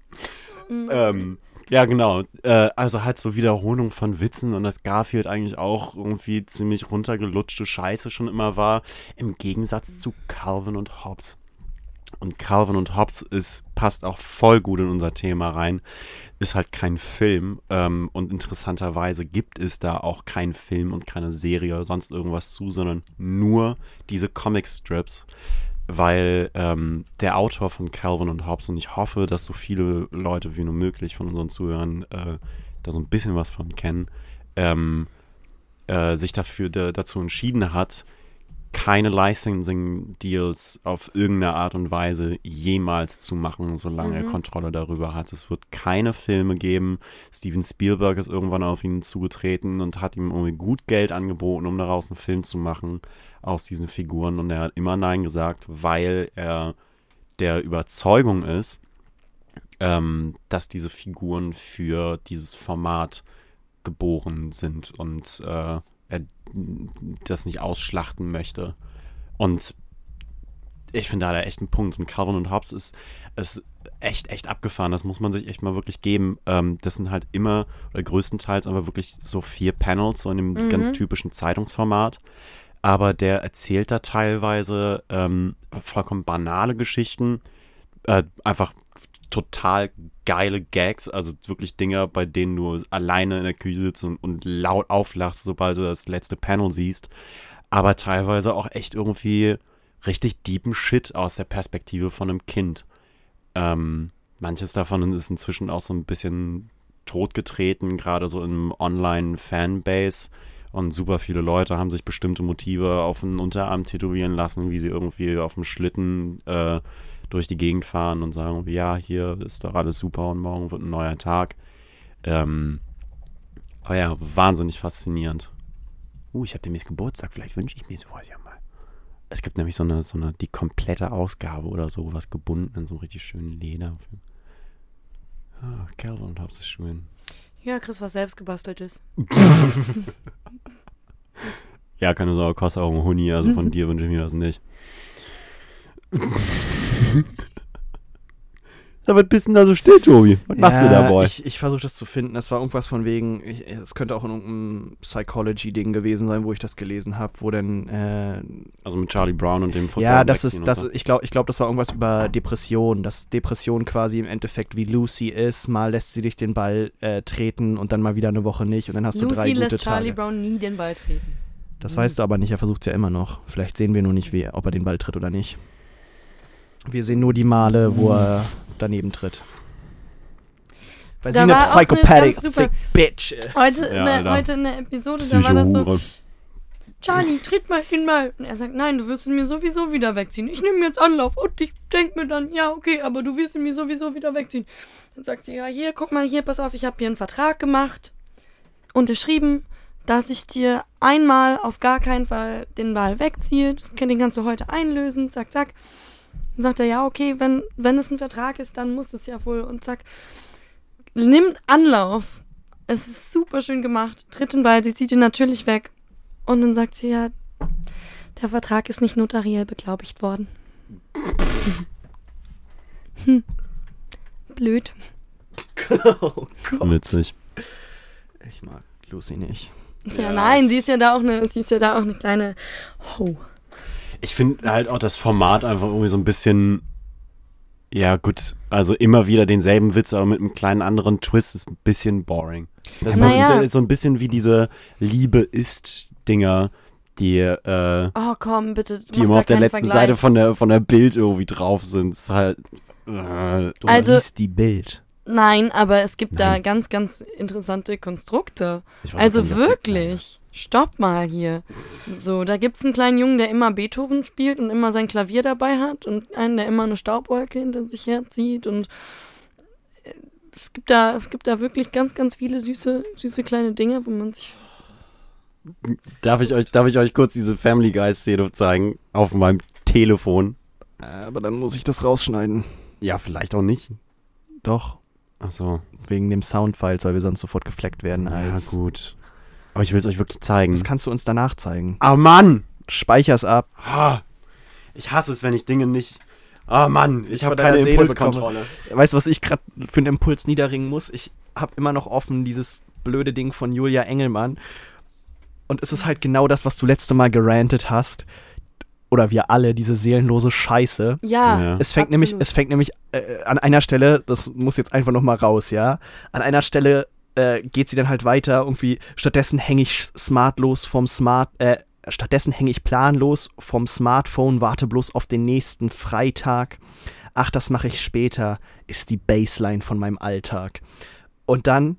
Ähm, ja, genau. Äh, also halt so Wiederholung von Witzen und dass Garfield eigentlich auch irgendwie ziemlich runtergelutschte Scheiße schon immer war, im Gegensatz zu Calvin und Hobbes. Und Calvin und Hobbes ist, passt auch voll gut in unser Thema rein. Ist halt kein Film. Ähm, und interessanterweise gibt es da auch keinen Film und keine Serie oder sonst irgendwas zu, sondern nur diese Comic-Strips weil ähm, der Autor von Calvin und Hobbes, und ich hoffe, dass so viele Leute wie nur möglich von unseren Zuhörern äh, da so ein bisschen was von kennen, ähm, äh, sich dafür da, dazu entschieden hat, keine Licensing-Deals auf irgendeine Art und Weise jemals zu machen, solange er Mhm. Kontrolle darüber hat. Es wird keine Filme geben. Steven Spielberg ist irgendwann auf ihn zugetreten und hat ihm irgendwie gut Geld angeboten, um daraus einen Film zu machen aus diesen Figuren. Und er hat immer Nein gesagt, weil er der Überzeugung ist, ähm, dass diese Figuren für dieses Format geboren sind und äh, er das nicht ausschlachten möchte. Und ich finde, da hat er echt einen Punkt. Und Calvin und Hobbes ist, ist echt, echt abgefahren. Das muss man sich echt mal wirklich geben. Ähm, das sind halt immer, oder größtenteils aber wirklich so vier Panels, so in dem Mhm. ganz typischen Zeitungsformat. Aber der erzählt da teilweise ähm, vollkommen banale Geschichten. Äh, einfach total geile Gags, also wirklich Dinger, bei denen du alleine in der Küche sitzt und, und laut auflachst, sobald du das letzte Panel siehst. Aber teilweise auch echt irgendwie richtig deepen Shit aus der Perspektive von einem Kind. Ähm, manches davon ist inzwischen auch so ein bisschen totgetreten, gerade so im Online-Fanbase. Und super viele Leute haben sich bestimmte Motive auf den Unterarm tätowieren lassen, wie sie irgendwie auf dem Schlitten äh, durch die Gegend fahren und sagen, ja, hier ist doch alles super und morgen wird ein neuer Tag. Ähm, aber ja, wahnsinnig faszinierend. Uh, ich habe demnächst Geburtstag, vielleicht wünsche ich mir sowas ja mal. Es gibt nämlich so eine, so eine, die komplette Ausgabe oder so, was gebunden in so einem richtig schönen Leder. Ah, Calvin und Hobbes Schuhen. Ja, Chris, was selbst gebastelt ist. Ja, keine Sorge, kostet auch ein Huni, also von dir wünsche ich mir das nicht. Da wird bisschen da so still, Tobi. Was machst du da, Boy? Ich, ich versuche das zu finden. Es war irgendwas von wegen, es könnte auch in irgendeinem Psychology-Ding gewesen sein, wo ich das gelesen habe, wo dann, äh, Also mit Charlie Brown und dem Football ja, das ist, das, so. ich glaube, ich glaub, das war irgendwas über Depression, dass Depression quasi im Endeffekt wie Lucy ist. Mal lässt sie dich den Ball äh, treten und dann mal wieder eine Woche nicht und dann hast du drei Lucy gute lässt Charlie Tage. Brown nie den Ball treten. Das weißt du aber nicht, er versucht es ja immer noch. Vielleicht sehen wir nur nicht, wie, ob er den Ball tritt oder nicht. Wir sehen nur die Male, wo er daneben tritt. Weil Da sie eine war auch eine psychopathic ganz super- thick bitch ist. Heute, Ja, in der, Alter. heute in der Episode, da war das so. Charlie, tritt mal ihn mal. Und er sagt, nein, du wirst ihn mir sowieso wieder wegziehen. Ich nehme jetzt Anlauf und ich denke mir dann, ja, okay, aber du wirst ihn mir sowieso wieder wegziehen. Dann sagt sie, ja, hier, guck mal, hier, pass auf, ich habe hier einen Vertrag gemacht, unterschrieben, dass ich dir einmal auf gar keinen Fall den Ball wegziehe. Das, den kannst du heute einlösen, zack, zack. Dann sagt er, ja, okay, wenn, wenn es ein Vertrag ist, dann muss es ja wohl. Und zack, nimmt Anlauf. Es ist super schön gemacht. Tritt den Ball, sie zieht ihn natürlich weg. Und dann sagt sie ja, der Vertrag ist nicht notariell beglaubigt worden. hm. Blöd. oh Gott. Witzig. Ich mag Lucy nicht. Ja, Ja. nein, sie ist ja da auch eine, sie ist ja da auch eine kleine Ho. Ich finde halt auch das Format einfach irgendwie so ein bisschen, ja gut, also immer wieder denselben Witz, aber mit einem kleinen anderen Twist ist ein bisschen boring. Das Naja. ist so ein bisschen wie diese Liebe ist Dinger, die, äh, Oh, komm, bitte. die immer auf der letzten Vergleich. Seite von der, von der Bild irgendwie drauf sind. Ist halt, äh, Du Also- liest die Bild. Nein, aber es gibt da Nein. ganz, ganz interessante Konstrukte. Also wirklich. Stopp mal hier. So, da gibt's einen kleinen Jungen, der immer Beethoven spielt und immer sein Klavier dabei hat und einen, der immer eine Staubwolke hinter sich herzieht und äh, es gibt da, es gibt da wirklich ganz, ganz viele süße, süße kleine Dinge, wo man sich. Darf ich euch, darf ich euch kurz diese Family Guy Szene zeigen auf meinem Telefon? Äh, aber dann muss ich das rausschneiden. Ja, vielleicht auch nicht. Doch, Ach so. wegen dem Soundfiles, weil wir sonst sofort gefleckt werden. Ja, gut. Aber ich will es euch wirklich zeigen. Das kannst du uns danach zeigen. Ah, Mann! Speicher's ab. Ich hasse es, wenn ich Dinge nicht. Ah, Mann, ich habe von deiner keine Impulskontrolle. Weißt du, was ich gerade für einen Impuls niederringen muss? Ich habe immer noch offen dieses blöde Ding von Julia Engelmann. Und es ist halt genau das, was du letzte Mal gerantet hast. Oder wir alle, diese seelenlose Scheiße. Ja. Ja. Es fängt Absolut. nämlich, es fängt nämlich äh, an einer Stelle, das muss jetzt einfach noch mal raus, ja. An einer Stelle äh, geht sie dann halt weiter, irgendwie, stattdessen hänge ich smartlos vom Smart, äh, stattdessen hänge ich planlos vom Smartphone, warte bloß auf den nächsten Freitag. Ach, das mache ich später, ist die Baseline von meinem Alltag. Und dann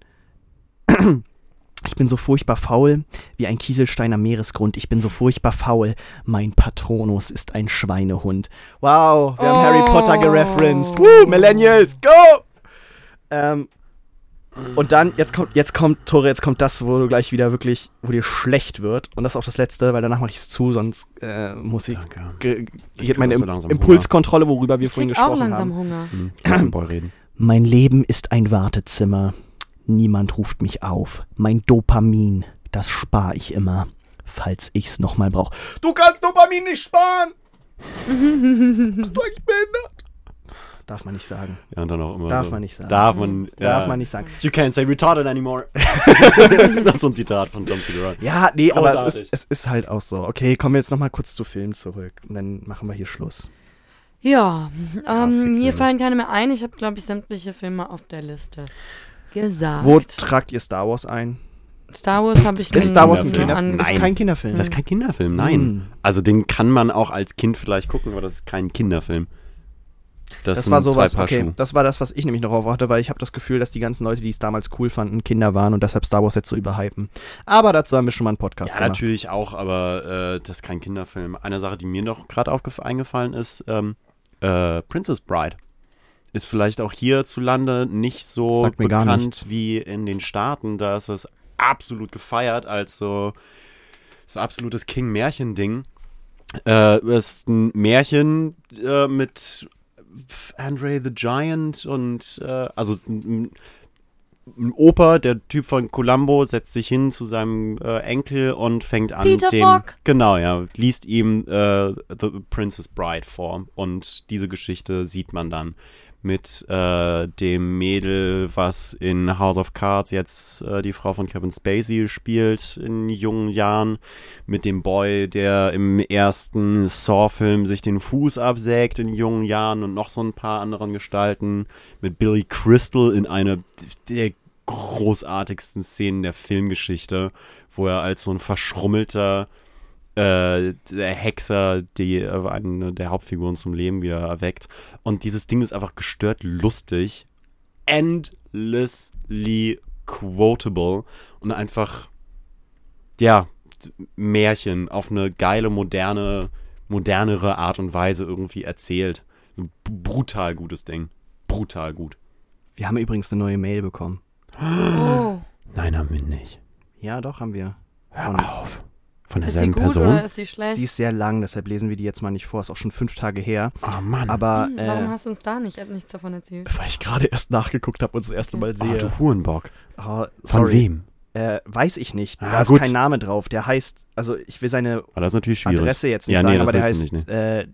Ich bin so furchtbar faul wie ein Kieselstein am Meeresgrund. Ich bin so furchtbar faul. Mein Patronus ist ein Schweinehund. Wow, wir haben Harry Oh. Potter gereferenced. Woo, Millennials, go! Ähm, und dann, jetzt kommt, jetzt kommt, Tore, jetzt kommt das, wo du gleich wieder wirklich, wo dir schlecht wird. Und das ist auch das Letzte, weil danach mache ich es zu, sonst äh, muss ich, Danke. ge, Ich geht meine auch so Impulskontrolle, worüber wir Ich vorhin krieg auch gesprochen langsam haben. Hunger. Hm, den Boy reden. Mein Leben ist ein Wartezimmer. Niemand ruft mich auf. Mein Dopamin, das spare ich immer, falls ich's nochmal brauche. Du kannst Dopamin nicht sparen! Bist du eigentlich behindert? Darf man nicht sagen. Ja, und dann auch immer Darf so. man nicht sagen. Darf man, ja. Darf man nicht sagen. You can't say retarded anymore. das ist so ein Zitat von John C. Ja, nee, aber es Großartig. ist, es ist halt auch so. Okay, kommen wir jetzt nochmal kurz zu Film zurück. Und dann machen wir hier Schluss. Ja, ähm, Fickfilme. mir fallen keine mehr ein. Ich habe, glaube ich, sämtliche Filme auf der Liste gesagt. Wo tragt ihr Star Wars ein? Star Wars habe ich Ist Star Wars ein Kinderfilm? Ist kein Kinderfilm. Das ist kein Kinderfilm, nein. Hm. Also den kann man auch als Kind vielleicht gucken, aber das ist kein Kinderfilm. Das, Das war sowas, okay. Schuhe. Das war das, was ich nämlich noch auf hatte, weil ich habe das Gefühl, dass die ganzen Leute, die es damals cool fanden, Kinder waren und deshalb Star Wars jetzt so überhypen. Aber dazu haben wir schon mal einen Podcast Ja, gemacht. natürlich auch, aber äh, das ist kein Kinderfilm. Eine Sache, die mir noch gerade eingefallen ist, ähm, äh, Princess Bride. Ist vielleicht auch hierzulande nicht so bekannt wie in den Staaten. Da ist es absolut gefeiert als so, so absolutes King-Märchen-Ding. Äh, es ist ein Märchen äh, mit Andre the Giant und äh, also ein, ein Opa, der Typ von Columbo, setzt sich hin zu seinem äh, Enkel und fängt an, Peter dem Falk. genau ja liest ihm äh, The Princess Bride vor und diese Geschichte sieht man dann mit äh, dem Mädel, was in House of Cards jetzt äh, die Frau von Kevin Spacey spielt in jungen Jahren, mit dem Boy, der im ersten Saw-Film sich den Fuß absägt in jungen Jahren und noch so ein paar anderen Gestalten, mit Billy Crystal in einer der großartigsten Szenen der Filmgeschichte, wo er als so ein verschrummelter äh, der Hexer, die äh, eine der Hauptfiguren zum Leben wieder erweckt. Und dieses Ding ist einfach gestört lustig, endlessly quotable und einfach, ja, Märchen auf eine geile, moderne, modernere Art und Weise irgendwie erzählt. Ein brutal gutes Ding. Brutal gut. Wir haben übrigens eine neue Mail bekommen. Oh. Nein, haben wir nicht. Ja, doch, haben wir. Hör Von- auf. Von Ist sie derselben gut Person? oder ist sie schlecht? Sie ist sehr lang, deshalb lesen wir die jetzt mal nicht vor. Ist auch schon fünf Tage her. Oh Mann. Aber Hm, Warum äh, hast du uns da nicht nichts davon erzählt? weil ich gerade erst nachgeguckt habe und das erste Mal oh, sehe. du Hurenbock. Oh, Von wem? Äh, weiß ich nicht. Ah, da ist gut. kein Name drauf. Der heißt, also ich will seine Aber das ist natürlich schwierig. Adresse jetzt nicht Ja, nee, sagen, das aber der heißt. nicht, äh,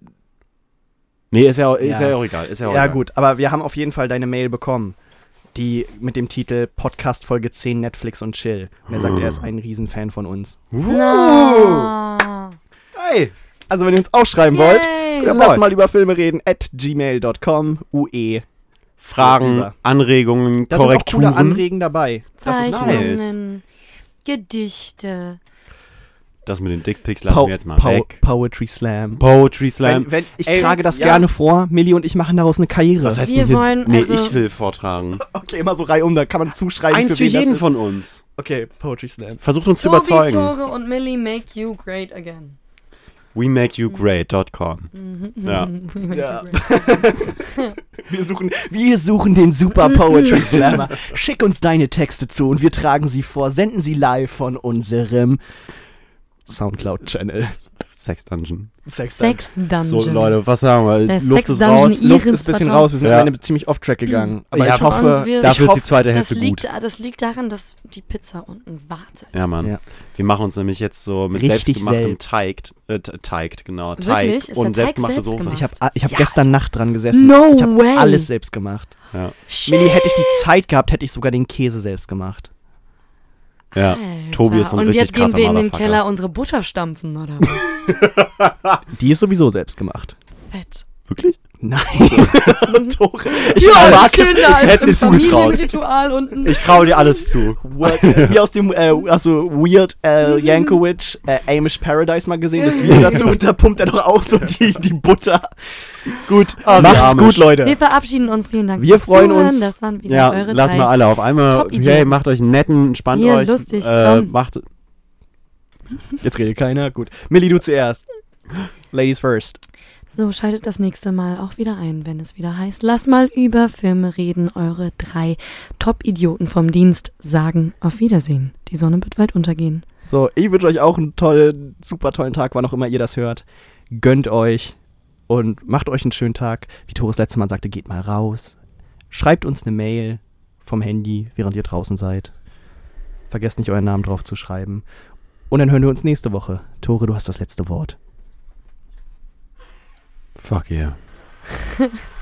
Nee, ist ja, ist Ja. ja. auch egal. Ist ja, auch ja, egal. gut, aber wir haben auf jeden Fall deine Mail bekommen. Die mit dem Titel Podcast Folge 10 Netflix und Chill. Und er sagt, er ist ein Riesenfan von uns. Na. Hey! Also, wenn ihr uns auch schreiben wollt, Yay. dann lass mal über Filme reden. At gmail.com, UE. Fragen, Rüber. Anregungen, Da sind auch Korrekturen. coole Anregen dabei. Das ist Zeichnungen, Gedichte. Das mit den Dickpics lassen Po wir jetzt mal Po weg. Poetry Slam. Poetry Slam. Wenn, wenn, ich Ey, trage das ja. gerne vor. Millie und ich machen daraus eine Karriere. Was heißt Wir denn wollen nee, also- ich will vortragen. Okay, immer so reihum, da kann man zuschreiben. Eins für das jeden von uns. Okay, Poetry Slam. Versucht uns zu Tobi, überzeugen. Tore und Millie make you great again. WeMakeYouGreat.com. Ja. We make Ja. you great. Wir suchen, wir suchen den Super Poetry Slammer. Schick uns deine Texte zu und wir tragen sie vor, senden sie live von unserem Soundcloud-Channel. Sex Dungeon. Sex, Sex Dungeon. So, Leute, was sagen wir? Der Luft Sex ist Dungeon raus. Luft ist ein bisschen raus, wir sind Ja. am Ende ziemlich off-track gegangen. Aber Ja, ich hoffe, wir- Dafür ich ist die zweite Das Hälfte liegt, gut. das liegt daran, dass die Pizza unten wartet. Ja, Mann. Ja. Wir machen uns nämlich jetzt so mit Richtig selbstgemachtem selbst. Teig, äh, Te- Teig, genau, Wirklich? Teig Ist der und Teig selbstgemachte selbst Soße. ich habe ich hab Ja, gestern Nacht dran gesessen. No ich habe alles selbst gemacht. Ja. Millie, hätte ich die Zeit gehabt, hätte ich sogar den Käse selbst gemacht. Ja. Alter. Tobi ist so ein Und richtig jetzt gehen wir in den. Keller unsere Butter stampfen, oder was? Die ist sowieso selbst gemacht. Fett. Wirklich? Nein. Tore. Ich Ja, mag schön es. da ich hätt's im dir zugetraut. Ich traue dir alles zu. What, äh, wie aus dem, äh, also Weird äh, Yankovic, äh, Amish Paradise mal gesehen, das Video dazu, und da pumpt er doch auch so die, die Butter. Gut, Ah, macht's Amish. gut, Leute. Wir verabschieden uns. Vielen Dank Wir fürs freuen Zuhören. uns. Das waren wieder Ja, eure lass mal alle auf einmal. Hey, macht euch einen netten, entspannt Hier, euch. lustig, äh, macht, Jetzt redet keiner. Gut. Millie, du zuerst. Ladies first. So, schaltet das nächste Mal auch wieder ein, wenn es wieder heißt, lass mal über Filme reden. Eure drei Top-Idioten vom Dienst sagen auf Wiedersehen. Die Sonne wird bald untergehen. So, ich wünsche euch auch einen tollen, super tollen Tag, wann auch immer ihr das hört. Gönnt euch und macht euch einen schönen Tag. Wie Tores letztes Mal sagte, geht mal raus. Schreibt uns eine Mail vom Handy, während ihr draußen seid. Vergesst nicht, euren Namen drauf zu schreiben. Und dann hören wir uns nächste Woche. Tore, du hast das letzte Wort. Fuck yeah.